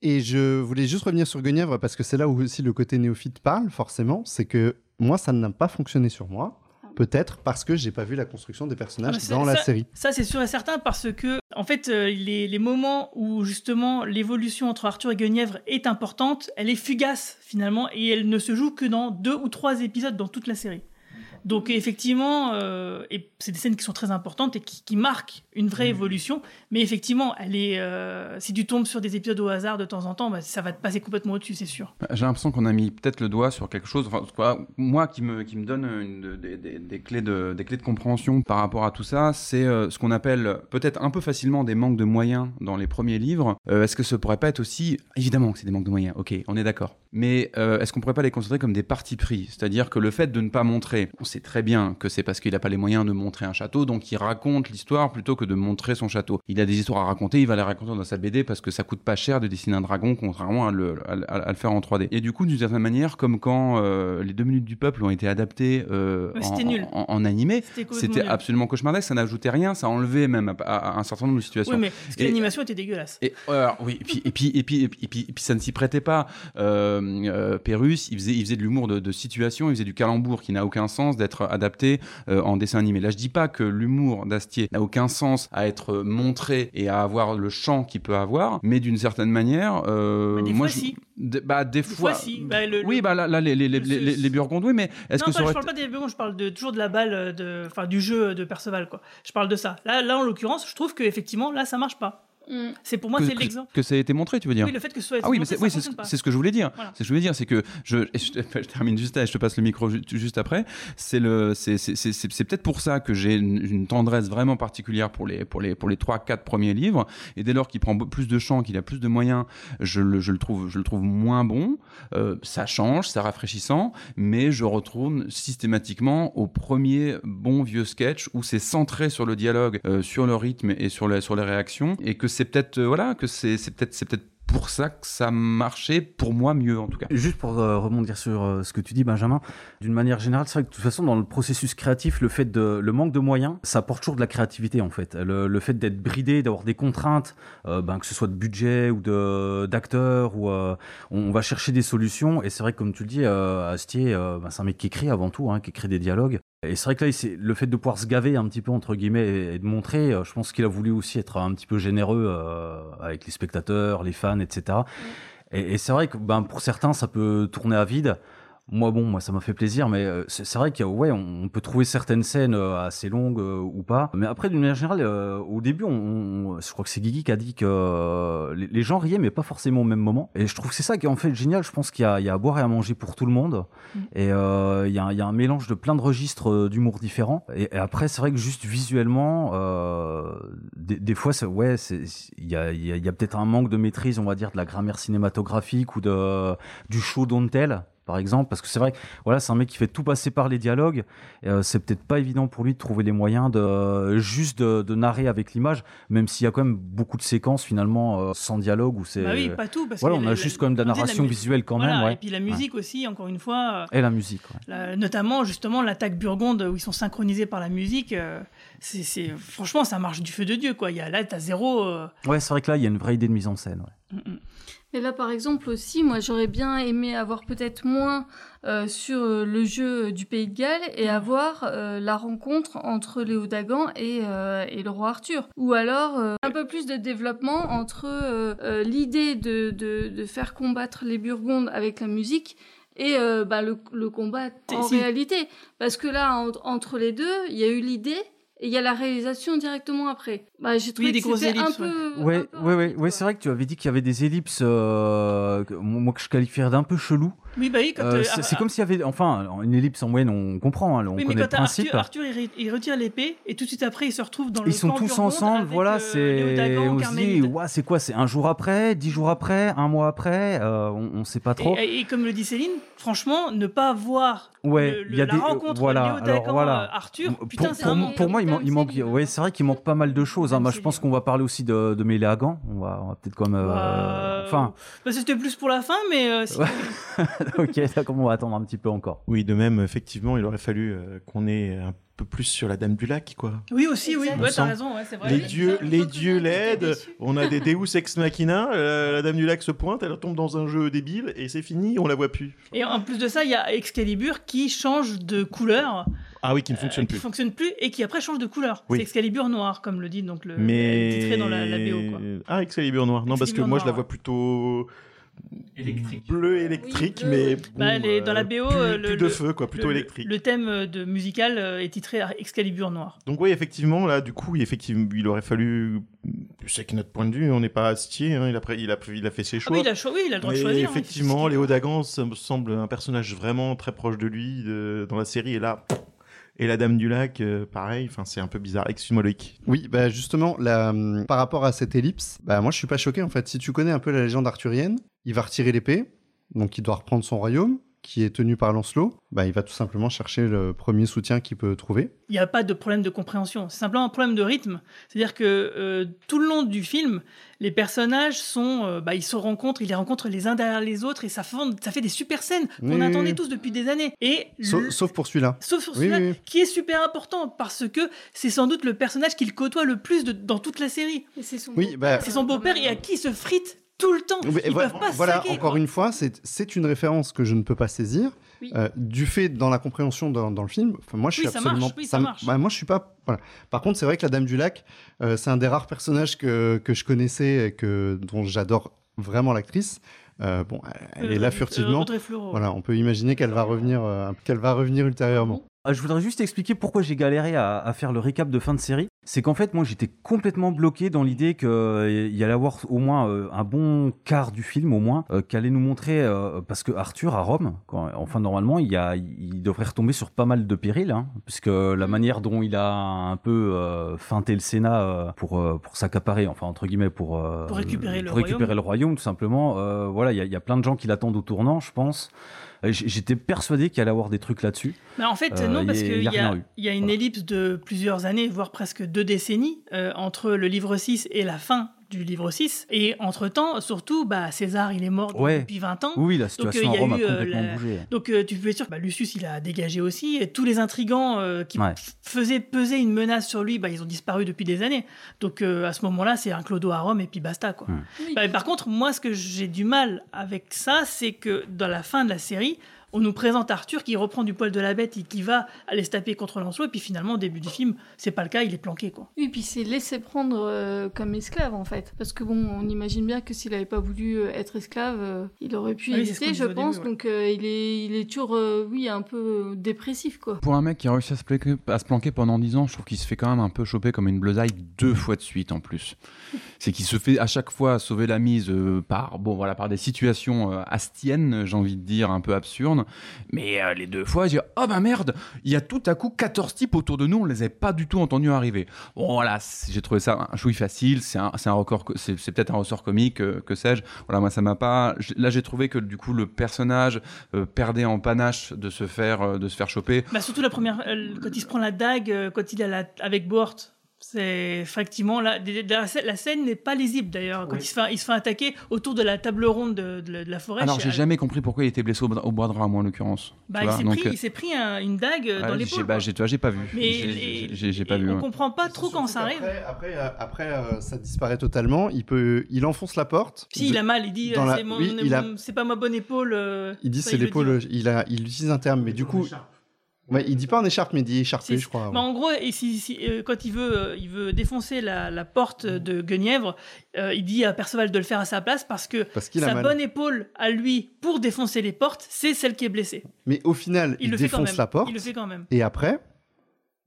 Et je voulais juste revenir sur Guenièvre parce que c'est là où aussi le côté néophyte parle, forcément. C'est que moi, ça n'a pas fonctionné sur moi. Peut-être parce que j'ai pas vu la construction des personnages Ah dans la série. Ça, c'est sûr et certain parce que, en fait, euh, les, les moments où justement l'évolution entre Arthur et Guenièvre est importante, elle est fugace finalement et elle ne se joue que dans deux ou trois épisodes dans toute la série. Donc effectivement, euh, et c'est des scènes qui sont très importantes et qui, qui marquent une vraie évolution. Mais effectivement, elle est, euh, si tu tombes sur des épisodes au hasard de temps en temps, bah, ça va te passer complètement au-dessus, c'est sûr. J'ai l'impression qu'on a mis peut-être le doigt sur quelque chose, enfin, quoi, moi qui me, qui me donne une- des, des- des clés de, des clés de compréhension par rapport à tout ça, c'est euh, ce qu'on appelle peut-être un peu facilement des manques de moyens dans les premiers livres. Est-ce que ça pourrait pas être aussi, évidemment que c'est des manques de moyens, ok, on est d'accord, mais euh, est-ce qu'on pourrait pas les considérer comme des partis pris? C'est-à-dire que le fait de ne pas montrer, on sait très bien que c'est parce qu'il n'a pas les moyens de montrer un château, donc il raconte l'histoire plutôt que de montrer son château. Il a des histoires à raconter, il va les raconter dans sa BD parce que ça coûte pas cher de dessiner un dragon, contrairement à le, à, à- à le faire en 3D. Et du coup, d'une certaine manière, comme quand euh, les deux minutes du peuple ont été adaptées euh, en, c'était nul. en- en animé, C'était absolument cauchemardesque, ça n'ajoutait rien, ça enlevait même à, un certain nombre de situations. Oui, mais l'animation était dégueulasse. et oui, et puis, et puis, et puis, et puis, et puis, et puis ça ne s'y prêtait pas. Euh, euh, Pérus, il faisait, il faisait de l'humour de, de situation, il faisait du calembour qui n'a aucun sens d'être adapté euh, en dessin animé. Là, je dis pas que l'humour d'Astier n'a aucun sens à être montré et à avoir le champ qu'il peut avoir, mais d'une certaine manière, euh, Bah, des moi, fois, je- si. de- bah, des, fois, fois, si. Bah, le- oui, le- bah là, là, les, les, les, les, les Burgondes, oui, mais est-ce que pas- ça je parle pas des Burgondes, je parle de, toujours de la balle, euh, de, enfin, du jeu de Perceval, quoi. Je parle de ça. Là, là en l'occurrence, je trouve que effectivement, là, ça marche pas. Mm. C'est pour moi, que, c'est l'exemple. que ça a été montré, tu veux dire Oui, le fait que ce soit Ah oui, mais c'est oui, ce- que je voulais dire. Voilà. C'est ce que je voulais dire, c'est que je, je, je termine juste là et je te passe le micro ju- juste après. C'est le, c'est c'est- c'est- c'est- c'est peut-être pour ça que j'ai une, une tendresse vraiment particulière pour les pour les pour les trois quatre premiers livres. Et dès lors qu'il prend plus de champ, qu'il a plus de moyens, je le, je le trouve je le trouve moins bon. Euh, ça change, c'est rafraîchissant, mais je retourne systématiquement au premier bon vieux sketch où c'est centré sur le dialogue, euh, sur le rythme et sur les sur les réactions, et que c'est peut-être euh, voilà que c'est peut-être c'est peut-être pour ça que ça marchait pour moi mieux en tout cas. Juste pour euh, rebondir sur euh, ce que tu dis, Benjamin, d'une manière générale, c'est vrai que de toute façon, dans le processus créatif, le fait de le manque de moyens, ça apporte toujours de la créativité en fait. Le, fait d'être bridé, d'avoir des contraintes, euh, ben, que ce soit de budget ou de d'acteurs, ou on, va chercher des solutions. Et c'est vrai que comme tu le dis, Astier, ben, c'est un mec qui écrit avant tout, hein, qui écrit des dialogues. Et c'est vrai que là, c'est le fait de pouvoir se gaver un petit peu entre guillemets et, de montrer, euh, je pense qu'il a voulu aussi être un petit peu généreux euh, avec les spectateurs, les fans, etc. Et, et c'est vrai que ben, pour certains, ça peut tourner à vide. Moi, bon, moi, ça m'a fait plaisir, mais euh, c'est vrai qu'il y a- ouais, on, peut trouver certaines scènes euh, assez longues euh, ou pas. Mais après, d'une manière générale, euh, au début, on, on- je crois que c'est Guigui qui a dit que euh, les, les gens riaient, mais pas forcément au même moment. Et je trouve que c'est ça qui est en fait génial. Je pense qu'il y, y a à boire et à manger pour tout le monde. Mm. Et euh, il y, a, un- il y a un mélange de plein de registres d'humour différents. Et, et après, c'est vrai que juste visuellement, euh, des, des fois, c'est- ouais, c'est- il y a, y a- peut-être un manque de maîtrise, on va dire, de la grammaire cinématographique ou de, du show don't tell par exemple, parce que c'est vrai voilà, c'est un mec qui fait tout passer par les dialogues. Euh, c'est peut-être pas évident pour lui de trouver les moyens de euh, juste de, de narrer avec l'image, même s'il y a quand même beaucoup de séquences finalement euh, sans dialogue où c'est. Bah oui, pas tout. Parce voilà, que on la- a juste quand même de la narration visuelle quand Voilà, même. Ouais. Et puis la Ouais. musique aussi, encore une fois. euh, Et la musique. ouais. la- notamment justement l'attaque burgonde où ils sont synchronisés par la musique. c'est, franchement, ça marche du feu de dieu quoi. Il y a là, t'as zéro. Ouais, c'est vrai que là, il y a une vraie idée de mise en scène. ouais. Mais là, par exemple, aussi, moi, j'aurais bien aimé avoir peut-être moins euh, sur euh, le jeu du Pays de Galles et avoir euh, la rencontre entre Léo Dagan et, euh, et le roi Arthur. Ou alors un peu plus de développement entre l'idée de, de, de faire combattre les Burgondes avec la musique et euh, bah, le, le combat en Si. réalité. Parce que là, en- entre les deux, il y a eu l'idée et il y a la réalisation directement après. Bah, j'ai trouvé des que c'était un ellipses, peu... Ouais, ouais, ouais, ouais, c'est vrai que tu avais dit qu'il y avait des ellipses, euh, que- moi que je qualifierais d'un peu chelou. Oui, bah oui, quand, Euh, euh, c'est comme s'il y avait, enfin, une ellipse en moyenne, on comprend, hein, on Oui, mais connaît quand le principe. Arthur, Arthur il, re- il retire l'épée et tout de suite après il se retrouve dans le Ils sont tous ensemble, voilà, euh, c'est. On se dit, ouais, c'est quoi C'est un jour après, dix jours après, un mois après euh, On on sait pas trop. Et, et comme le dit Céline, franchement, ne pas voir Ouais, le- le- y a la des rencontre voilà. Alors voilà. Arthur, Pour- putain, pour, manque. pour moi, il, man- il manque. Ouais, c'est vrai qu'il manque pas mal de choses. hein. Moi, je pense qu'on va parler aussi de, de Méléagan. On va, peut-être comme. Bah, Enfin, bah, c'était plus pour la fin, mais ok, d'accord, on va attendre un petit peu encore. Oui, de même, effectivement, il aurait fallu euh, qu'on ait un peu plus sur la Dame du Lac, quoi. oui aussi, oui, ouais, t'as raison, ouais, c'est vrai. Les dieux, les dieux l'aident. On a des Deus ex machina. euh, la Dame du Lac se pointe, elle tombe dans un jeu débile et c'est fini. On la voit plus. Et en plus de ça, il y a Excalibur qui change de couleur, Ah oui, qui ne euh, fonctionne qui plus. fonctionne plus et qui après change de couleur. Oui. C'est Excalibur noir, comme le dit donc le Mais titré dans la, la BO. Quoi. Ah, Excalibur noir. Non, parce que moi, je la vois plutôt bleu électrique, mais bon, Bah, les- dans la euh, BO, plus, euh, le, plus de le- feu, quoi, plutôt le- électrique. Le thème euh, de musical est titré Excalibur noir. Donc oui, effectivement, là, du coup, effectivement, il aurait fallu, c'est que notre point de vue, on n'est pas Astier, hein, il, a, il, a, il a fait ses Ah choix. oui, il a, cho- oui, il a le droit Mais de choisir. hein. effectivement, Léo Dagan, ça me semble un personnage vraiment très proche de lui de- dans la série, et là, et la Dame du Lac, euh, pareil, c'est un peu bizarre. Excuse-moi, Loïc. Oui, bah justement, la, hum, par rapport à cette ellipse, bah moi je suis pas choqué en fait. Si tu connais un peu la légende arthurienne, il va retirer l'épée, donc il doit reprendre son royaume, qui est tenu par Lancelot. Bah il va tout simplement chercher le premier soutien qu'il peut trouver. Il n'y a pas de problème de compréhension. C'est simplement un problème de rythme. C'est-à-dire que euh, tout le long du film, les personnages sont, euh, bah, ils se rencontrent, ils les rencontrent les uns derrière les autres, et ça fait, ça fait des super scènes qu'on Oui, attendait oui. tous depuis des années. Et Sauf, le- sauf pour celui-là. Sauf Oui, celui-là, oui, oui. qui est super important parce que c'est sans doute le personnage qu'il côtoie le plus de- dans toute la série. c'est son Oui, bah- C'est son beau-père et à qui il se frite tout le temps. Ils voilà, peuvent pas se voilà, saquer, encore une fois, c'est une référence que je ne peux pas saisir. Oui. euh, du fait dans la compréhension dans, dans le film, moi je Oui, suis ça absolument, marche, oui, ça m- marche. bah, moi je suis pas. Voilà. Par contre, c'est vrai que la Dame du Lac, euh, c'est un des rares personnages que, que je connaissais et que dont j'adore vraiment l'actrice. Euh, bon, elle, est là furtivement. Voilà, on peut imaginer qu'elle va revenir, qu'elle va revenir ultérieurement. Ah, Je voudrais juste expliquer pourquoi j'ai galéré à, à faire le récap de fin de série. C'est qu'en fait, moi, j'étais complètement bloqué dans l'idée qu'il y allait avoir au moins euh, un bon quart du film, au moins, euh, qu'allait nous montrer, euh, parce que Arthur à Rome, quand, enfin normalement, il, y a, il devrait retomber sur pas mal de périls, hein, puisque la manière dont il a un peu euh, feinté le Sénat euh, pour euh, pour s'accaparer, enfin entre guillemets, pour euh, Pour récupérer le pour récupérer royaume. le royaume, tout simplement. euh, voilà, il y, a- il y a plein de gens qui l'attendent au tournant, je pense. Euh, J'étais persuadé qu'il allait avoir des trucs là-dessus. Mais en fait, Euh, non, parce qu'il y a une ellipse de plusieurs années, voire presque deux décennies, euh, entre le livre 6 et la fin du livre 6. Et entre-temps, surtout, bah, César, il est mort Ouais. depuis 20 ans. Oui, la Donc, situation euh, il y à Rome a eu, complètement la- bougé. Donc euh, tu peux être sûr que bah, Lucius, il a dégagé aussi. Et tous les intrigants euh, qui Ouais. faisaient peser une menace sur lui, bah, ils ont disparu depuis des années. Donc euh, à ce moment-là, c'est un clodo à Rome et puis basta. Quoi. Bah, mais par contre, moi, ce que j'ai du mal avec ça, c'est que dans la fin de la série, on nous présente Arthur qui reprend du poil de la bête et qui va aller se taper contre Lancelot. Et puis finalement, au début du film, c'est pas le cas, il est planqué. Quoi. Oui, puis c'est laissé prendre euh, comme esclave en fait. Parce que bon, on imagine bien que s'il avait pas voulu euh, être esclave, euh, il aurait pu Ah qu'on je pense. début, ouais. Donc euh, il, est, il est toujours, euh, oui, un peu dépressif quoi. Pour un mec qui a réussi à se, planquer, à se planquer pendant 10 ans, je trouve qu'il se fait quand même un peu choper comme une bleusaille deux fois de suite en plus. C'est qu'il se fait à chaque fois sauver la mise euh, par, bon, voilà, par des situations euh, astiennes, j'ai envie de dire, un peu absurdes. Mais euh, les deux fois, je dis Oh bah merde, il y a tout à coup 14 types autour de nous, on les avait pas du tout entendus arriver. Bon voilà, j'ai trouvé ça un chouille facile, c'est un, record, co- c'est peut-être un ressort comique, euh, que sais-je. Voilà, moi ça m'a pas. Là j'ai trouvé que du coup le personnage euh, perdait en panache de se faire, euh, de se faire choper. Bah, surtout la première, quand il se prend la dague, quand il est avec Boort. C'est effectivement la, de la, scène- la scène n'est pas lisible d'ailleurs quand il, se fait, il se fait attaquer autour de la table ronde de, de la- de la forêt. Alors, j'ai jamais compris pourquoi il était blessé au, au bras droit, moi, en l'occurrence. Bah, il s'est pris, euh, il s'est pris un- une dague euh, dans ouais, l'épaule. j'ai, bah, j'ai, j'ai pas vu. Mais J'ai-. On ouais. comprend pas trop quand ça arrive. Après, euh, après euh, ça disparaît totalement. Il peut, il enfonce la porte. Si, il a mal, il dit Dans la- c'est, mon- oui, il a- c'est pas ma bonne épaule. euh, Il dit c'est le l'épaule. Il a, il utilise un terme, mais du coup, ouais, il dit pas en écharpe, mais il dit écharpé, Si, je crois. bah, en gros, et si- si, euh, quand il veut, euh, il veut défoncer la, la porte de Guenièvre, euh, il dit à Perceval de le faire à sa place parce que Parce sa bonne épaule à lui pour défoncer les portes, c'est celle qui est blessée. Mais au final, Il il, le fait quand défonce même. la porte. Il le fait quand même. Et après,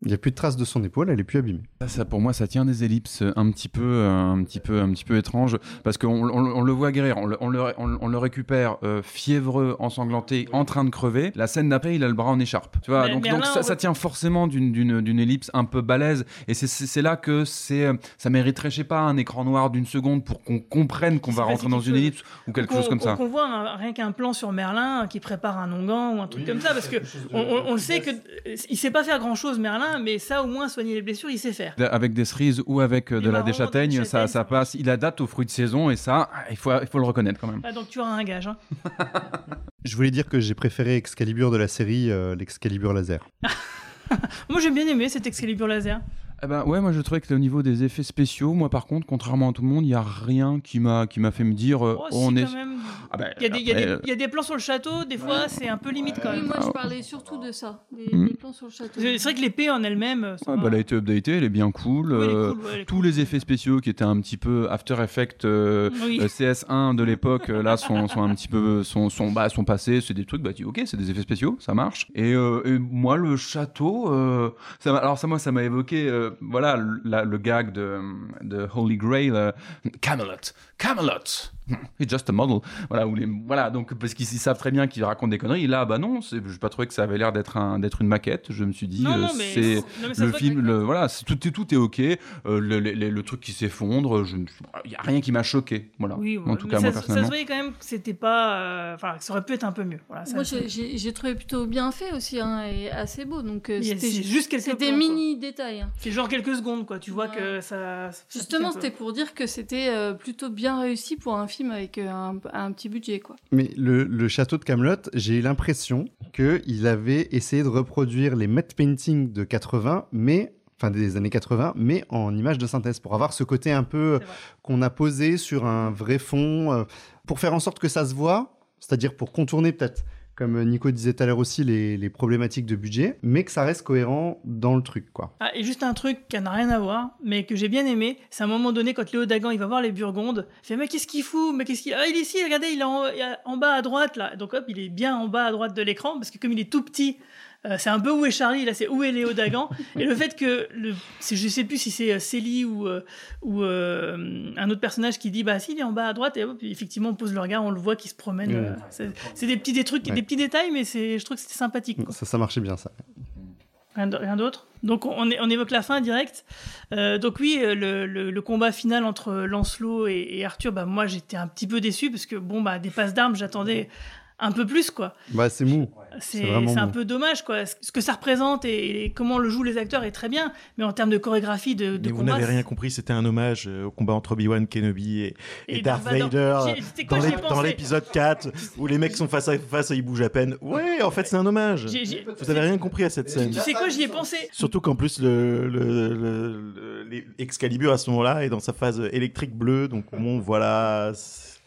Il n'y a plus de traces de son épaule, elle est plus abîmée. Ça, ça, pour moi, ça tient des ellipses un petit peu, euh, un petit peu, un petit peu étranges, parce qu'on on, on le voit guérir, on le, on le, on, on le récupère euh, fiévreux, ensanglanté, en train de crever. La scène d'après, il a le bras en écharpe. Tu vois, Mais donc, ça, tient forcément d'une- ellipse un peu balèze, et c'est- là que c'est, euh, ça mériterait, je sais pas, un écran noir d'une seconde pour qu'on comprenne qu'on va rentrer dans une ellipse ou quelque chose comme ça. Qu'on voit un- rien qu'un plan sur Merlin qui prépare un onguent ou un truc comme ça, parce que on, on- on le sait que il sait pas faire grand chose Merlin, mais ça au moins soigner les blessures il sait faire. Avec des cerises ou avec euh, de la déchâtaigne, ça, ça passe. Il adapte aux fruits de saison et ça, il faut, il faut le reconnaître quand même. Ah, donc tu auras un gage. hein. Je voulais dire que j'ai préféré Excalibur de la série, euh, l'Excalibur laser. Moi j'ai bien aimé cet Excalibur laser. Eh ben ouais, moi je trouvais que au niveau des effets spéciaux, moi par contre, contrairement à tout le monde, il y a rien qui m'a qui m'a fait me dire euh, Oh, on si, est. même. Ah ben, Il y, a des- il y a après, des- euh, il y a des plans sur le château, des fois c'est un peu limite quand Oui, même. moi je parlais surtout de ça, des, Mm. des plans sur le château. C'est c'est vrai que l'épée en elle-même, euh, ça Ouais, va. bah, elle a été updatée, elle est bien cool. Oui, elle est euh, cool, ouais, elle est tous les effets spéciaux qui étaient un petit peu After Effects euh, Oui. euh, CS1 de l'époque, euh, là sont, sont un petit peu sont sont bah, sont passés. C'est des trucs, bah tu- ok, c'est des effets spéciaux, ça marche. Et, euh, et moi le château, euh, ça m'a- alors ça moi ça m'a évoqué, euh, voilà le- gag de, de Holy Grail, euh, Camelot, Camelot. It's just a model. Voilà, les- voilà donc parce qu'ils ils savent très bien qu'ils racontent des conneries. Là, bah non, je pas trouvé que ça avait l'air d'être un, d'être une maquette. Je me suis dit, euh, c'est le film, le, voilà, tout, est- tout est ok. Euh, le, le- le- le truc qui s'effondre, je il y a rien qui m'a choqué. Voilà. Oui, en tout mais cas, ça, moi se- ça se personnellement. voyait quand même que c'était pas. euh, Enfin, ça aurait pu être un peu mieux. Voilà, ça- Moi, j'ai- trouvé plutôt bien fait aussi, hein, et assez beau. Donc, euh, c'était juste quelques C'était plans, quoi. mini détails. hein. C'est genre quelques secondes, quoi. Tu vois que ça. ça Justement, c'était pour dire que c'était euh, plutôt bien réussi pour un film avec euh, un, un petit budget, quoi. Mais le, le château de Camelot, j'ai eu l'impression qu'il avait essayé de reproduire les matte paintings de 80, mais enfin des années 80, mais en images de synthèse pour avoir ce côté un peu qu'on a posé sur un vrai fond, euh, pour faire en sorte que ça se voit, c'est-à-dire pour contourner peut-être, comme Nico disait tout à l'heure aussi, les, problématiques de budget, mais que ça reste cohérent dans le truc, quoi. Ah, et juste un truc qui n'a rien à voir, mais que j'ai bien aimé, c'est à un moment donné quand Léo Dagan il va voir les Burgondes, il fait mais qu'est-ce qu'il fout, mais qu'est-ce qu'il ah il est ici, regardez il est en bas à droite là, donc hop il est bien en bas à droite de l'écran parce que comme il est tout petit, euh, c'est un peu où est Charlie là, c'est où est Léo Dagan et le fait que le, je sais plus si c'est euh, Célie ou euh, ou euh, un autre personnage qui dit bah si il est en bas à droite et hop, effectivement on pose le regard, on le voit qui se promène, Ouais. c'est des petits des trucs, Ouais. des petits détails mais je trouve que c'était sympathique. quoi. Ça, ça marchait bien, ça. Rien d'autre Donc on, évoque la fin direct. Euh, donc oui, le, le- le combat final entre Lancelot et, et Arthur, bah moi j'étais un petit peu déçu parce que bon bah des passes d'armes, j'attendais un peu plus quoi. Bah, c'est mou. C'est vraiment c'est un peu dommage quoi. Ce que ça représente et, et comment le jouent les acteurs est très bien, mais en termes de chorégraphie de, de Mais vous combat, n'avez rien compris, c'était un hommage euh, au combat entre Obi-Wan Kenobi et, et Et Darth Vader. Quoi, dans j'y ai l'ép- pensé. dans l'épisode 4 où les mecs sont face à face et ils bougent à peine. Ouais, en fait, c'est un hommage. Vous avez rien compris à cette scène. Tu sais quoi, j'y ai pensé. Surtout qu'en plus, le, le, le- Excalibur à ce moment-là est dans sa phase électrique bleue, donc bon, voilà.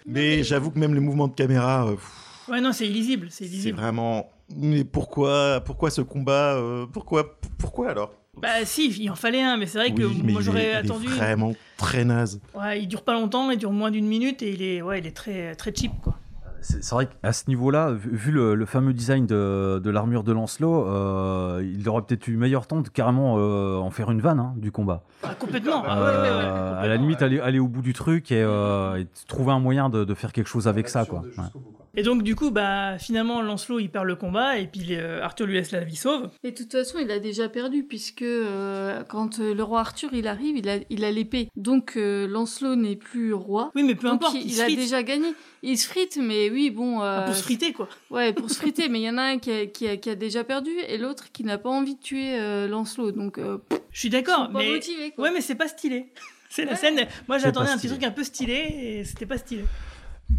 Mais j'avoue que même les mouvements de caméra, euh, pff, Ouais non, c'est illisible, c'est c'est illisible. vraiment. Mais pourquoi, pourquoi ce combat euh, Pourquoi, pourquoi alors? Bah si, il en fallait un, mais c'est vrai que Oui, moi j'aurais est- il est attendu. vraiment très naze. Ouais, il dure pas longtemps, il dure moins d'une minute et il est, ouais, il est très, très cheap quoi. C'est vrai qu'à ce niveau-là, vu, vu le, le fameux design de, de l'armure de Lancelot, euh, il aurait peut-être eu meilleur temps de carrément euh, en faire une vanne hein, du combat. Ah, complètement. Euh, à la limite, aller, aller au bout du truc et, euh, et trouver un moyen de, de faire quelque chose avec ça. Quoi. Ouais. Et donc du coup, bah finalement Lancelot il perd le combat et puis euh, Arthur lui laisse la vie sauve. Et de toute façon, il a déjà perdu, puisque euh, quand euh, le roi Arthur il arrive, il a il a l'épée. Donc euh, Lancelot n'est plus roi. Oui, mais peu Donc, importe, il, il il se a déjà gagné. Il se frite, mais oui, bon. euh, Ah, pour se friter quoi. Ouais, pour se friter, mais il y en a un qui a, qui a, qui a déjà perdu et l'autre qui n'a pas envie de tuer euh, Lancelot. Donc, euh, Je suis d'accord, mais motivés, quoi. ouais, mais c'est pas stylé. C'est la scène. Moi j'attendais un petit truc un peu stylé et c'était pas stylé.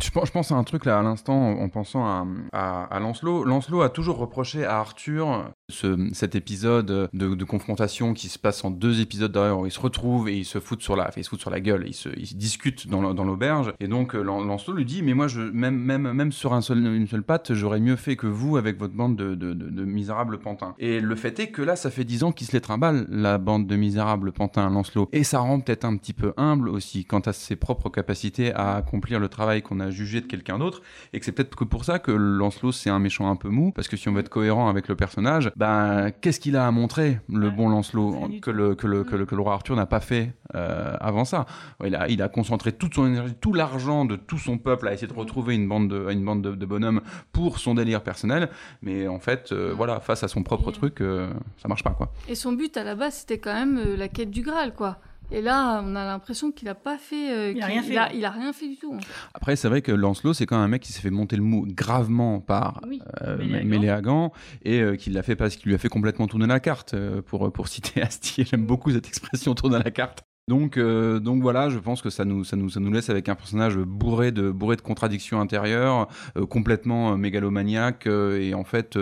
Je pense, à un truc là à l'instant en en pensant à, à Lancelot. Lancelot a toujours reproché à Arthur ce, cet épisode de, de confrontation qui se passe en deux épisodes d'ailleurs où ils se retrouvent et ils se foutent sur la, ils se foutent sur la gueule, ils se, ils discutent dans, l'auberge. Et donc euh, Lan- Lancelot lui dit mais moi je même même même sur un seul, une seule patte j'aurais mieux fait que vous avec votre bande de, de, de- de misérables pantins. Et le fait est que là ça fait dix ans qu'ils se les trimballent la bande de misérables pantins Lancelot. Et ça rend peut-être un petit peu humble aussi quant à ses propres capacités à accomplir le travail qu'on a jugé de quelqu'un d'autre et que c'est peut-être que pour ça que Lancelot c'est un méchant un peu mou parce que si on veut être cohérent avec le personnage ben, qu'est-ce qu'il a à montrer, le bon Lancelot, que le, que, le, Mm. que, le, que le roi Arthur n'a pas fait euh, avant ça il a, il a concentré toute son énergie, tout l'argent de tout son peuple à essayer de retrouver une bande de, une bande de, de bonhommes pour son délire personnel, mais en fait, euh, voilà, face à son propre truc, euh, ça marche pas, quoi. Et son but à la base, c'était quand même euh, la quête du Graal, quoi. Et là, on a l'impression qu'il a pas fait. euh, Il a rien fait. Il a, il a rien fait du tout. en fait. Après, c'est vrai que Lancelot, c'est quand même un mec qui s'est fait monter le mou gravement par Oui. euh. Méléagant et euh, qui l'a fait parce qu'il lui a fait complètement tourner la carte. euh, pour, pour citer Astier, j'aime beaucoup cette expression tourner la carte. Donc, euh, donc voilà, je pense que ça nous, ça, nous, ça nous laisse avec un personnage bourré de, bourré de contradictions intérieures, euh, complètement euh, mégalomaniaque, et en fait,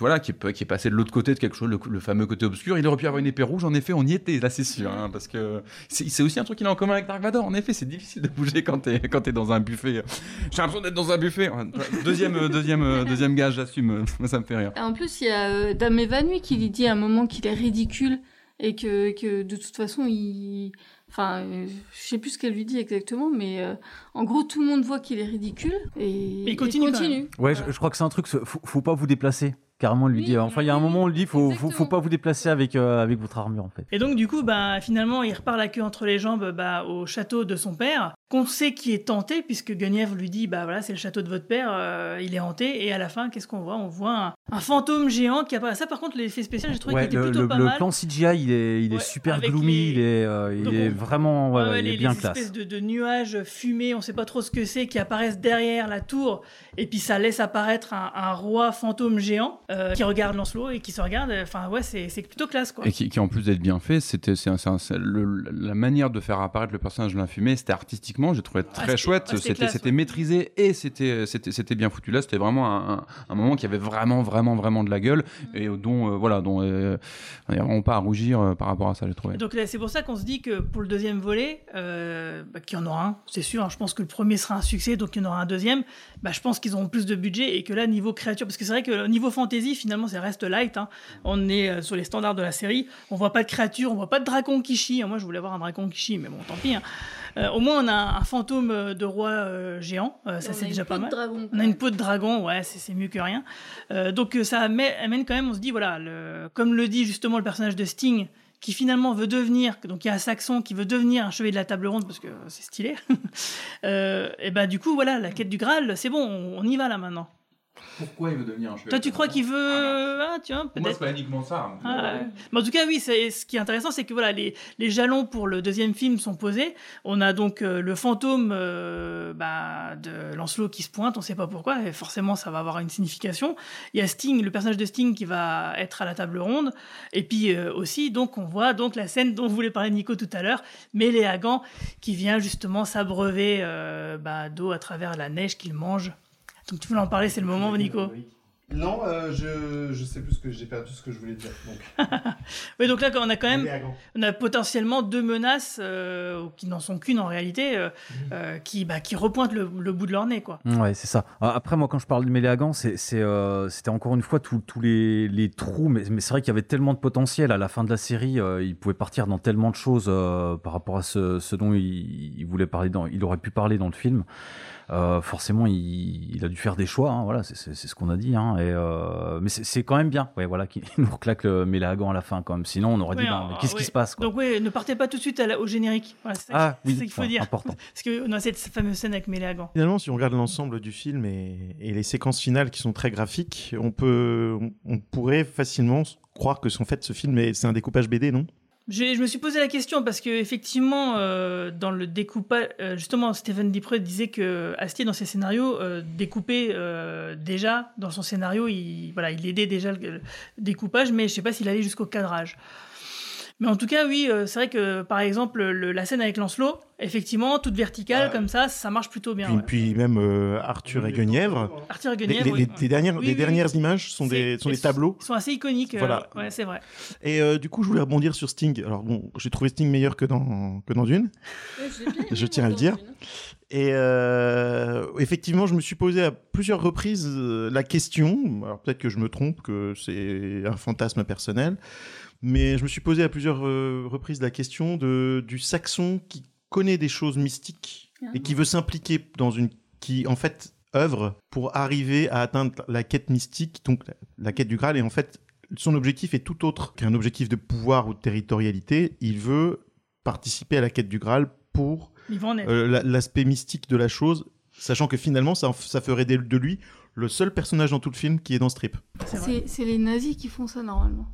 voilà, qui est, passé de l'autre côté de quelque chose, le, fameux côté obscur. Il aurait pu avoir une épée rouge, en effet, on y était, là c'est sûr, hein, parce que c'est aussi un truc qu'il a en commun avec Dark Vador. En effet, c'est difficile de bouger quand t'es dans un buffet. J'ai l'impression d'être dans un buffet. Deuxième, deuxième, deuxième gage, j'assume. Ça me fait rire. En plus, il y a Dame évanouie qui lui dit à un moment qu'il est ridicule et que, que de toute façon, il. Enfin, euh, je sais plus ce qu'elle lui dit exactement, mais euh, en gros, tout le monde voit qu'il est ridicule et Mais il continue. Ouais, je, je crois que c'est un truc, faut, faut pas vous déplacer. Carrément, lui dit. Enfin, il y a un moment, on lui dit, faut, faut, faut pas vous déplacer avec, euh, avec votre armure, en fait. Et donc, du coup, bah, finalement, il repart la queue entre les jambes bah, au château de son père, qu'on sait qui est tenté, puisque Guenièvre lui dit Bah voilà, c'est le château de votre père, euh, il est hanté. Et à la fin, qu'est-ce qu'on voit? On voit un, un fantôme géant qui apparaît. Ça, par contre, l'effet spécial, j'ai trouvé Ouais, qu'il était le, plutôt le- pas le mal. plan CGI, il est, il est Ouais, super gloomy, les- il est, euh, il Donc est on- vraiment, ouais, Ouais, ouais, il est les, bien les classe. espèces de, de nuages fumés, on sait pas trop ce que c'est, qui apparaissent derrière la tour, et puis ça laisse apparaître un, un roi fantôme géant euh, qui regarde Lancelot et qui se regarde. Enfin, ouais, c'est plutôt classe, quoi. Et qui, qui, en plus d'être bien fait, c'était la manière de faire apparaître le personnage de l'infumé, c'était artistiquement, j'ai trouvé très c'était- chouette. ouais, c'était maîtrisé et c'était bien foutu. Là, c'était vraiment un, un- moment qui avait vraiment vraiment vraiment de la gueule et dont euh, voilà dont euh, il n'y a vraiment pas à rougir euh, par rapport à ça, j'ai trouvé. Donc c'est pour ça qu'on se dit que pour le deuxième volet, euh, bah, qu'il y en aura un, c'est sûr. hein, je pense que le premier sera un succès, donc il y en aura un deuxième. Bah, je pense qu'ils auront plus de budget et que là, niveau créature, parce que c'est vrai que niveau fantasy, finalement, ça reste light. hein. On est euh, sur les standards de la série. On voit pas de créature, on voit pas de dragon qui chie. Moi, je voulais voir un dragon qui chie, mais bon, tant pis. hein. Euh, au moins, on a un fantôme euh, de roi euh, géant. Euh, ça, c'est déjà pas mal. dragon, on a une peau de dragon, ouais, c'est mieux que rien. Donc, ça amène, amène quand même, on se dit, voilà, le- comme le dit justement le personnage de Sting, qui finalement veut devenir, donc il y a un Saxon qui veut devenir un chevalier de la table ronde parce que c'est stylé. Euh, et ben du coup, voilà, la quête du Graal, c'est bon, on, on y va là maintenant. Pourquoi il veut devenir un Toi, tu crois qu'il veut. Ah, tu vois, Moi, peut-être. c'est pas uniquement ça. Ah, ouais. Mais en tout cas, oui, c'est- ce qui est intéressant, c'est que voilà, les, les jalons pour le deuxième film sont posés. On a donc euh, le fantôme euh, bah, de Lancelot qui se pointe, on ne sait pas pourquoi, et forcément ça va avoir une signification. Il y a Sting, le personnage de Sting qui va être à la table ronde. Et puis euh, aussi, donc, on voit donc la scène dont voulait parler Nico tout à l'heure, Méléagan qui vient justement s'abreuver euh, bah, d'eau à travers la neige qu'il mange. Donc tu voulais en parler, c'est le moment, Nico. Non, euh, je, je sais plus ce que j'ai perdu ce que je voulais dire. Donc. Oui, donc là, on a quand même, on a potentiellement deux menaces euh, qui n'en sont qu'une en réalité, euh, euh, qui, bah, qui repointent le, le bout de leur nez, quoi. Ouais, c'est ça. Ah, Après, moi, quand je parle de Méléagan, euh, c'était encore une fois tous tous les, les trous, mais, mais c'est vrai qu'il y avait tellement de potentiel à la fin de la série. euh, il pouvait partir dans tellement de choses euh, par rapport à ce, ce dont il, il voulait parler, dans, il aurait pu parler dans le film. Euh, forcément, il, il a dû faire des choix. hein, voilà, c'est ce qu'on a dit. Hein, et, euh, mais c'est quand même bien. Ouais, voilà, qu'il nous reclaque le Méléagan à la fin, quand même. Sinon, on aurait dit, Ouais, ben, euh, qu'est-ce qui se passe quoi? Donc oui, ne partez pas tout de suite à la- au générique. Voilà, c'est Ah, qu'il- oui, c'est ça qu'il faut ouais, dire. important. Parce qu'on a cette fameuse scène avec Méléagan. Finalement, si on regarde l'ensemble du film et, et les séquences finales qui sont très graphiques, on peut, on, on pourrait facilement croire que en fait ce film est, c'est un découpage BD, non? Je, me suis posé la question parce que effectivement, euh, dans le découpage, euh, justement, Stephen Dipré disait que Astier dans ses scénarios euh, découpait euh, déjà dans son scénario, il voilà, il aidait déjà le, découpage, mais je sais pas s'il allait jusqu'au cadrage. Mais en tout cas, oui, euh, c'est vrai que par exemple le- la scène avec Lancelot, effectivement, toute verticale comme ça, ça marche plutôt bien. puis, ouais. puis même euh, Arthur et Guenièvre. Arthur et Les- Guenièvre, les, oui. les- les dernières, Oui, les oui, dernières oui. images sont des, sont des tableaux. Ils sont assez iconiques. euh, Voilà. ouais, c'est vrai. Et euh, du coup, je voulais rebondir sur Sting. Alors bon, j'ai trouvé Sting meilleur que dans, que dans Dune. je tiens à le dire. Et euh, effectivement, je me suis posé à plusieurs reprises la question. Alors peut-être que je me trompe, que c'est un fantasme personnel, mais je me suis posé à plusieurs euh, reprises la question de du Saxon qui connaît des choses mystiques et qui veut s'impliquer dans une qui en fait œuvre pour arriver à atteindre la quête mystique, donc la, la quête du Graal. Et en fait, son objectif est tout autre qu'un objectif de pouvoir ou de territorialité. Il veut participer à la quête du Graal pour euh, la- l'aspect mystique de la chose, sachant que finalement, ça, ça ferait de de lui le seul personnage dans tout le film qui est dans ce trip. C'est les nazis qui font ça normalement.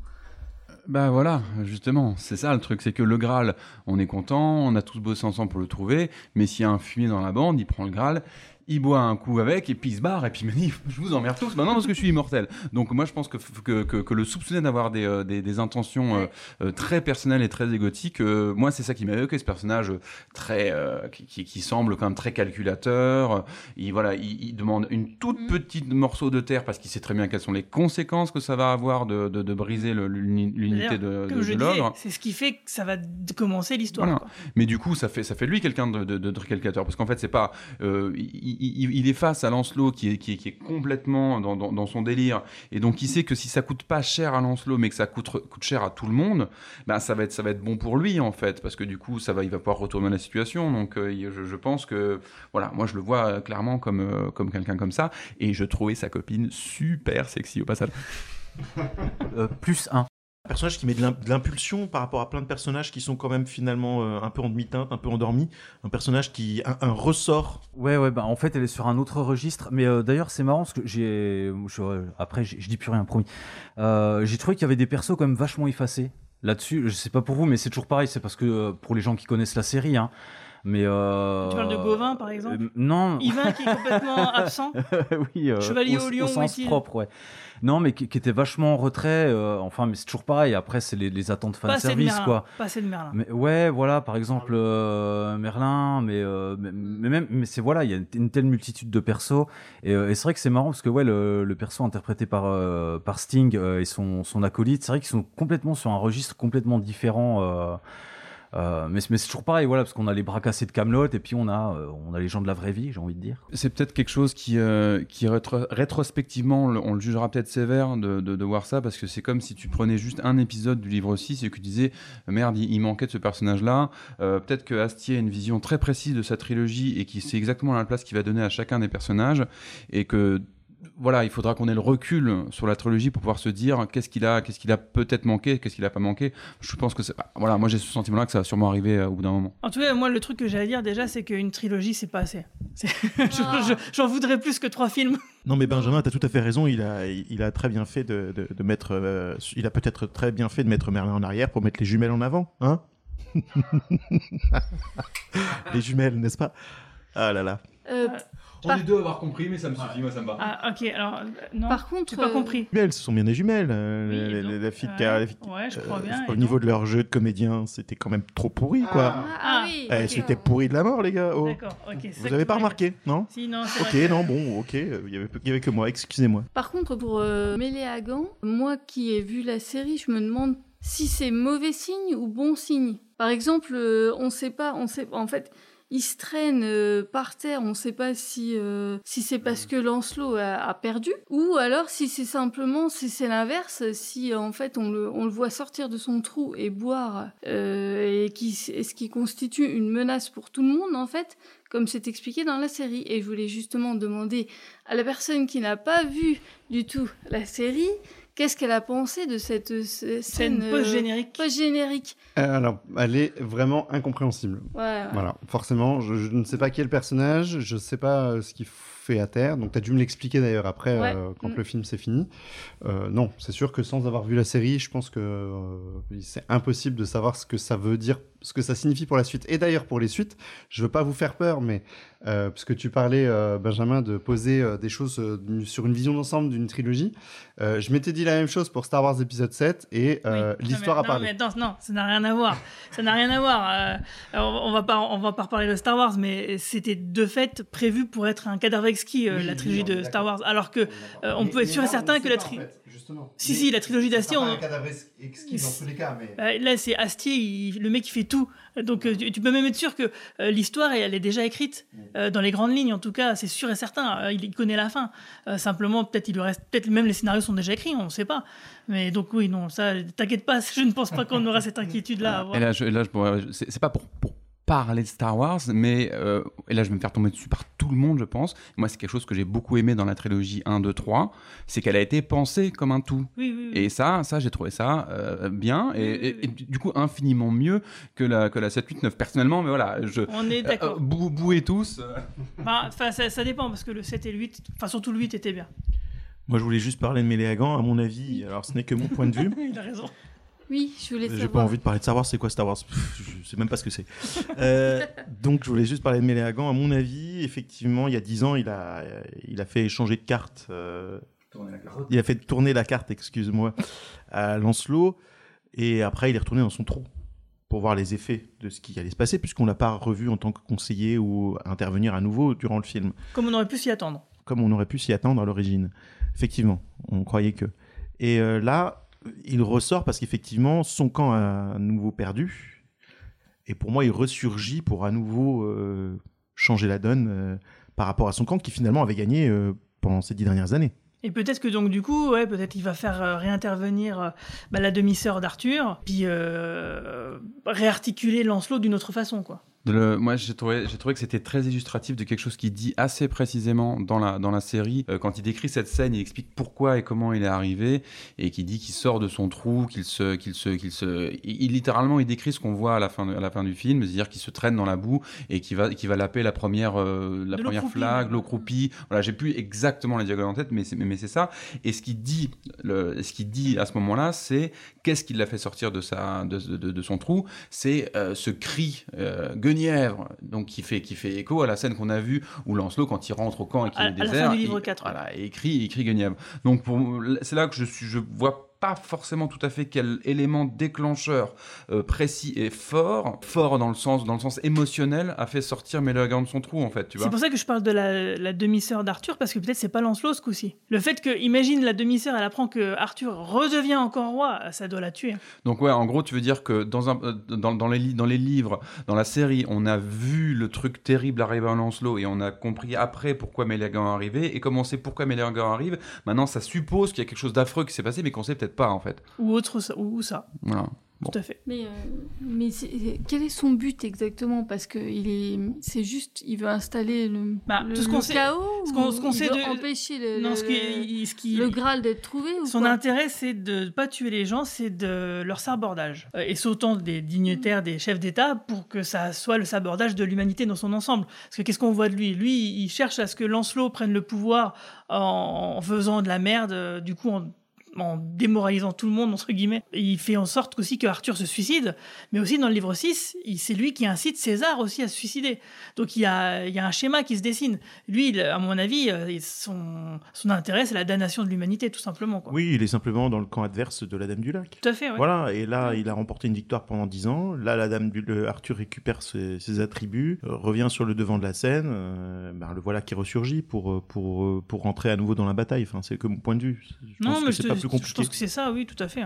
Bah voilà, justement, c'est ça le truc, c'est que le Graal, on est content, on a tous bossé ensemble pour le trouver, mais s'il y a un fumier dans la bande, il prend le Graal, il boit un coup avec, et puis il se barre, et puis il me dit, je vous emmerde tous maintenant parce que je suis immortel. Donc moi je pense que, que, que, que le soupçonner d'avoir des, euh, des, des intentions euh, euh, très personnelles et très égotiques, euh, moi c'est ça qui m'a évoqué, ce personnage très, qui, qui, qui semble quand même très calculateur, il, voilà, il, il demande une toute petite morceau de terre parce qu'il sait très bien quelles sont les conséquences que ça va avoir de, de, de briser l'unité de, de- c'est ce qui fait que ça va commencer l'histoire. Voilà. Mais du coup, ça fait, ça fait lui quelqu'un de, de, calculateur. Parce qu'en fait, c'est pas. il, il, est face à Lancelot qui est, qui est, qui est complètement dans, son délire. Et donc il sait que si ça coûte pas cher à Lancelot, mais que ça coûte, cher à tout le monde, ben, ça, va être, ça va être bon pour lui en fait. Parce que du coup, ça va, il va pouvoir retourner la situation. Donc euh, je, pense que, voilà, moi je le vois euh, clairement comme, euh, comme quelqu'un comme ça. Et je trouvais sa copine super sexy au passage. plus un personnage qui met de l'im- de l'impulsion par rapport à plein de personnages qui sont quand même finalement euh, un peu en demi-teinte, un peu endormis. Un personnage qui a un ressort. Ouais, ouais, bah en fait, elle est sur un autre registre. Mais euh, d'ailleurs, c'est marrant parce que j'ai. Après, je dis plus rien, promis. Euh, j'ai trouvé qu'il y avait des persos quand même vachement effacés là-dessus. Je sais pas pour vous, mais c'est toujours pareil. C'est parce que euh, pour les gens qui connaissent la série, hein. Mais. euh, Tu parles de Gauvin, par exemple euh, Non. Yvain qui est complètement absent oui, euh, Chevalier au, au lion, au sens propre, ouais. Non, mais qui, qui était vachement en retrait. euh, enfin, mais c'est toujours pareil. Après, c'est les, les attentes fan service, quoi. Pas assez de Merlin. Mais ouais, voilà, par exemple euh, Merlin, mais, euh, mais, mais même, mais c'est voilà, il y a une, une telle multitude de persos et, euh, et c'est vrai que c'est marrant parce que ouais, le, le perso interprété par euh, par Sting euh, et son son acolyte, c'est vrai qu'ils sont complètement sur un registre complètement différent. Euh, mais, c'est- toujours pareil, parce qu'on a les bras cassés de Camelot et puis on a euh, on a les gens de la vraie vie, j'ai envie de dire. C'est peut-être quelque chose qui, euh, qui rétro- rétrospectivement, on le jugera peut-être sévère de, de, voir ça, parce que c'est comme si tu prenais juste un épisode du livre 6 et que tu disais, merde, il, manquait de ce personnage-là. Peut-être que Astier a une vision très précise de sa trilogie et qui sait exactement la place qu'il va donner à chacun des personnages, et que voilà, il faudra qu'on ait le recul sur la trilogie pour pouvoir se dire qu'est-ce qu'il a, qu'est-ce qu'il a peut-être manqué, qu'est-ce qu'il a pas manqué. Je pense que c'est, ah, voilà, moi j'ai ce sentiment-là que ça va sûrement arriver euh, au bout d'un moment. En tout cas, moi, le truc que j'ai à dire déjà, c'est qu'une trilogie, c'est pas assez. C'est- je- je- J'en voudrais plus que trois films. Non mais Benjamin, t'as tout à fait raison. Il a, il a très bien fait de, de, de mettre, euh, il a peut-être très bien fait de mettre Merlin en arrière pour mettre les jumelles en avant, hein Les jumelles, n'est-ce pas? Ah là là. Euh, On par- est deux à avoir compris, mais ça me suffit, moi ça me va. Ah, ok, alors, euh, non. Par contre, pas euh, compris. Les jumelles, ce sont bien des jumelles. euh, Oui, la fille la fille- ouais, je crois bien, Au niveau de leur jeu de comédien, c'était quand même trop pourri, quoi. Ah, oui. Eh, ok. C'était pourri de la mort, les gars. oh. D'accord, ok. Vous avez pas remarqué, non Si, non, Ok, vrai non, bon, ok. euh, Il y avait, il y avait que moi. Excusez-moi. Par contre, pour euh, Méléagan, moi qui ai vu la série, je me demande si c'est mauvais signe ou bon signe. Par exemple, euh, on sait pas, on sait, en fait, il se traîne euh, par terre, on sait pas si euh, si c'est parce que Lancelot a, a perdu ou alors si c'est simplement si c'est l'inverse, si en fait on le on le voit sortir de son trou et boire euh, et qui et ce qui constitue une menace pour tout le monde en fait, comme c'est expliqué dans la série. Et je voulais justement demander à la personne qui n'a pas vu du tout la série, qu'est-ce qu'elle a pensé de cette euh, scène Scène post-générique. Post-générique. Euh, Alors, elle est vraiment incompréhensible. Ouais, ouais. Voilà, forcément, je, je ne sais pas qui est le personnage, je ne sais pas euh, ce qu'il fait à terre. Donc, tu as dû me l'expliquer d'ailleurs après, Ouais. euh, quand Mm. le film c'est fini. Euh, non, c'est sûr que sans avoir vu la série, je pense que euh, c'est impossible de savoir ce que ça veut dire, ce que ça signifie pour la suite. Et d'ailleurs, pour les suites, je veux pas vous faire peur, mais euh, puisque tu parlais, euh, Benjamin, de poser euh, des choses euh, sur une vision d'ensemble d'une trilogie, euh, je m'étais dit la même chose pour Star Wars épisode 7 et euh, l'histoire Non, a mais- parlé. Non, mais attends, non, ça n'a rien à voir. Ça n'a rien à voir. Euh, alors, on va pas, on va pas reparler de Star Wars, mais c'était de fait prévu pour être un cadavre exquis, euh, Oui, la trilogie de Star Wars. Alors que euh, on Mais- peut être sûr et certain que la en trilogie. fait, justement. Si, Mais si, la trilogie d'Astier, on- un cadavre ex- exquis dans tous les cas, mais... Bah, là, c'est Astier, il- le mec qui fait tout. Donc, euh, tu, tu peux même être sûr que euh, l'histoire, elle est déjà écrite euh, dans les grandes lignes. En tout cas, c'est sûr et certain. Euh, il, il connaît la fin. Euh, simplement, peut-être il lui reste, peut-être même les scénarios sont déjà écrits, on ne sait pas. Mais donc oui, non, ça, t'inquiète pas. Je ne pense pas qu'on aura cette inquiétude-là. Et là, je, là, je c'est c'est pas pour, pour parler de Star Wars, mais euh, et là je vais me faire tomber dessus par tout le monde, je pense. Moi, c'est quelque chose que j'ai beaucoup aimé dans la trilogie 1, 2, 3, c'est qu'elle a été pensée comme un tout. Oui, oui, oui. Et ça, ça j'ai trouvé ça euh, bien et, et- et du coup infiniment mieux que la, que la 7, 8, 9. Personnellement, mais voilà, je. On est d'accord. Euh, bou- bouez tous. euh. Enfin, enfin, ça, ça dépend parce que le 7 et le 8, enfin surtout le 8 était bien. Moi, je voulais juste parler de Méléagan, à mon avis. Alors, ce n'est que mon point de vue. Il a raison. Oui, je voulais J'ai pas savoir. envie de parler de Star Wars, c'est quoi Star Wars? Je sais même pas ce que c'est. Euh, donc je voulais juste parler de Méléagan. À mon avis, effectivement, il y a 10 ans, il a, il a fait échanger de carte. euh, il a fait tourner la carte, excuse-moi, à Lancelot. Et après, il est retourné dans son trou pour voir les effets de ce qui allait se passer, puisqu'on l'a pas revu en tant que conseiller ou intervenir à nouveau durant le film Comme on aurait pu s'y attendre. comme on aurait pu s'y attendre à l'origine. Effectivement, on croyait que. Et euh, là, il ressort parce qu'effectivement, son camp a à nouveau perdu. Et pour moi, il ressurgit pour à nouveau euh, changer la donne euh, par rapport à son camp qui finalement avait gagné euh, pendant ces dix dernières années. Et peut-être que donc du coup, peut-être il va faire réintervenir bah, la demi-sœur d'Arthur, puis réarticuler Lancelot d'une autre façon, quoi. Le- moi, j'ai trouvé, que c'était très illustratif de quelque chose qu'il dit assez précisément dans la, dans la série. Euh, quand il décrit cette scène, il explique pourquoi et comment il est arrivé, et qu'il dit qu'il sort de son trou, qu'il se, qu'il se, qu'il se, il, il- littéralement, il décrit ce qu'on voit à la fin, de- à la fin du film, c'est-à-dire qu'il se traîne dans la boue et qu'il va, qu'il va laper la première, euh, la première même. l'eau croupie. Voilà, j'ai plus exactement les diagonales en tête, mais c'est, mais, mais c'est ça. Et ce qu'il dit, le, ce qu'il dit à ce moment-là, c'est qu'est-ce qui l'a fait sortir de sa, de, de- de son trou? C'est euh, ce cri euh, guenièvre, donc qui fait, qui fait écho à la scène qu'on a vue où Lancelot, quand il rentre au camp et qu'il est à la fin désert, du livre il, 4, voilà, il crie guenièvre. Donc pour- c'est là que je suis, je vois pas forcément tout à fait quel élément déclencheur euh, précis et fort, fort dans le sens, dans le sens émotionnel, a fait sortir Méléagant de son trou en fait, tu vois. C'est pour ça que je parle de la, la demi-sœur d'Arthur, parce que peut-être c'est pas Lancelot ce coup-ci. Le fait que, imagine la demi-sœur, elle apprend que Arthur redevient encore roi, ça doit la tuer. Donc ouais, en gros, tu veux dire que dans, un, euh, dans, dans les, dans les livres, dans la série, on a vu le truc terrible arriver à Lancelot et on a compris après pourquoi Méléagant est arrivé. Et comme on sait pourquoi Méléagant arrive, maintenant ça suppose qu'il y a quelque chose d'affreux qui s'est passé, mais qu'on sait peut-être pas en fait. Ou autre, ça- ou ça. Voilà. Bon. Tout à fait. Mais, euh, mais quel est son but exactement? Parce que il est, c'est juste, il veut installer le, Bah, le, tout ce qu'on le sait- chaos. ce qu'on- ou ce qu'on il sait veut de- empêcher le, Non, le, ce qui- ce qui- le Graal d'être trouvé ou Son quoi? intérêt, c'est de ne pas tuer les gens, c'est de leur sabordage. Euh, Et sautant des dignitaires, des chefs d'État, pour que ça soit le sabordage de l'humanité dans son ensemble. Parce que qu'est-ce qu'on voit de lui? Lui, il cherche à ce que Lancelot prenne le pouvoir en, en faisant de la merde, euh, du coup, en, en démoralisant tout le monde, entre guillemets. Et il fait en sorte aussi que Arthur se suicide, mais aussi dans le livre 6, il- c'est lui qui incite César aussi à se suicider. Donc il y a, il y a un schéma qui se dessine. Lui, à mon avis, euh, son, son intérêt, c'est la damnation de l'humanité, tout simplement. Quoi. Oui, il est simplement dans le camp adverse de la Dame du Lac. Tout à fait, ouais. Voilà, et là, il a remporté une victoire pendant 10 ans. Là, la Dame du le- Arthur récupère ses, ses attributs, euh, revient sur le devant de la scène. euh, ben, le voilà qui ressurgit pour, pour, pour rentrer à nouveau dans la bataille. Enfin, c'est que mon point de vue. Je Non, pense mais que je, c'est te- pas plus je pense que c'est ça, oui, tout à fait.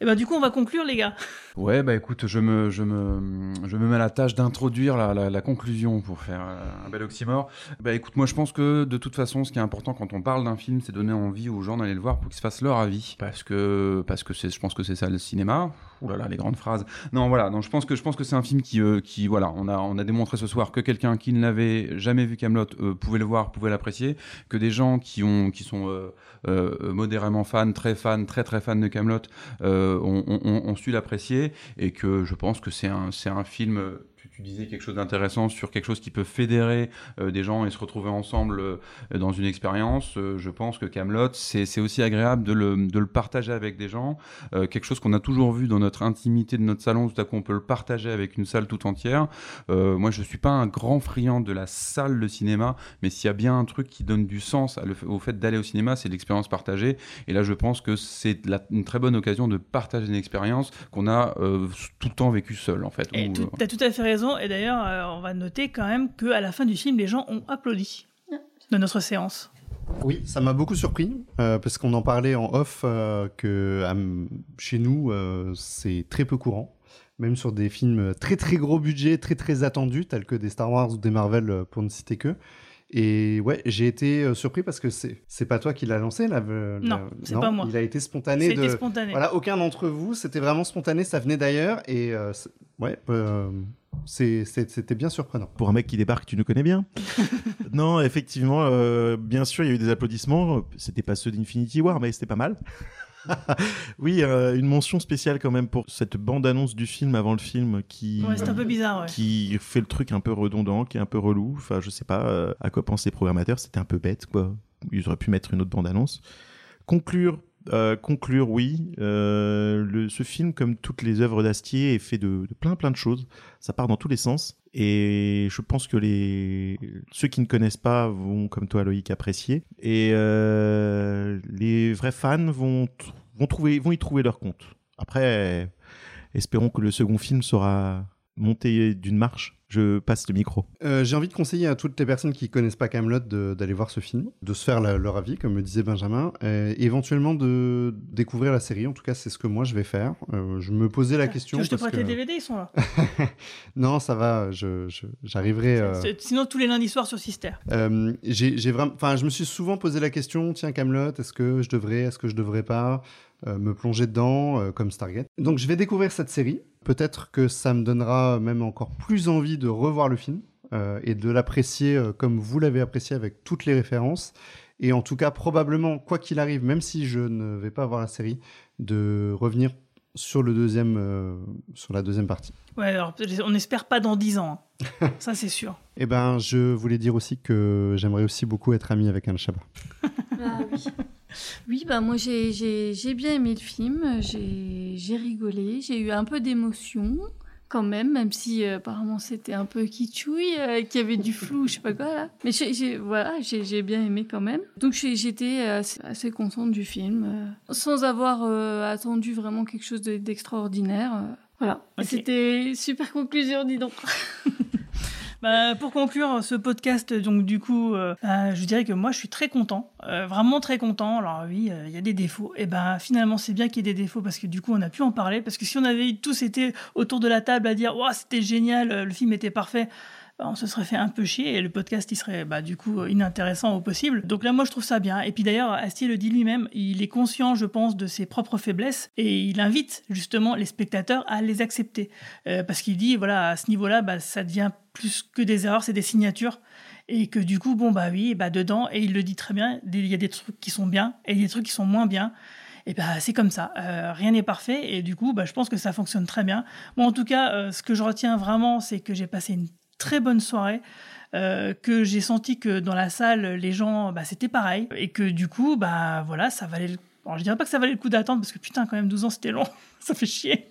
Et ben du coup, on va conclure, les gars. Ouais, bah écoute, je me, je me, je me mets à la tâche d'introduire la, la, la conclusion pour faire euh, un bel oxymore. Bah écoute, moi je pense que de toute façon, ce qui est important quand on parle d'un film, c'est donner envie aux gens d'aller le voir pour qu'ils se fassent leur avis. Parce que, parce que je pense que c'est ça le cinéma. Ouh là là, les grandes phrases. Non, voilà, je pense que, c'est un film qui, euh, voilà, on a, on a démontré ce soir que quelqu'un qui ne l'avait jamais vu Camelot pouvait le voir, pouvait l'apprécier, que des gens qui ont, qui sont euh, euh, modérément fans, très fans, très très fans de Camelot, euh, ont, su l'apprécier et que je pense que c'est un film. Tu, disais quelque chose d'intéressant sur quelque chose qui peut fédérer euh, des gens et se retrouver ensemble euh, dans une expérience. Euh, je pense que Camelot, c'est aussi agréable de le, de le partager avec des gens. Quelque chose qu'on a toujours vu dans notre intimité de notre salon, tout à coup on peut le partager avec une salle tout entière. Moi, je suis pas un grand friand de la salle de cinéma, mais s'il y a bien un truc qui donne du sens le- au fait d'aller au cinéma, c'est l'expérience partagée. Et là, je pense que c'est une très bonne occasion de partager une expérience qu'on a tout le temps vécue seul, en fait. Tu as tout à fait raison. Et d'ailleurs, euh, on va noter quand même qu'à la fin du film, les gens ont applaudi de notre séance. Oui, ça m'a beaucoup surpris, euh, parce qu'on en parlait en off, euh, que chez nous, c'est très peu courant. Même sur des films très très gros budget, très très attendus, tels que des Star Wars ou des Marvel, pour ne citer que. Et ouais, j'ai été euh, surpris parce que c'est c'est pas toi qui l'as lancé là. euh, Non, la- c'est pas moi. Il a été spontané. C'était de... spontané. Voilà, aucun d'entre vous, c'était vraiment spontané, ça venait d'ailleurs et euh, c'est- ouais, euh, c'est- c'est- c'était bien surprenant. Pour un mec qui débarque, tu nous connais bien. non, effectivement, euh, bien sûr, il y a eu des applaudissements. C'était pas ceux d'Infinity War, mais c'était pas mal. oui, euh, une mention spéciale quand même pour cette bande-annonce du film avant le film qui, Ouais, c'est un peu bizarre, ouais. qui fait le truc un peu redondant, qui est un peu relou. Enfin, je sais pas euh, à quoi pensent les programmateurs. C'était un peu bête, quoi. Ils auraient pu mettre une autre bande-annonce. Conclure. euh, conclure, oui. Euh, le, ce film, comme toutes les œuvres d'Astier, est fait de, de plein plein de choses. Ça part dans tous les sens. Et je pense que les ceux qui ne connaissent pas vont, comme toi, Loïc, apprécier. Et euh, les vrais fans vont, vont, trouver, vont y trouver leur compte. Après, espérons que le second film sera monté d'une marche. Je passe le micro. Euh, J'ai envie de conseiller à toutes les personnes qui connaissent pas Camelot d'aller voir ce film, de se faire la- leur avis, comme me disait Benjamin, et éventuellement de découvrir la série. En tout cas, c'est ce que moi je vais faire. Euh, je me posais la question. Tu veux que je te prête que- les DVD, ils sont là. non, ça va. je- je- J'arriverai. euh, Sinon, tous les lundis soirs sur Sister. Euh, j'ai j'ai vraiment, enfin, je me suis souvent posé la question, tiens, Camelot, est-ce que je devrais, est-ce que je devrais pas? Me plonger dedans euh, comme Stargate Donc, je vais découvrir cette série. Peut-être que ça me donnera même encore plus envie de revoir le film euh, et de l'apprécier euh, comme vous l'avez apprécié avec toutes les références. Et en tout cas, probablement, quoi qu'il arrive, même si je ne vais pas voir la série, de revenir sur le deuxième, euh, sur la deuxième partie. Ouais, alors on n'espère pas dans 10 ans. hein. Ça, c'est sûr. Eh ben, je voulais dire aussi que j'aimerais aussi beaucoup être ami avec Anne Chabat. Ah oui. Oui, bah moi j'ai- j'ai j'ai bien aimé le film, j'ai rigolé, j'ai eu un peu d'émotion quand même, même si euh, apparemment c'était un peu kitschouille, euh, qu'il y avait du flou, je sais pas quoi là. Mais j'ai- voilà, j'ai j'ai bien aimé quand même. Donc j'étais assez, assez contente du film, euh, sans avoir attendu vraiment quelque chose de- d'extraordinaire. voilà. Ok. C'était super conclusion, dis donc. Bah, pour conclure ce podcast, donc du coup, euh, bah, je dirais que moi, je suis très content, euh, vraiment très content. Alors oui, euh, il y a des défauts. Et ben finalement, c'est bien qu'il y ait des défauts parce que du coup, on a pu en parler. Parce que si on avait tous été autour de la table à dire, waouh, c'était génial, le film était parfait. On se serait fait un peu chier et le podcast il serait bah, du coup inintéressant au possible. Donc là moi je trouve ça bien. Et puis d'ailleurs Astier le dit lui-même, il est conscient je pense de ses propres faiblesses et il invite justement les spectateurs à les accepter. Euh, parce qu'il dit voilà à ce niveau-là bah, ça devient plus que des erreurs, c'est des signatures. Et que du coup, bon, bah oui, bah dedans, et il le dit très bien, il y a des trucs qui sont bien et des trucs qui sont moins bien. Et bah c'est comme ça, Euh, rien n'est parfait et du coup, bah, je pense que ça fonctionne très bien. Moi, en tout cas, euh, ce que je retiens vraiment, c'est que j'ai passé une très bonne soirée. euh, que j'ai senti que dans la salle les gens bah, c'était pareil et que du coup bah voilà ça valait le... Je dirais pas que ça valait le coup d'attendre parce que putain quand même 12 ans c'était long ça fait chier.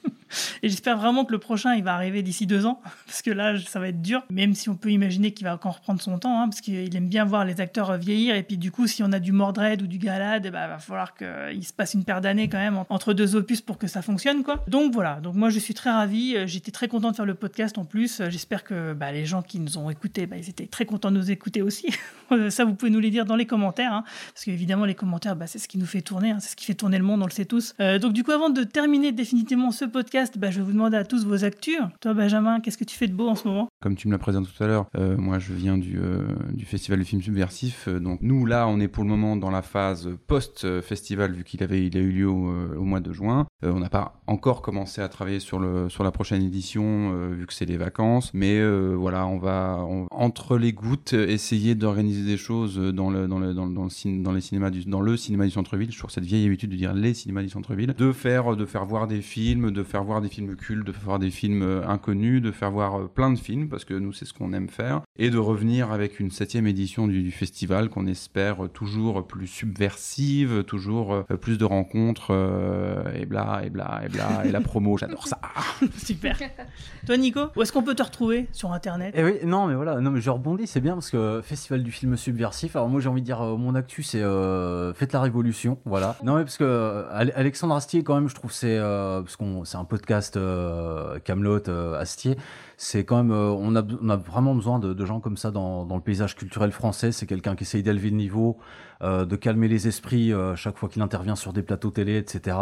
Et j'espère vraiment que le prochain il va arriver d'ici deux ans parce que là ça va être dur. Même si on peut imaginer qu'il va encore reprendre son temps hein, parce qu'il aime bien voir les acteurs vieillir. Et puis du coup si on a du Mordred ou du Galad il va falloir qu'il se passe une paire d'années quand même en- entre deux opus pour que ça fonctionne quoi. Donc voilà. Donc moi je suis très ravi Euh, j'étais très content de faire le podcast en plus. Euh, j'espère que bah, les gens qui nous ont écoutés bah, ils étaient très contents de nous écouter aussi. Euh, ça vous pouvez nous les dire dans les commentaires hein, parce qu'évidemment les commentaires bah, c'est ce qui nous fait tourner hein, c'est ce qui fait tourner le monde on le sait tous. Euh, donc du coup avant de terminer définitivement ce podcast bah, je vais vous demander à tous vos actus toi Benjamin qu'est-ce que tu fais de beau en ce moment? Comme tu me l'as présenté tout à l'heure, euh, moi je viens du, euh, du festival du film subversif. euh, donc nous là, on est pour le moment dans la phase post-festival vu qu'il avait il a eu lieu au, mois de juin. On n'a pas encore commencé à travailler sur le sur la prochaine édition vu que c'est les vacances. Mais voilà, on va entre les gouttes essayer d'organiser des choses dans le dans dans, dans dans les cinémas dans le cinéma du centre-ville. Je trouve cette vieille habitude de dire les cinémas du centre-ville, de faire de faire voir des films, de faire voir des films cultes, de faire voir des films euh, inconnus, de faire voir euh, plein de films parce que nous c'est ce qu'on aime faire et de revenir avec une septième édition du, du festival qu'on espère euh, toujours plus subversive, toujours plus de rencontres euh, et bla et bla et bla et la promo, j'adore ça. super toi Nico où est-ce qu'on peut te retrouver? Sur internet Eh oui, non, mais voilà, non, mais je rebondis, c'est bien parce que Festival du film subversif. Alors moi, j'ai envie de dire, euh, mon actu, c'est euh, Faites la révolution, voilà. Non, mais parce que euh, Ale- Alexandre Astier, quand même, je trouve c'est euh, parce qu'on c'est un podcast euh, Camelot Astier. C'est quand même, euh, on a on a vraiment besoin de, de gens comme ça dans, dans le paysage culturel français. C'est quelqu'un qui essaye d'élever le niveau, euh, de calmer les esprits euh, chaque fois qu'il intervient sur des plateaux télé, etc.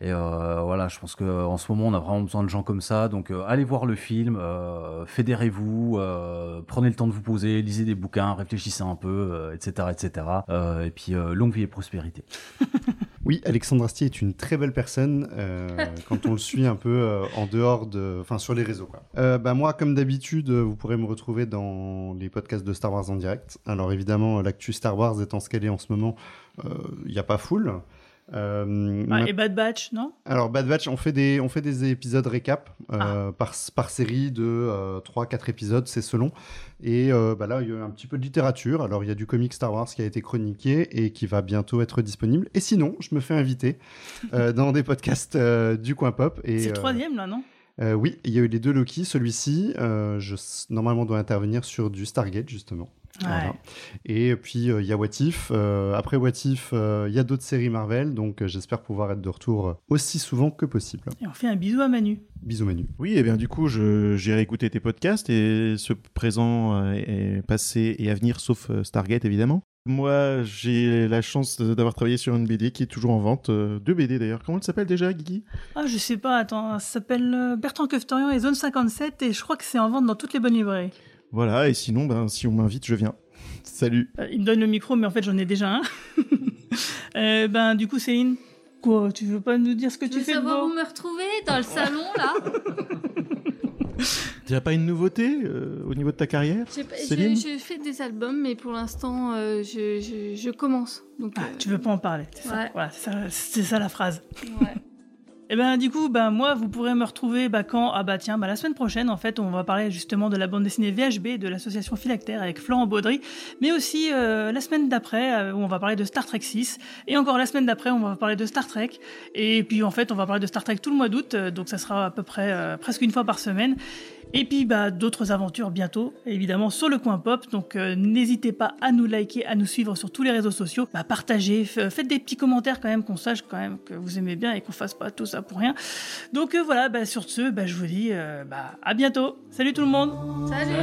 Et euh, voilà, je pense qu'en ce moment, on a vraiment besoin de gens comme ça. Donc, euh, allez voir le film, euh, fédérez-vous, euh, prenez le temps de vous poser, lisez des bouquins, réfléchissez un peu, euh, etc., etc. Euh, et puis, euh, longue vie et prospérité. Oui, Alexandre Astier est une très belle personne euh, quand on le suit un peu euh, en dehors de, enfin sur les réseaux. Quoi. Euh, bah, moi, comme d'habitude, vous pourrez me retrouver dans les podcasts de Star Wars en direct. Alors évidemment, l'actu Star Wars étant ce qu'elle est en ce moment, il n'y a pas full. Euh, Ah, ma- et Bad Batch, non? Alors Bad Batch, on fait des, on fait des épisodes récap euh, par, par série de euh, 3-4 épisodes, c'est selon. Et euh, bah là, il y a un petit peu de littérature. Alors il y a du comic Star Wars qui a été chroniqué et qui va bientôt être disponible. Et sinon, je me fais inviter dans des podcasts du coin pop. C'est le troisième, là, non? oui, il y a eu les deux Loki. Celui-ci, je normalement dois intervenir sur du Stargate justement. Ouais. Et puis euh, il y a What If. Euh, après What If, euh, il y a d'autres séries Marvel, donc euh, j'espère pouvoir être de retour aussi souvent que possible. Et on fait un bisou à Manu. Bisous Manu. Oui, et bien du coup, j'ai réécouté tes podcasts et ce présent est passé et à venir, sauf Stargate évidemment. Moi, j'ai la chance d'avoir travaillé sur une BD qui est toujours en vente. deux BD d'ailleurs. Comment elle s'appelle déjà, Guigui? Ah, je sais pas, attends, ça s'appelle Bertrand Keftorian et Zone 57 et je crois que c'est en vente dans toutes les bonnes librairies. Voilà, et sinon, ben, si on m'invite, je viens. Salut. Euh, il me donne le micro, mais en fait j'en ai déjà un. Euh, ben du coup Céline, quoi, tu veux pas nous dire ce que Tu tu veux fais de savoir beau où me retrouver Dans le salon, là Tu n'as pas une nouveauté euh, au niveau de ta carrière J'ai pas- Céline je, je fais des albums, mais pour l'instant, euh, je, je- je commence. Donc, Ah, tu veux pas en parler, c'est ça, voilà, c'est ça, ça la phrase. Ouais. Et ben du coup, ben moi, vous pourrez me retrouver bah, quand Ah bah tiens, bah, la semaine prochaine, en fait, on va parler justement de la bande dessinée VHB de l'association Philactère avec Florent Baudry, mais aussi euh, la semaine d'après, euh, on va parler de Star Trek 6, et encore la semaine d'après, on va parler de Star Trek, et puis en fait, on va parler de Star Trek tout le mois d'août, euh, donc ça sera à peu près euh, presque une fois par semaine. Et puis bah, d'autres aventures bientôt, évidemment sur le coin pop. Donc euh, n'hésitez pas à nous liker, à nous suivre sur tous les réseaux sociaux, bah, partagez, euh, faites des petits commentaires quand même qu'on sache quand même que vous aimez bien et qu'on fasse pas tout ça pour rien. Donc euh, voilà, bah, sur ce, bah, je vous dis bah, à bientôt. Salut tout le monde. Salut.